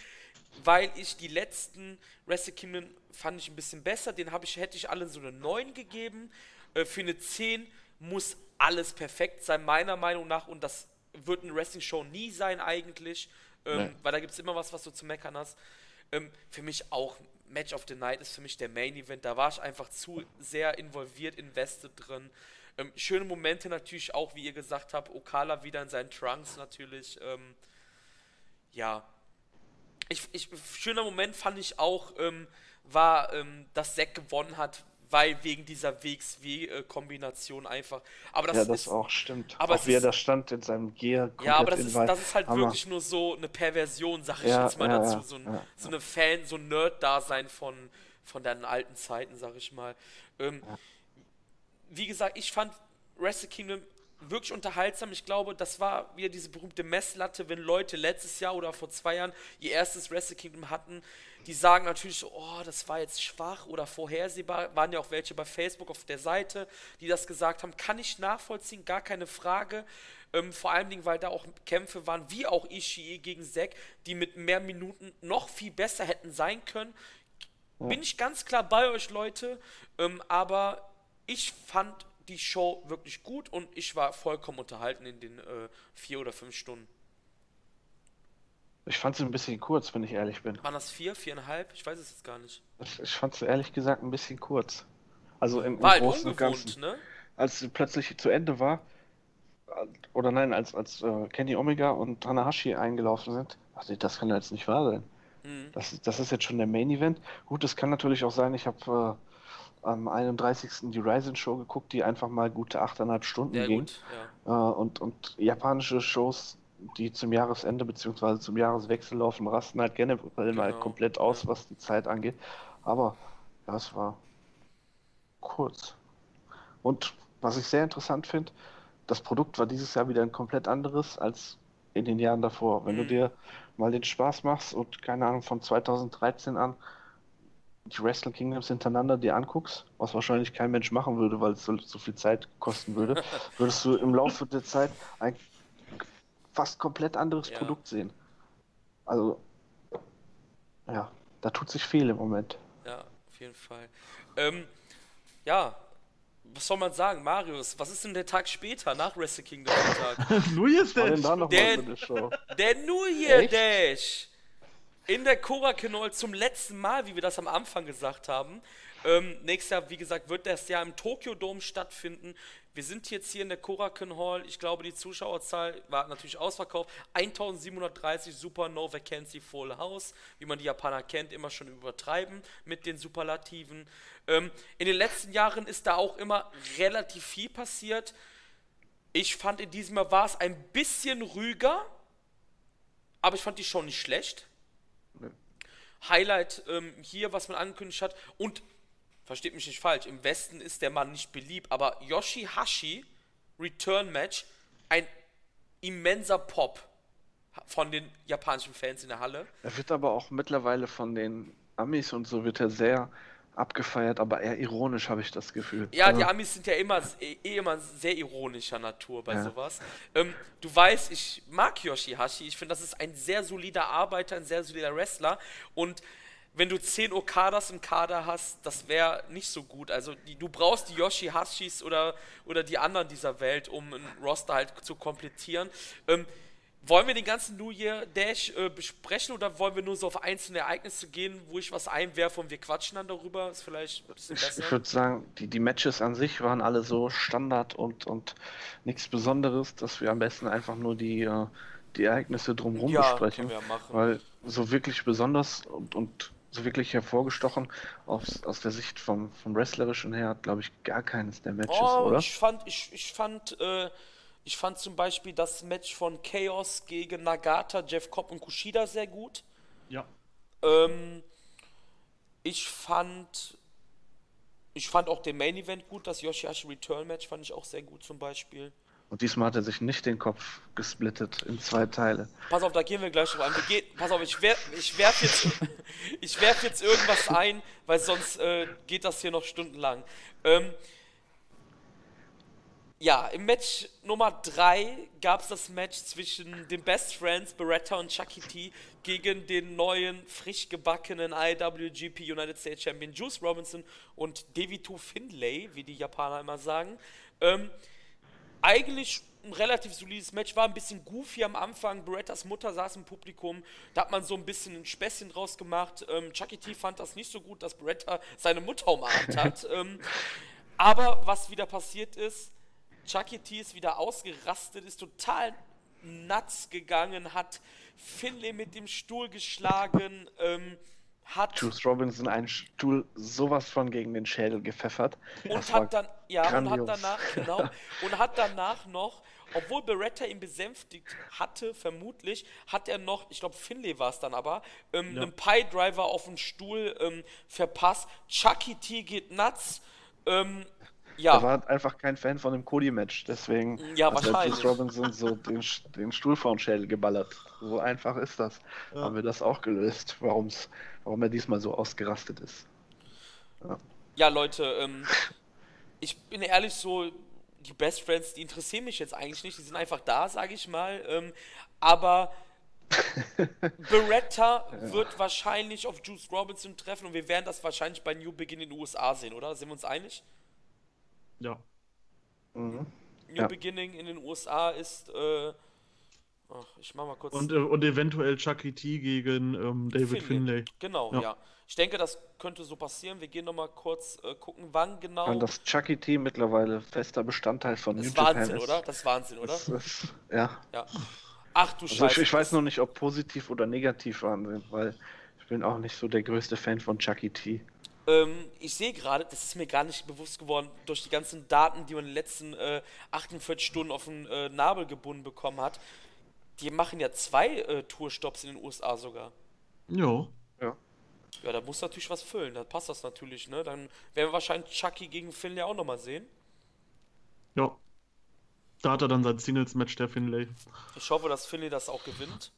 weil ich die letzten Wrestle Kingdom fand ich ein bisschen besser. Den ich, hätte ich allen so eine 9 gegeben. Äh, für eine 10 muss alles perfekt sein, meiner Meinung nach. Und das wird eine Wrestling-Show nie sein, eigentlich. Ähm. Weil da gibt es immer was, was du zu meckern hast. Ähm, für mich auch Match of the Night ist für mich der Main Event. Da war ich einfach zu sehr involviert, invested drin. Ähm, schöne Momente natürlich auch, wie ihr gesagt habt. Okala wieder in seinen Trunks natürlich. Ähm, ja. Ich, ich, schöner Moment fand ich auch, ähm, war, ähm, dass Zack gewonnen hat, weil wegen dieser WXW-Kombination einfach. Aber das
ja, das ist, auch stimmt. Aber auch wie er da stand in seinem Gear.
Ja, aber das ist, das ist halt Hammer. wirklich nur so eine Perversion, sag ich ja, jetzt mal ja, dazu. So ein, so eine Fan, so ein Nerd-Dasein von, von deinen alten Zeiten, sag ich mal. Ähm, wie gesagt, ich fand Wrestle Kingdom wirklich unterhaltsam. Ich glaube, das war wieder diese berühmte Messlatte, wenn Leute letztes Jahr oder vor zwei Jahren ihr erstes Wrestle Kingdom hatten, die sagen natürlich so, oh, das war jetzt schwach oder vorhersehbar. Waren ja auch welche bei Facebook auf der Seite, die das gesagt haben. Kann ich nachvollziehen, gar keine Frage. Ähm, vor allen Dingen, weil da auch Kämpfe waren, wie auch Ishii gegen Zack, die mit mehr Minuten noch viel besser hätten sein können. Bin ich ganz klar bei euch, Leute. Ähm, aber ich fand die Show wirklich gut und ich war vollkommen unterhalten in den äh, vier oder fünf Stunden.
Ich fand es ein bisschen kurz, wenn ich ehrlich bin.
Waren das vier, viereinhalb? Ich weiß es jetzt gar nicht.
Ich fand es ehrlich gesagt ein bisschen kurz. Also im, im
halt Großen und Ganzen. Ne?
Als es plötzlich zu Ende war, oder nein, als, als äh, Kenny Omega und Tanahashi eingelaufen sind, dachte ich, das kann jetzt nicht wahr sein. Mhm. Das, das ist jetzt schon der Main Event. Gut, das kann natürlich auch sein, ich habe äh, am 31. die Ryzen Show geguckt, die einfach mal gute 8,5 Stunden ja, ging. Gut, ja. äh, und, und japanische Shows die zum Jahresende bzw. zum Jahreswechsel laufen, rasten halt generell genau. mal komplett aus, was die Zeit angeht. Aber ja, es war kurz. Und was ich sehr interessant finde, das Produkt war dieses Jahr wieder ein komplett anderes als in den Jahren davor. Wenn mhm. du dir mal den Spaß machst und keine Ahnung von 2013 an die Wrestle Kingdoms hintereinander dir anguckst, was wahrscheinlich kein Mensch machen würde, weil es so, so viel Zeit kosten würde, würdest du im Laufe der Zeit ein fast komplett anderes ja. Produkt sehen. Also, ja, da tut sich viel im Moment.
Ja, auf jeden Fall. Ähm, ja, was soll man sagen, Marius, was ist denn der Tag später nach Wrestle Kingdom Tag?
New Year's Dash.
Der, der New Year Echt? Dash. In der Korakenol zum letzten Mal, wie wir das am Anfang gesagt haben. Ähm, nächstes Jahr, wie gesagt, wird das Jahr im Tokyo Dome stattfinden. Wir sind jetzt hier in der Korakuen Hall. Ich glaube, die Zuschauerzahl war natürlich ausverkauft. 1730 Super No Vacancy Full House. Wie man die Japaner kennt, immer schon übertreiben mit den Superlativen. Ähm, in den letzten Jahren ist da auch immer relativ viel passiert. Ich fand in diesem Jahr war es ein bisschen ruhiger, aber ich fand die schon nicht schlecht. Nee. Highlight ähm, hier, was man angekündigt hat. Und versteht mich nicht falsch, im Westen ist der Mann nicht beliebt, aber Yoshihashi Return Match, ein immenser Pop von den japanischen Fans in der Halle.
Er wird aber auch mittlerweile von den Amis und so wird er sehr abgefeiert, aber eher ironisch habe ich das Gefühl.
Ja, die Amis sind ja immer, eh, eh immer sehr ironischer Natur bei ja. sowas. Ähm, du weißt, ich mag Yoshihashi, ich finde, das ist ein sehr solider Arbeiter, ein sehr solider Wrestler und wenn du 10 Okadas im Kader hast, das wäre nicht so gut. Also die, du brauchst die Yoshi-Hashis oder, oder die anderen dieser Welt, um ein Roster halt zu komplettieren. Ähm, wollen wir den ganzen New Year Dash äh, besprechen oder wollen wir nur so auf einzelne Ereignisse gehen, wo ich was einwerfe und wir quatschen dann darüber? Ist vielleicht ein
bisschen besser. Ich, ich würde sagen, die, die Matches an sich waren alle so Standard und, und nichts Besonderes, dass wir am besten einfach nur die, äh, die Ereignisse drumherum
Ja,
besprechen.
können wir ja machen.
Weil so wirklich besonders und, und so wirklich hervorgestochen aus, aus der Sicht vom, vom Wrestlerischen her hat, glaube ich, gar keines der Matches,
Oh,
oder?
ich fand, ich, ich fand, äh, ich fand zum Beispiel das Match von Chaos gegen Nagata, Jeff Cobb und Kushida sehr gut.
Ja.
Ähm, ich fand, ich fand auch den Main Event gut, das Yoshihashi Return Match fand ich auch sehr gut zum Beispiel.
Und diesmal hat er sich nicht den Kopf gesplittet in zwei Teile.
Pass auf, da gehen wir gleich drauf. Wir gehen, pass auf, ich, wer, ich werf jetzt, werf jetzt irgendwas ein, weil sonst äh, geht das hier noch stundenlang. Ähm, ja, im Match Nummer 3 gab es das Match zwischen den Best Friends Beretta und Chucky T gegen den neuen, frisch gebackenen IWGP United States Champion Juice Robinson und Devito Finlay, wie die Japaner immer sagen. Ähm, eigentlich ein relativ solides Match, war ein bisschen goofy am Anfang. Berettas Mutter saß im Publikum, da hat man so ein bisschen ein Späßchen draus gemacht. Ähm, Chucky T fand das nicht so gut, dass Beretta seine Mutter umarmt hat. ähm, aber was wieder passiert ist, Chucky T ist wieder ausgerastet, ist total nuts gegangen, hat Finlay mit dem Stuhl geschlagen, ähm, hat
Juice Robinson einen Stuhl sowas von gegen den Schädel gepfeffert.
und
Das
hat dann ja und
grandios.
hat danach genau und hat danach noch obwohl Beretta ihn besänftigt hatte vermutlich hat er noch ich glaube Finlay war es dann aber ähm,
Ja.
einen Pie Driver auf den Stuhl ähm, verpasst Chucky T geht nuts ähm,
Er
ja
war einfach kein Fan von dem Cody-Match, deswegen
Ja,
hat. Juice Robinson so den, den Stuhl vor den Schädel geballert. So einfach ist das.
Ja.
Haben wir das auch gelöst, warum's, warum er diesmal so ausgerastet ist.
ja Leute ähm, ich bin ehrlich so die Best Friends die interessieren mich jetzt eigentlich nicht die sind einfach da sage ich mal ähm, aber Beretta wird wahrscheinlich auf Juice Robinson treffen und wir werden das wahrscheinlich bei New Begin in den USA sehen, oder? Sind wir uns einig?
Ja.
Mhm.
New
Ja.
Beginning in den USA ist, äh, ach, ich mach mal kurz.
Und, äh, und eventuell Chucky T gegen ähm, David Finlay.
Genau, ja.
Ja.
Ich denke, das könnte so passieren. Wir gehen nochmal kurz äh, gucken, wann genau.
Weil das Chucky Team mittlerweile fester Bestandteil von
das
New
ist
Japan
Wahnsinn,
ist.
oder? Das ist Wahnsinn, oder?
Das ist, ja.
Ja. Ach du
Also ich,
Scheiße.
ich weiß noch nicht, ob positiv oder negativ Wahnsinn, weil ich bin auch nicht so der größte Fan von Chucky T.
Ähm, ich sehe gerade, das ist mir gar nicht bewusst geworden, durch die ganzen Daten, die man in den letzten äh, 48 Stunden auf den äh, Nabel gebunden bekommen hat. Die machen ja zwei äh, Tourstops in den USA sogar.
Ja.
Ja.
Ja, da muss natürlich was füllen, da passt das natürlich, ne? Dann werden wir wahrscheinlich Chucky gegen Finlay auch nochmal sehen.
Ja. Da hat er dann sein Singles-Match, der Finlay.
Ich hoffe, dass Finlay das auch gewinnt.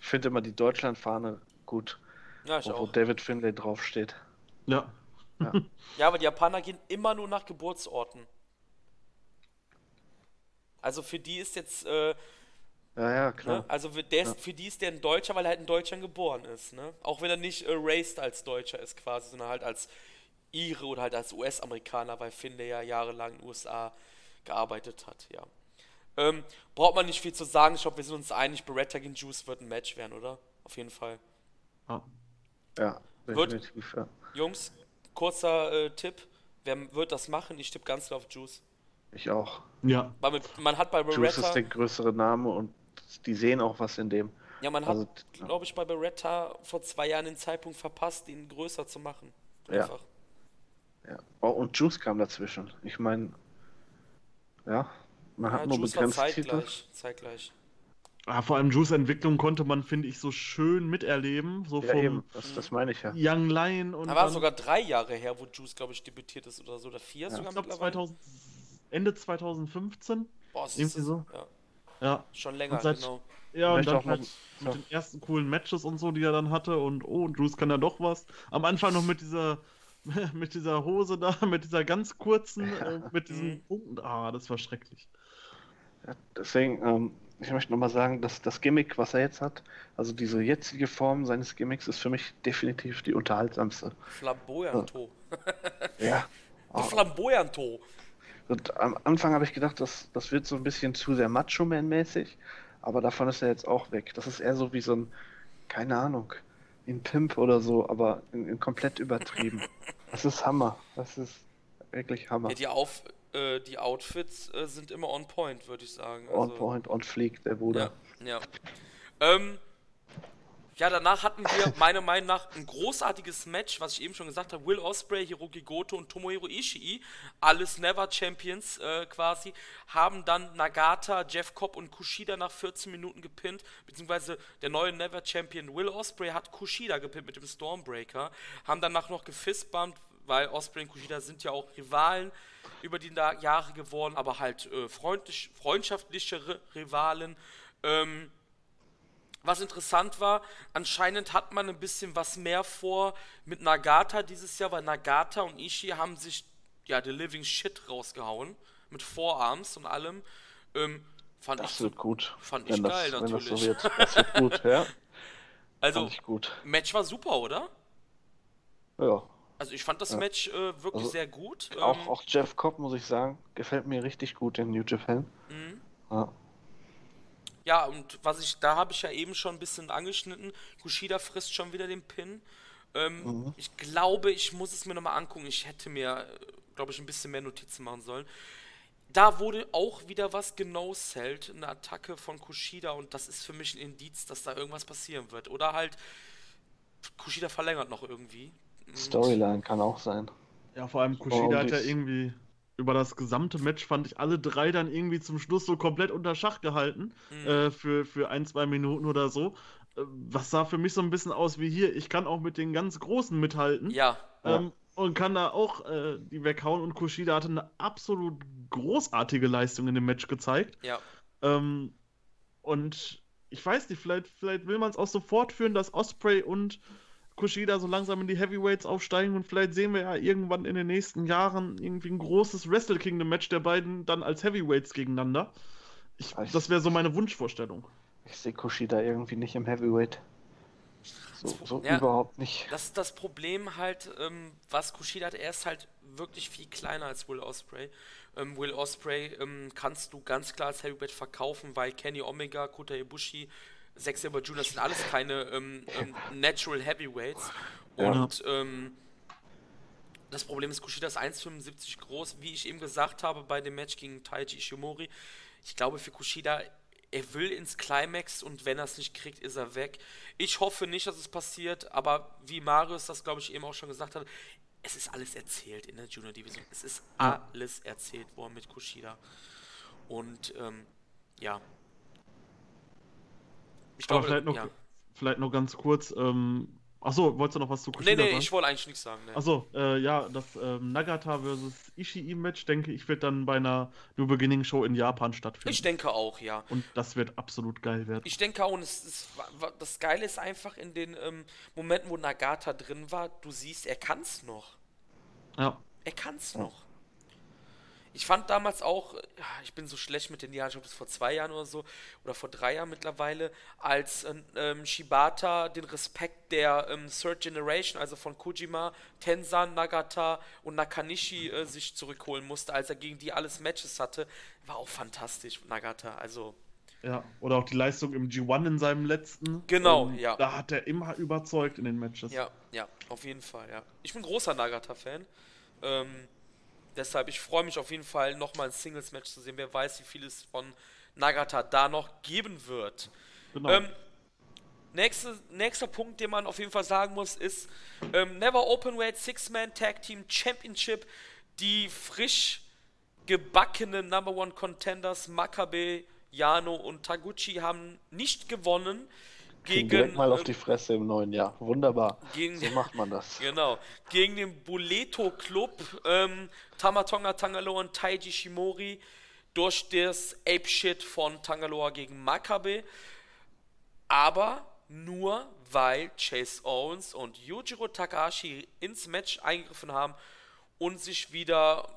Ich finde immer die Deutschlandfahne gut,
Ja, ich
wo, wo
auch.
David Finlay draufsteht.
Ja.
Ja, aber die Japaner gehen immer nur nach Geburtsorten. Also für die ist jetzt, äh,
Ja, ja, klar.
ne? also für, der ist, für die ist der ein Deutscher, weil er halt in Deutschland geboren ist, ne? Auch wenn er nicht äh, raised als Deutscher ist quasi, sondern halt als Ire oder halt als US-Amerikaner, weil Finlay ja jahrelang in den USA gearbeitet hat, ja. Ähm, braucht man nicht viel zu sagen, ich glaube, wir sind uns einig, Beretta gegen Juice wird ein Match werden, oder? Auf jeden Fall.
ja.
Ja,
Wird-
definitiv. Ja.
Jungs, kurzer äh, Tipp, wer wird das machen? Ich tippe ganz klar auf Juice.
Ich auch.
Ja.
Weil mit, man hat bei
Juice
Beretta,
ist der größere Name und die sehen auch was in dem.
ja, man hat,
Also, ja.
glaube ich, bei Beretta vor zwei Jahren den Zeitpunkt verpasst, ihn größer zu machen.
Ja.
Einfach.
Ja. Oh, und Juice kam dazwischen. Ich meine, ja, man
Ja,
hat nur
Juice war
begrenzt Titel.
zeitgleich, zeitgleich.
Ah, vor allem Juice Entwicklung konnte man, finde ich, so schön miterleben. So
Ja,
vom
eben, das, das meine ich ja.
Young Lion und
Da war sogar drei Jahre her, wo Juice, glaube ich, debütiert ist oder so, oder vier
Ja.
sogar
ich glaube
mittlerweile.
2000, Ende 2015.
Boah, das
irgendwie
ist,
so.
Ja,
Ja.
schon länger,
Und seit-
genau.
Ja, und dann
auch noch-
halt
ja.
mit den ersten coolen Matches und so, die er dann hatte. Und oh, Juice kann ja doch was. Am Anfang noch mit dieser, mit dieser Hose da, mit dieser ganz kurzen, äh, mit diesen
Mhm.
Punkten. Ah, das war schrecklich.
Ja, deswegen, ähm, ich möchte nochmal sagen, dass das Gimmick, was er jetzt hat, also diese jetzige Form seines Gimmicks, ist für mich definitiv die unterhaltsamste.
Flamboyanto.
Ja.
Flamboyanto.
Und am Anfang habe ich gedacht, das, das wird so ein bisschen zu sehr Macho-Man-mäßig, aber davon ist er jetzt auch weg. Das ist eher so wie so ein, keine Ahnung, ein Pimp oder so, aber in, in komplett übertrieben. Das ist Hammer. Das ist wirklich Hammer.
Hält ihr auf, äh, die Outfits äh, sind immer on point, würde ich sagen.
On point, on fleek, der Bruder.
Ja, ja. Ähm, ja, danach hatten wir meiner Meinung nach ein großartiges Match, was ich eben schon gesagt habe. Will Osprey, Hiroki Goto und Tomohiro Ishii, alles Never Champions äh, quasi, haben dann Nagata, Jeff Cobb und Kushida nach 14 Minuten gepinnt, beziehungsweise der neue Never Champion Will Osprey hat Kushida gepinnt mit dem Stormbreaker, haben danach noch gefistbumpt, weil Osprey und Kushida sind ja auch Rivalen über die Jahre geworden, aber halt äh, freundlich, freundschaftliche Rivalen. Ähm, was interessant war, anscheinend hat man ein bisschen was mehr vor mit Nagata dieses Jahr, weil Nagata und Ishii haben sich ja the living shit rausgehauen mit Vorarms und allem. Ähm,
fand das ich wird gut.
Fand ich geil
das,
natürlich.
Das, so wird. das wird gut, ja.
Also, Match war super, oder?
Ja.
Also ich fand das ja. Match äh, wirklich also, sehr gut.
Auch, ähm, auch Jeff Cobb, muss ich sagen, gefällt mir richtig gut in New Japan. Mhm.
Ja. Ja, und was ich, da habe ich ja eben schon ein bisschen angeschnitten. Kushida frisst schon wieder den Pin. Ähm, mhm. Ich glaube, ich muss es mir nochmal angucken. Ich hätte mir, glaube ich, ein bisschen mehr Notizen machen sollen. Da wurde auch wieder was genau zählt, eine Attacke von Kushida und das ist für mich ein Indiz, dass da irgendwas passieren wird. Oder halt Kushida verlängert noch irgendwie.
Storyline kann auch sein.
Ja, vor allem Kushida oh, hat ja irgendwie über das gesamte Match fand ich alle drei dann irgendwie zum Schluss so komplett unter Schach gehalten. Mhm. Äh, für, für ein, zwei Minuten oder so. Äh, was sah für mich so ein bisschen aus wie hier, ich kann auch mit den ganz Großen mithalten.
Ja.
Ähm, und kann da auch äh, die weghauen. Und Kushida hatte eine absolut großartige Leistung in dem Match gezeigt.
Ja.
Ähm, und ich weiß nicht, vielleicht, vielleicht will man es auch so fortführen, dass Osprey und Kushida so langsam in die Heavyweights aufsteigen und vielleicht sehen wir ja irgendwann in den nächsten Jahren irgendwie ein großes Wrestle Kingdom Match der beiden dann als Heavyweights gegeneinander. Ich, ich das wäre so meine Wunschvorstellung.
Ich sehe Kushida irgendwie nicht im Heavyweight. So, so ja, überhaupt nicht.
Das ist das Problem halt, ähm, was Kushida hat. Er ist halt wirklich viel kleiner als Will Osprey. Ähm, Will Osprey ähm, kannst du ganz klar als Heavyweight verkaufen, weil Kenny Omega, Kota Ibushi, Zack Saber Jr. sind alles keine ähm, ähm, Natural Heavyweights. Und ja. ähm, das Problem ist, Kushida ist 1,75 groß. Wie ich eben gesagt habe bei dem Match gegen Taiji Ishimori, ich glaube für Kushida, er will ins Climax und wenn er es nicht kriegt, ist er weg. Ich hoffe nicht, dass es passiert, aber wie Marius das, glaube ich, eben auch schon gesagt hat, es ist alles erzählt in der Junior Division. Es ist alles erzählt worden mit Kushida. Und ähm, ja,
ich glaube, vielleicht noch, ja. vielleicht noch ganz kurz. Ähm, Achso, wolltest du noch was zu
Kushida Nee, nee, sagen? ich wollte eigentlich nichts sagen. Nee.
Achso, äh, ja, das ähm, Nagata vs. Ishii-Match, denke ich, wird dann bei einer New Beginning Show in Japan stattfinden.
Ich denke auch, ja.
Und das wird absolut geil werden.
Ich denke auch, und es ist, das Geile ist einfach in den ähm, Momenten, wo Nagata drin war, du siehst, er kann's noch.
Ja.
Er kann's noch. Ich fand damals auch, ich bin so schlecht mit den Jahren, ich glaube, das vor zwei Jahren oder so, oder vor drei Jahren mittlerweile, als ähm, Shibata den Respekt der ähm, Third Generation, also von Kojima, Tenzan, Nagata und Nakanishi äh, sich zurückholen musste, als er gegen die alles Matches hatte, war auch fantastisch, Nagata, also.
Ja, oder auch die Leistung im G1 in seinem letzten.
Genau, ähm, ja.
Da hat er immer überzeugt in den Matches.
Ja, ja, auf jeden Fall, ja. Ich bin großer Nagata-Fan. Ähm, Deshalb, ich freue mich auf jeden Fall, nochmal ein Singles-Match zu sehen. Wer weiß, wie viel es von Nagata da noch geben wird. Genau. Ähm, nächste, nächster Punkt, den man auf jeden Fall sagen muss, ist ähm, Never Openweight Six-Man Tag Team Championship. Die frisch gebackenen Number One Contenders Makabe, Yano und Taguchi haben nicht gewonnen gegen. Direkt
mal auf ähm, die Fresse im neuen Jahr. Wunderbar. Gegen, so macht man das.
Genau. Gegen den Buleto Club, ähm, Tamatonga Tangaloa und Taiji Shimori durch das Ape-Shit von Tangaloa gegen Makabe. Aber nur weil Chase Owens und Yujiro Takahashi ins Match eingegriffen haben und sich wieder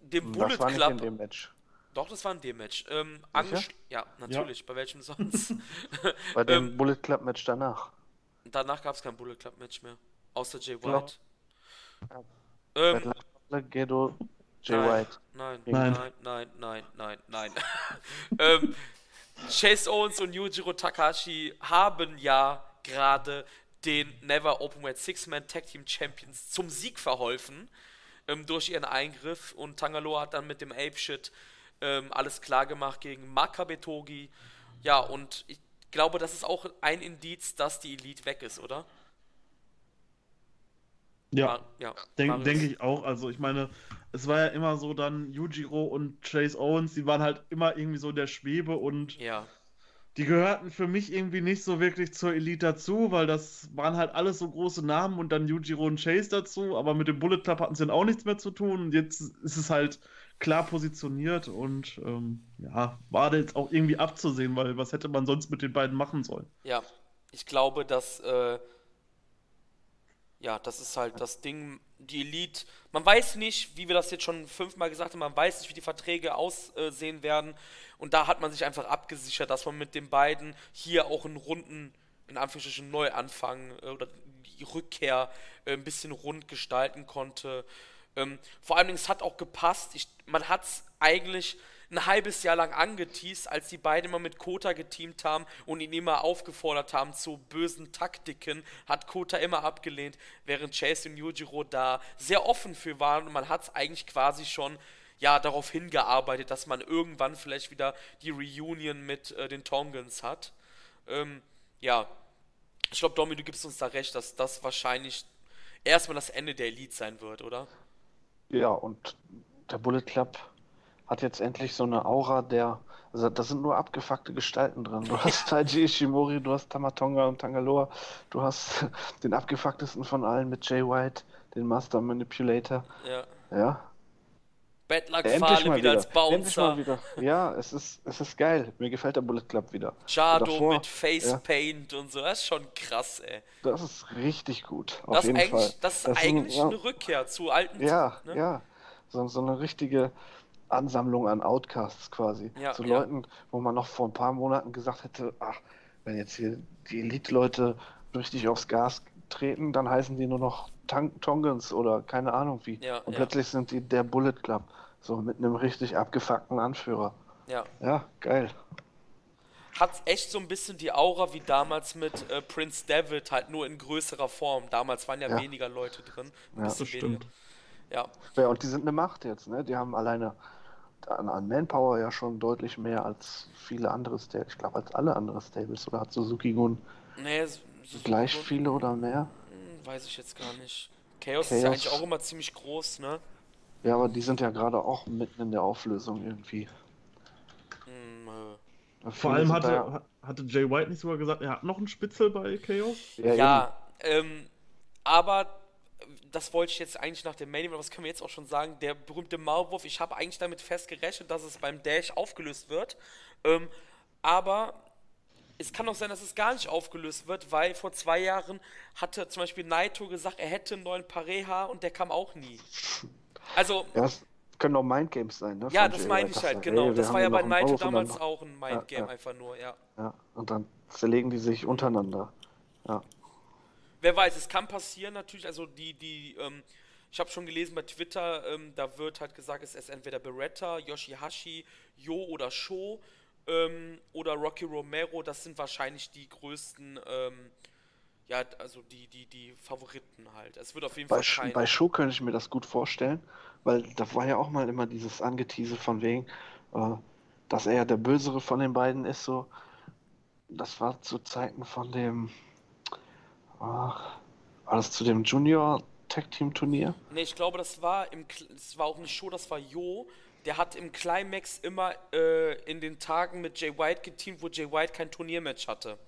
dem Bullet
Club. In dem Match.
Doch, das war ein D-Match. Ähm, ja, natürlich. Ja. Bei welchem sonst?
Bei dem ähm, Bullet Club Match danach.
Danach gab es kein Bullet Club Match mehr. Außer Jay
White. Ja. Ähm, Ghetto, Jay
nein,
White.
Nein, nein, nein, nein, nein, nein, nein. ähm, Chase Owens und Yujiro Takashi haben ja gerade den Never Openweight Six-Man Tag Team Champions zum Sieg verholfen. ähm, durch ihren Eingriff und Tangaloa hat dann mit dem Ape-Shit ähm, alles klar gemacht gegen Makabetogi. Ja, und ich glaube, das ist auch ein Indiz, dass die Elite weg ist, oder?
Ja, ja. denke denk ich auch. Also ich meine, es war ja immer so dann Yujiro und Chase Owens, die waren halt immer irgendwie so der Schwebe und
ja.
die gehörten für mich irgendwie nicht so wirklich zur Elite dazu, weil das waren halt alles so große Namen und dann Yujiro und Chase dazu, aber mit dem Bullet Club hatten sie dann auch nichts mehr zu tun und jetzt ist es halt klar positioniert und ähm, ja, war jetzt auch irgendwie abzusehen, weil was hätte man sonst mit den beiden machen sollen?
Ja, ich glaube, dass äh, ja, das ist halt das Ding, die Elite. Man weiß nicht, wie wir das jetzt schon fünfmal gesagt haben, man weiß nicht, wie die Verträge aussehen werden. Und da hat man sich einfach abgesichert, dass man mit den beiden hier auch einen runden, in Anführungsstrichen, Neuanfang äh, oder die Rückkehr äh, ein bisschen rund gestalten konnte. Ähm, vor allem, es hat auch gepasst. Ich, man hat es eigentlich ein halbes Jahr lang angeteased, als die beiden immer mit Kota geteamt haben und ihn immer aufgefordert haben zu bösen Taktiken, hat Kota immer abgelehnt, während Chase und Yujiro da sehr offen für waren und man hat es eigentlich quasi schon ja darauf hingearbeitet, dass man irgendwann vielleicht wieder die Reunion mit äh, den Tongans hat. Ähm, ja, ich glaube, Domi, du gibst uns da recht, dass das wahrscheinlich erstmal das Ende der Elite sein wird, oder?
Ja, und der Bullet Club hat jetzt endlich so eine Aura der. Also da sind nur abgefuckte Gestalten drin. Du hast Taiji Ishimori, du hast Tamatonga und Tangaloa, du hast den abgefucktesten von allen mit Jay White, den Master Manipulator.
Ja.
Ja.
Bettlackfahle wieder, als Bouncer.
Wieder. Ja, es ist, es ist geil. Mir gefällt der Bullet Club wieder.
Davor, mit Facepaint ja. und so. Das ist schon krass, ey.
Das ist richtig gut. Auf
das
jeden Fall.
Das ist das eigentlich ein, eine Rückkehr zu alten
Ja, ne? ja. So, so eine richtige Ansammlung an Outcasts quasi.
Ja,
zu
ja.
Leuten, wo man noch vor ein paar Monaten gesagt hätte, ach, wenn jetzt hier die Elite-Leute richtig aufs Gas treten, dann heißen die nur noch Tang Tongans oder keine Ahnung wie.
Ja,
und plötzlich sind die der Bullet Club. So mit einem richtig abgefuckten Anführer.
Ja.
Ja, geil.
Hat echt so ein bisschen die Aura wie damals mit äh, Prince David, halt nur in größerer Form. Damals waren ja, ja. weniger Leute drin.
Ja, das
stimmt.
Ja.
ja, und die sind eine Macht jetzt, ne? Die haben alleine an, an Manpower ja schon deutlich mehr als viele andere Stables. Ich glaube, als alle andere Stables. Oder hat Suzuki Gun
nee,
gleich viele oder mehr?
Weiß ich jetzt gar nicht. Chaos, Chaos, ist ja eigentlich auch immer ziemlich groß, ne?
Ja, aber die sind ja gerade auch mitten in der Auflösung irgendwie.
Hm,
äh. Vor allem hatte, ja... hatte Jay White nicht sogar gesagt, er hat noch einen Spitzel bei Chaos?
Ja, ja ähm, aber das wollte ich jetzt eigentlich nach dem Main aber das können wir jetzt auch schon sagen, der berühmte Maulwurf, ich habe eigentlich damit festgerechnet, dass es beim Dash aufgelöst wird, ähm, aber es kann auch sein, dass es gar nicht aufgelöst wird, weil vor zwei Jahren hatte zum Beispiel Naito gesagt, er hätte einen neuen Pareha und der kam auch nie. Also.
Ja, das können auch Mindgames sein, ne?
Ja, das meine ich halt, genau. Ey, das war ja bei Naito damals auch ein Mindgame ja, ja. einfach nur, ja.
Ja, und dann zerlegen die sich untereinander. Ja
wer weiß, es kann passieren natürlich. Also die, die, ähm, ich habe schon gelesen bei Twitter, ähm, da wird halt gesagt, es ist entweder Beretta, Yoshihashi, Yo oder Sho ähm, oder Rocky Romero. Das sind wahrscheinlich die größten, ähm, ja, also die, die, die Favoriten halt. Es wird auf jeden
bei
Fall
kein... Bei Sho könnte ich mir das gut vorstellen, weil da war ja auch mal immer dieses Angetease von wegen, äh, dass er ja der Bösere von den beiden ist, so. Das war zu Zeiten von dem Ach, war das zu dem Junior Tag Team Turnier?
Ne, ich glaube, das war im das war auch nicht Show, das war Jo. Der hat im Climax immer äh, in den Tagen mit Jay White geteamt, wo Jay White kein Turniermatch hatte.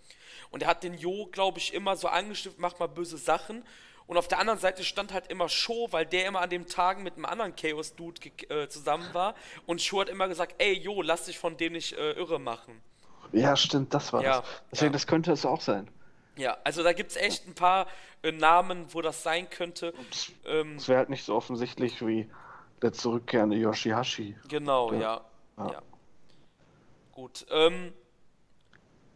Und er hat den Jo, glaube ich, immer so angestiftet, macht mal böse Sachen. Und auf der anderen Seite stand halt immer Show, weil der immer an den Tagen mit einem anderen Chaos-Dude äh, zusammen war. Und Show hat immer gesagt, ey, Jo, lass dich von dem nicht äh, irre machen.
Ja, stimmt, das war ja, das. Deswegen, ja. das könnte es auch sein.
Ja, also da gibt es echt ein paar äh, Namen, wo das sein könnte.
Es ähm, wäre halt nicht so offensichtlich wie der zurückkehrende Yoshihashi.
Genau, ja. ja. ja. Gut. Ähm,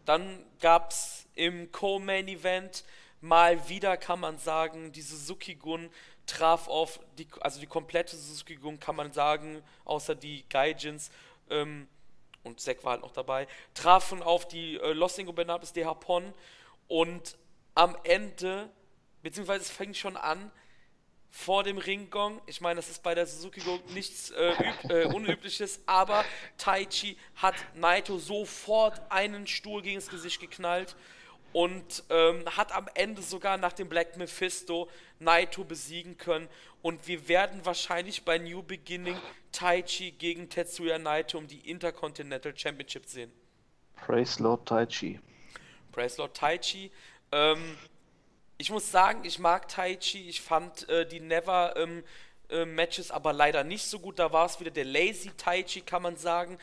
dann gab es im Co-Main-Event mal wieder, kann man sagen, die Suzuki-Gun traf auf, die, also die komplette Suzuki-Gun, kann man sagen, außer die Gaijins, ähm, und Zack war halt noch dabei, trafen auf die äh, Los Ingobernables de Japón und am Ende, beziehungsweise es fängt schon an, vor dem Ringgong. Ich meine, das ist bei der Suzuki Go nichts äh, äh, Unübliches, aber Taichi hat Naito sofort einen Stuhl gegen das Gesicht geknallt und ähm, hat am Ende sogar nach dem Black Mephisto Naito besiegen können. Und wir werden wahrscheinlich bei New Beginning Taichi gegen Tetsuya Naito um die Intercontinental Championship sehen.
Praise Lord Taichi.
Praise Lord Taichi. Ähm, ich muss sagen, ich mag Taichi. Ich fand äh, die Never ähm, äh, Matches aber leider nicht so gut. Da war es wieder der Lazy Taichi, kann man sagen.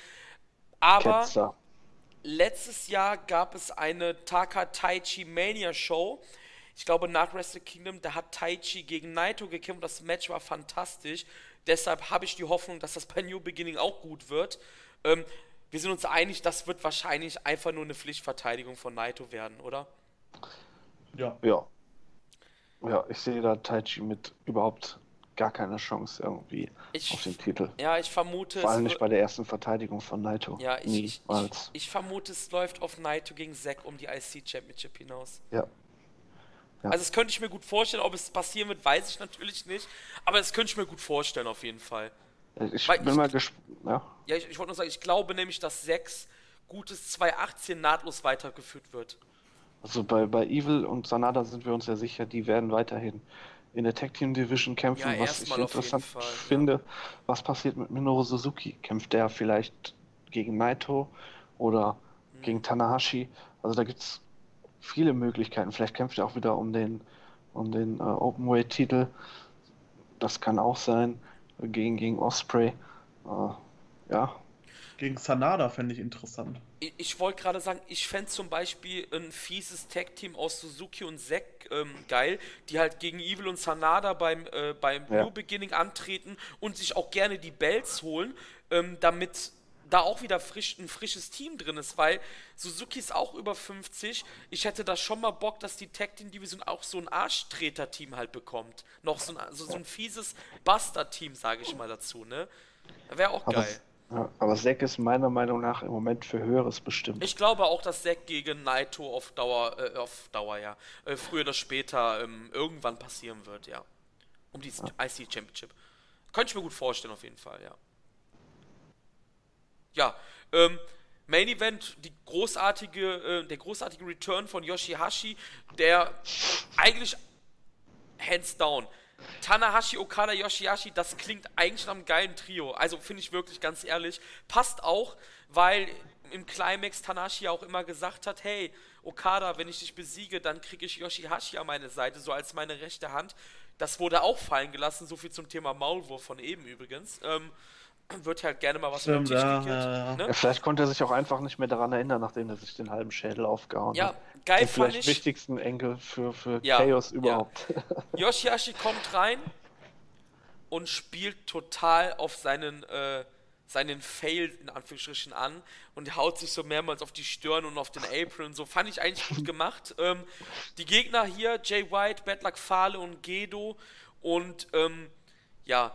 Aber Ketzer. letztes Jahr gab es eine Taka Taichi Mania Show. Ich glaube, nach Wrestle Kingdom, da hat Taichi gegen Naito gekämpft. Das Match war fantastisch. Deshalb habe ich die Hoffnung, dass das bei New Beginning auch gut wird. Ähm, wir sind uns einig, das wird wahrscheinlich einfach nur eine Pflichtverteidigung von Naito werden, oder?
Ja. Ja. Ja, ich sehe da Taichi mit überhaupt gar keine Chance irgendwie ich, auf den Titel.
Ja, ich vermute.
Vor allem nicht bei der ersten Verteidigung von Naito.
Ja, ich, ich, ich, ich, vermute, es läuft auf Naito gegen Zack um die IC Championship hinaus.
Ja.
ja. Also, das könnte ich mir gut vorstellen. Ob es passieren wird, weiß ich natürlich nicht. Aber das könnte ich mir gut vorstellen, auf jeden Fall.
Ich Weil bin mal gespannt. Ja,
ja ich, wollte nur sagen, ich glaube nämlich, dass 6 gutes 2018 nahtlos weitergeführt wird.
Also bei, bei Evil und Sanada sind wir uns ja sicher, die werden weiterhin in der Tag Team Division kämpfen,
ja,
was ich interessant Fall, finde. Ja. Was passiert mit Minoru Suzuki? Kämpft der vielleicht gegen Naito oder mhm. gegen Tanahashi? Also da gibt es viele Möglichkeiten. Vielleicht kämpft er auch wieder um den, um den uh, Openweight-Titel. Das kann auch sein. Gegen, gegen Osprey. Uh, ja,
gegen Sanada fände ich interessant.
Ich, ich wollte gerade sagen, ich fände zum Beispiel ein fieses Tag-Team aus Suzuki und Zack ähm, geil, die halt gegen Evil und Sanada beim, äh, beim ja. New Beginning antreten und sich auch gerne die Belts holen, ähm, damit da auch wieder frisch, ein frisches Team drin ist, weil Suzuki ist auch über 50. Ich hätte da schon mal Bock, dass die Tag Team Division auch so ein Arschtreter-Team halt bekommt. Noch so ein, so, so ein fieses Buster-Team, sage ich mal dazu, ne? Wäre auch geil.
Aber ja, aber Zack ist meiner Meinung nach im Moment für Höheres bestimmt.
Ich glaube auch, dass Zack gegen Naito auf Dauer, äh, auf Dauer, ja, äh, früher oder später ähm, irgendwann passieren wird, ja. Um die ja. IC Championship. Könnte ich mir gut vorstellen, auf jeden Fall, ja. Ja, ähm, Main Event, die großartige, äh, der großartige Return von Yoshihashi, der eigentlich hands down Tanahashi, Okada, Yoshihashi, das klingt eigentlich nach einem geilen Trio. Also finde ich wirklich ganz ehrlich. Passt auch, weil im Climax Tanahashi auch immer gesagt hat, hey, Okada, wenn ich dich besiege, dann kriege ich Yoshihashi an meine Seite, so als meine rechte Hand. Das wurde auch fallen gelassen, so viel zum Thema Maulwurf von eben übrigens. Ähm, wird halt gerne mal was
Stimmt, Tisch ja, ja, ne? ja, Vielleicht konnte er sich auch einfach nicht mehr daran erinnern, nachdem er sich den halben Schädel aufgehauen
ja,
hat.
Ja, geil
den
fand
vielleicht wichtigsten Enkel für, für Chaos überhaupt.
Yoshihashi kommt rein und spielt total auf seinen, äh, seinen Fail in Anführungsstrichen an und haut sich so mehrmals auf die Stirn und auf den Apron und so. Fand ich eigentlich gut gemacht. ähm, die Gegner hier, Jay White, Bad Luck Fale und Gedo und ähm, ja,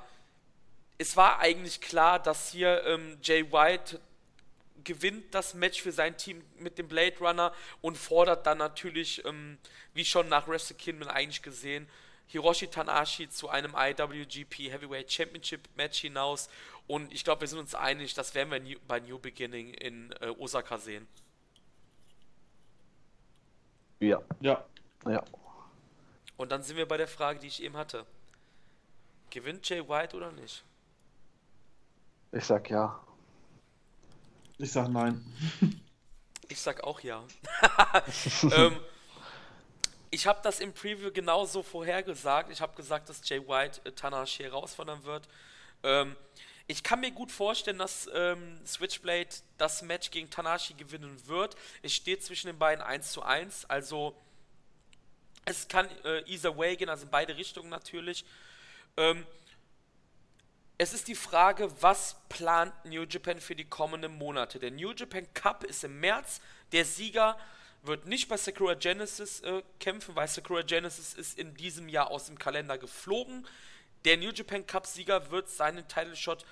es war eigentlich klar, dass hier ähm, Jay White gewinnt das Match für sein Team mit dem Blade Runner und fordert dann natürlich, ähm, wie schon nach Wrestle Kingdom eigentlich gesehen, Hiroshi Tanahashi zu einem IWGP Heavyweight Championship Match hinaus. Und ich glaube, wir sind uns einig, das werden wir bei New Beginning in äh, Osaka sehen.
Ja.
Ja.
Ja.
Und dann sind wir bei der Frage, die ich eben hatte. Gewinnt Jay White oder nicht?
Ich sag ja.
Ich sag nein.
Ich sag auch ja. ähm, ich habe das im Preview genauso vorhergesagt. Ich habe gesagt, dass Jay White äh, Tanahashi herausfordern wird. Ähm, ich kann mir gut vorstellen, dass ähm, Switchblade das Match gegen Tanahashi gewinnen wird. Es steht zwischen den beiden 1 zu 1. Also es kann äh, either way gehen, also in beide Richtungen natürlich. Ähm, es ist die Frage, was plant New Japan für die kommenden Monate? Der New Japan Cup ist im März. Der Sieger wird nicht bei Sakura Genesis äh, kämpfen, weil Sakura Genesis ist in diesem Jahr aus dem Kalender geflogen. Der New Japan Cup Sieger wird seinen Title Shot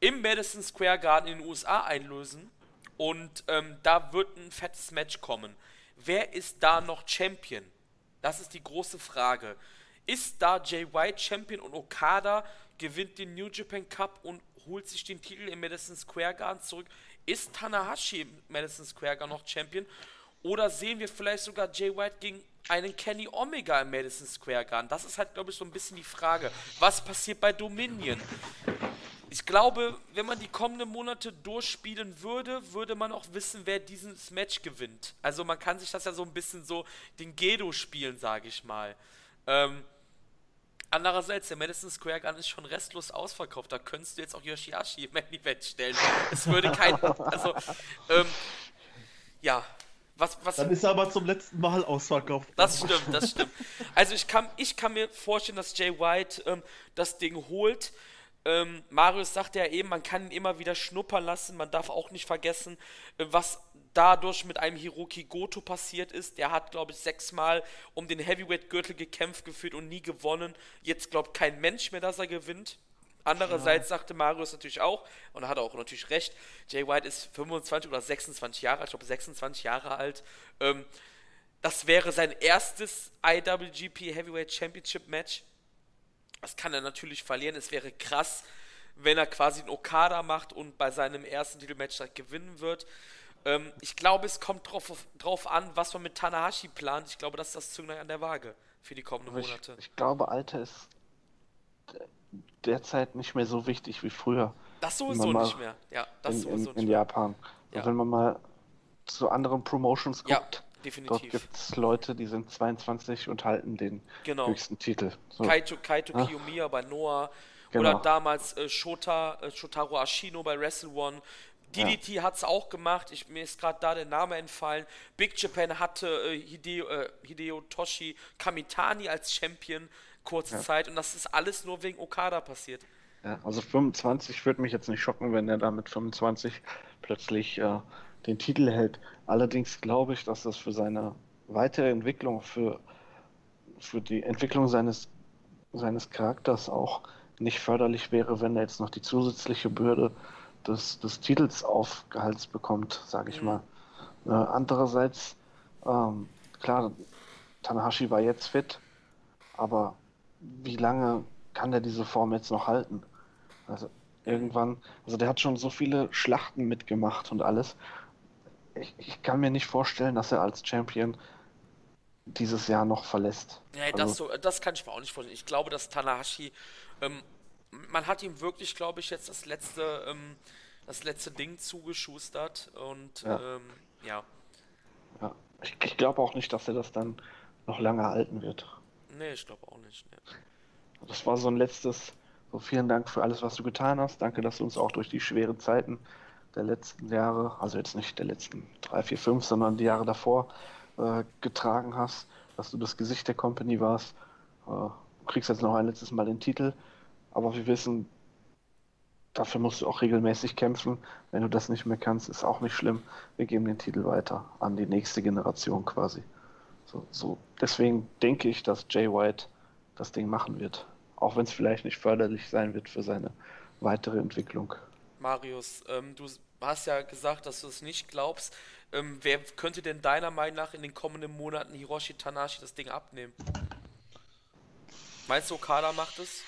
im Madison Square Garden in den USA einlösen. Und ähm, da wird ein fettes Match kommen. Wer ist da noch Champion? Das ist die große Frage. ist da Jay White Champion und Okada gewinnt den New Japan Cup und holt sich den Titel im Madison Square Garden zurück. Ist Tanahashi im Madison Square Garden noch Champion? Oder sehen wir vielleicht sogar Jay White gegen einen Kenny Omega im Madison Square Garden? Das ist halt, glaube ich, so ein bisschen die Frage. Was passiert bei Dominion? Ich glaube, wenn man die kommenden Monate durchspielen würde, würde man auch wissen, wer dieses Match gewinnt. Also man kann sich das ja so ein bisschen so den Gedo spielen, sage ich mal. Ähm, andererseits, der Madison Square Garden ist schon restlos ausverkauft. Da könntest du jetzt auch Yoshihashi im Main Event stellen. Es würde kein... Also, ähm, ja,
was, was, Dann ist er aber zum letzten Mal ausverkauft.
Das stimmt, das stimmt. Also ich kann, ich kann mir vorstellen, dass Jay White ähm, das Ding holt. Ähm, Marius sagte ja eben, man kann ihn immer wieder schnuppern lassen. Man darf auch nicht vergessen, äh, was dadurch mit einem Hiroki Goto passiert ist. Der hat, glaube ich, sechsmal um den Heavyweight-Gürtel gekämpft geführt und nie gewonnen. Jetzt glaubt kein Mensch mehr, dass er gewinnt. Andererseits ja. sagte Marius natürlich auch, und er hat auch natürlich recht, Jay White ist 25 oder 26 Jahre alt, ich glaube 26 Jahre alt. Ähm, das wäre sein erstes IWGP Heavyweight Championship Match. Das kann er natürlich verlieren. Es wäre krass, wenn er quasi einen Okada macht und bei seinem ersten Titelmatch gewinnen wird. Ähm, ich glaube, es kommt drauf, drauf an, was man mit Tanahashi plant. Ich glaube, das ist das Zünglein an der Waage für die kommenden
ich,
Monate.
Ich glaube, Alter ist derzeit nicht mehr so wichtig wie früher.
Das sowieso nicht mehr. Ja, das
in,
sowieso
in, in Japan. Ja. Wenn man mal zu anderen Promotions guckt,
ja,
dort gibt es Leute, die sind 22 und halten den genau. höchsten Titel.
So. Kaito, Kaito ja. Kiyomiya bei Noah genau. oder damals äh, Shota, äh, Shotaro Ashino bei Wrestle One. DDT ja. hat es auch gemacht, ich, mir ist gerade da der Name entfallen. Big Japan hatte äh, Hideo, äh, Hideo Toshi Kamitani als Champion kurze ja. Zeit und das ist alles nur wegen Okada passiert.
Ja, also 25 würde mich jetzt nicht schocken, wenn er da mit 25 plötzlich äh, den Titel hält. Allerdings glaube ich, dass das für seine weitere Entwicklung, für, für die Entwicklung seines, seines Charakters auch nicht förderlich wäre, wenn er jetzt noch die zusätzliche Bürde des, des Titels aufgehalts bekommt, sage ich mhm. mal. Äh, andererseits, ähm, klar, Tanahashi war jetzt fit, aber wie lange kann der diese Form jetzt noch halten? Also irgendwann, also der hat schon so viele Schlachten mitgemacht und alles. Ich, ich kann mir nicht vorstellen, dass er als Champion dieses Jahr noch verlässt.
Ja, also, das, so, das kann ich mir auch nicht vorstellen. Ich glaube, dass Tanahashi, ähm, man hat ihm wirklich, glaube ich, jetzt das letzte, ähm, das letzte Ding zugeschustert und ja. Ähm, ja.
ja. Ich, ich glaube auch nicht, dass er das dann noch lange halten wird.
Nee, ich glaube auch nicht. Nee.
Das war so ein letztes, so vielen Dank für alles, was du getan hast. Danke, dass du uns auch durch die schweren Zeiten der letzten Jahre, also jetzt nicht der letzten drei, vier, fünf, sondern die Jahre davor äh, getragen hast, dass du das Gesicht der Company warst. Äh, du kriegst jetzt noch ein letztes Mal den Titel, aber wir wissen, dafür musst du auch regelmäßig kämpfen. Wenn du das nicht mehr kannst, ist auch nicht schlimm. Wir geben den Titel weiter an die nächste Generation quasi. So, so. Deswegen denke ich, dass Jay White das Ding machen wird. Auch wenn es vielleicht nicht förderlich sein wird für seine weitere Entwicklung.
Marius, ähm, du hast ja gesagt, dass du es nicht glaubst. Ähm, wer könnte denn deiner Meinung nach in den kommenden Monaten Hiroshi Tanashi das Ding abnehmen? Meinst du, Okada macht es?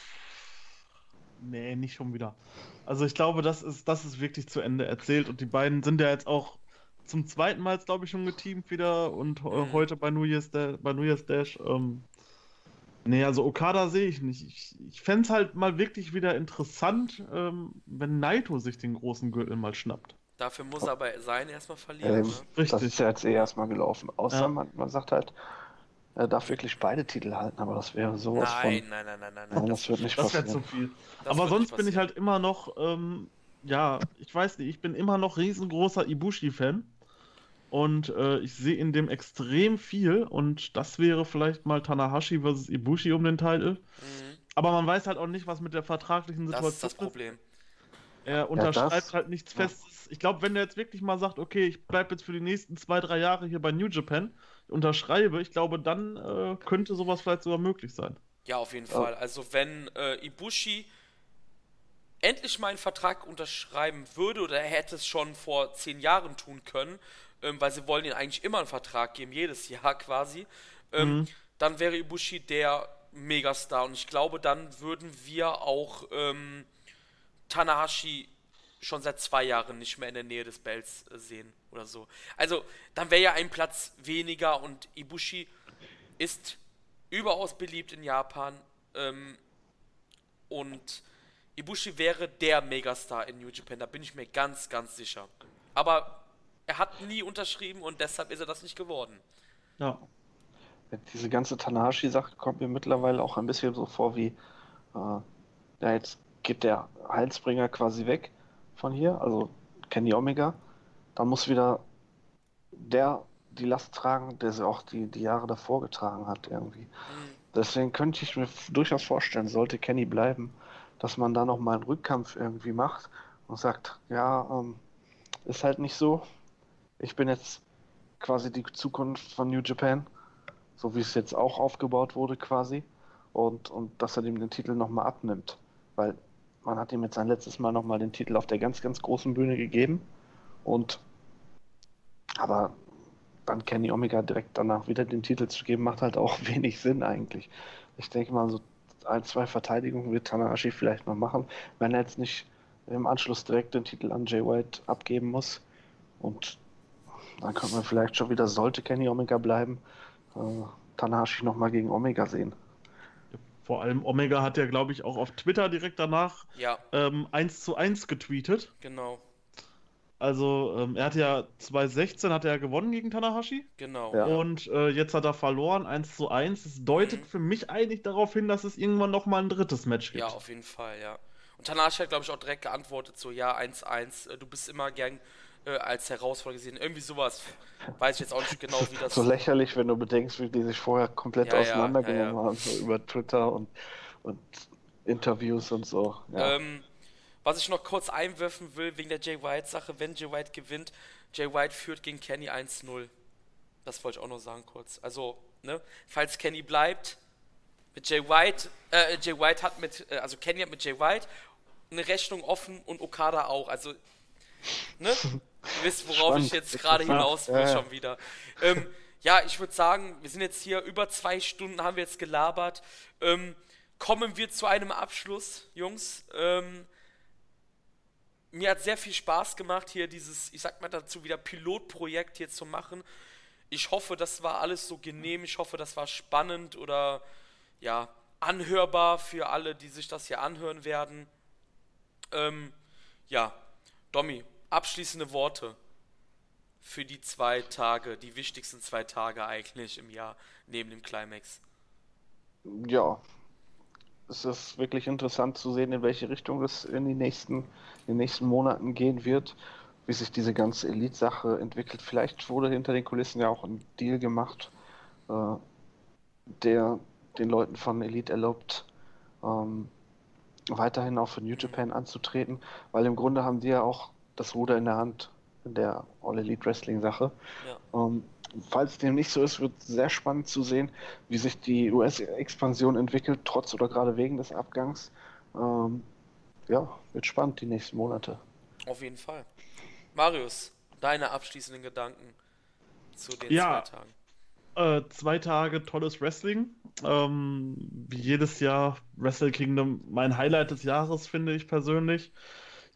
Nee, nicht schon wieder. Also ich glaube, das ist, das ist wirklich zu Ende erzählt und die beiden sind ja jetzt auch zum zweiten Mal, glaube ich, schon geteamt wieder und mhm. heute bei New Year's, da bei New Year's Dash. Ähm, nee, also Okada sehe ich nicht. Ich, ich fände es halt mal wirklich wieder interessant, ähm, wenn Naito sich den großen Gürtel mal schnappt.
Dafür muss er aber sein erstmal verlieren. Ähm, ne?
Richtig. Das ist ja jetzt eh erstmal gelaufen. Außer ja. man, man sagt halt, er darf wirklich beide Titel halten, aber das wäre sowas
nein, von. Nein, nein, nein, nein,
nein. das, das wird nicht
das passieren. Das wäre zu viel. Das aber sonst bin ich halt immer noch, ähm, ja, ich weiß nicht, ich bin immer noch riesengroßer Ibushi-Fan. Und äh, ich sehe in dem extrem viel. Und das wäre vielleicht mal Tanahashi versus Ibushi um den Titel. Mhm. Aber man weiß halt auch nicht, was mit der vertraglichen Situation ist.
Das ist das Problem.
Er unterschreibt ja, halt nichts ja. Festes. Ich glaube, wenn er jetzt wirklich mal sagt, okay, ich bleibe jetzt für die nächsten zwei, drei Jahre hier bei New Japan, unterschreibe, ich glaube, dann äh, könnte sowas vielleicht sogar möglich sein.
Ja, auf jeden ja. Fall. Also wenn äh, Ibushi endlich mal einen Vertrag unterschreiben würde, oder er hätte es schon vor zehn Jahren tun können, ähm, weil sie wollen ihm eigentlich immer einen Vertrag geben, jedes Jahr quasi, ähm, mhm. dann wäre Ibushi der Megastar. Und ich glaube, dann würden wir auch ähm, Tanahashi schon seit zwei Jahren nicht mehr in der Nähe des Bells äh, sehen oder so. Also, dann wäre ja ein Platz weniger und Ibushi ist überaus beliebt in Japan. Ähm, und Ibushi wäre der Megastar in New Japan, da bin ich mir ganz, ganz sicher. Aber er hat nie unterschrieben und deshalb ist er das nicht geworden.
Ja. Diese ganze Tanahashi-Sache kommt mir mittlerweile auch ein bisschen so vor wie, äh, ja, jetzt geht der Heilsbringer quasi weg von hier, also Kenny Omega. Dann muss wieder der die Last tragen, der sie auch die, die Jahre davor getragen hat irgendwie. Mhm. Deswegen könnte ich mir durchaus vorstellen, sollte Kenny bleiben, dass man da nochmal einen Rückkampf irgendwie macht und sagt, ja, ähm, ist halt nicht so. Ich bin jetzt quasi die Zukunft von New Japan, so wie es jetzt auch aufgebaut wurde quasi. Und, und dass er ihm den Titel nochmal abnimmt. Weil man hat ihm jetzt sein letztes Mal nochmal den Titel auf der ganz, ganz großen Bühne gegeben. Und aber dann Kenny Omega direkt danach wieder den Titel zu geben, macht halt auch wenig Sinn eigentlich. Ich denke mal, so ein, zwei Verteidigungen wird Tanahashi vielleicht noch machen, wenn er jetzt nicht im Anschluss direkt den Titel an Jay White abgeben muss. Und dann könnte man vielleicht schon wieder, sollte Kenny Omega bleiben, äh, Tanahashi nochmal gegen Omega sehen.
Vor allem Omega hat ja, glaube ich, auch auf Twitter direkt danach
ja.
ähm, 1 zu 1 getweetet.
Genau.
Also, ähm, er hat ja 2016 hat er gewonnen gegen Tanahashi.
Genau.
Ja. Und äh, jetzt hat er verloren, 1 zu 1. Das deutet mhm. für mich eigentlich darauf hin, dass es irgendwann nochmal ein drittes Match gibt.
Ja, auf jeden Fall, ja. Und Tanahashi hat, glaube ich, auch direkt geantwortet, so, ja, 1-1, äh, du bist immer gern äh, als Herausforderer gesehen. Irgendwie sowas. Weiß ich jetzt auch nicht genau, wie das...
so lächerlich, wenn du bedenkst, wie die sich vorher komplett ja, auseinandergenommen ja, ja, haben, so über Twitter und, und Interviews und so.
Ähm, was ich noch kurz einwerfen will, wegen der Jay White-Sache, wenn Jay White gewinnt, Jay White führt gegen Kenny 1-0. Das wollte ich auch noch sagen kurz. Also, ne, falls Kenny bleibt, mit Jay White, äh, Jay White hat mit, äh, also Kenny hat mit Jay White eine Rechnung offen und Okada auch. Also, ne? Ihr wisst, worauf Spannend. ich jetzt gerade hinaus will, ja, ja. schon wieder. Ähm, ja, ich würde sagen, wir sind jetzt hier über zwei Stunden, haben wir jetzt gelabert. Ähm, kommen wir zu einem Abschluss, Jungs. Ähm, mir hat sehr viel Spaß gemacht, hier dieses, ich sag mal dazu wieder Pilotprojekt hier zu machen. Ich hoffe, das war alles so genehm. Ich hoffe, das war spannend oder ja, anhörbar für alle, die sich das hier anhören werden. Ähm, ja, Domi, abschließende Worte für die zwei Tage, die wichtigsten zwei Tage eigentlich im Jahr neben dem Climax.
Ja, es ist wirklich interessant zu sehen, in welche Richtung es in, die nächsten, in den nächsten Monaten gehen wird, wie sich diese ganze Elite-Sache entwickelt. Vielleicht wurde hinter den Kulissen ja auch ein Deal gemacht, äh, der den Leuten von Elite erlaubt, ähm, weiterhin auch für New Japan anzutreten, weil im Grunde haben die ja auch das Ruder in der Hand in der All Elite Wrestling Sache. Ja. Ähm, falls dem nicht so ist, wird sehr spannend zu sehen, wie sich die US-Expansion entwickelt, trotz oder gerade wegen des Abgangs. Ähm, ja, wird spannend die nächsten Monate.
Auf jeden Fall. Marius, deine abschließenden Gedanken zu den
ja,
zwei Tagen.
Äh, zwei Tage tolles Wrestling. Ähm, wie jedes Jahr Wrestle Kingdom mein Highlight des Jahres, finde ich persönlich.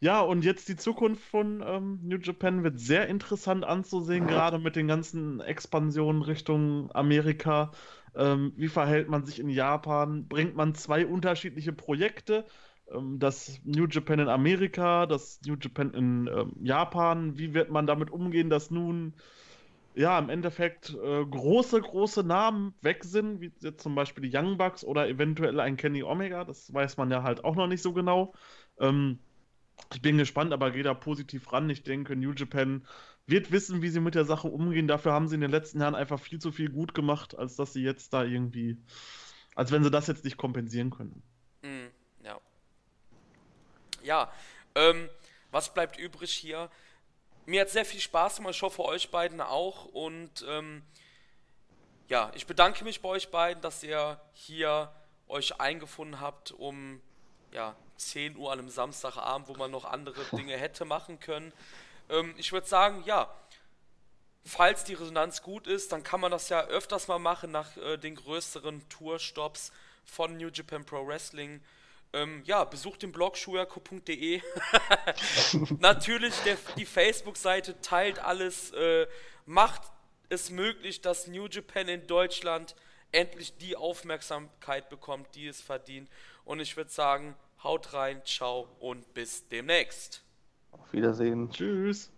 Ja, und jetzt die Zukunft von ähm, New Japan wird sehr interessant anzusehen, gerade mit den ganzen Expansionen Richtung Amerika. Ähm, wie verhält man sich in Japan? Bringt man zwei unterschiedliche Projekte? Ähm, das New Japan in Amerika, das New Japan in ähm, Japan. Wie wird man damit umgehen, dass nun ja, im Endeffekt äh, große, große Namen weg sind, wie jetzt zum Beispiel die Young Bucks oder eventuell ein Kenny Omega, das weiß man ja halt auch noch nicht so genau. Ähm, ich bin gespannt, aber gehe da positiv ran. Ich denke, New Japan wird wissen, wie sie mit der Sache umgehen. Dafür haben sie in den letzten Jahren einfach viel zu viel gut gemacht, als dass sie jetzt da irgendwie, als wenn sie das jetzt nicht kompensieren können.
Mm, ja. Ja, ähm, was bleibt übrig hier? Mir hat sehr viel Spaß gemacht, ich hoffe euch beiden auch. Und ähm, ja, ich bedanke mich bei euch beiden, dass ihr hier euch eingefunden habt, um ja, 10 Uhr an einem Samstagabend, wo man noch andere Dinge hätte machen können. Ähm, ich würde sagen, ja, falls die Resonanz gut ist, dann kann man das ja öfters mal machen nach äh, den größeren Tourstops von New Japan Pro Wrestling. Ähm, ja, besucht den Blog shuyaku.de. Natürlich der, die Facebook-Seite teilt alles, äh, macht es möglich, dass New Japan in Deutschland endlich die Aufmerksamkeit bekommt, die es verdient. Und ich würde sagen, haut rein, ciao und bis demnächst.
Auf Wiedersehen.
Tschüss.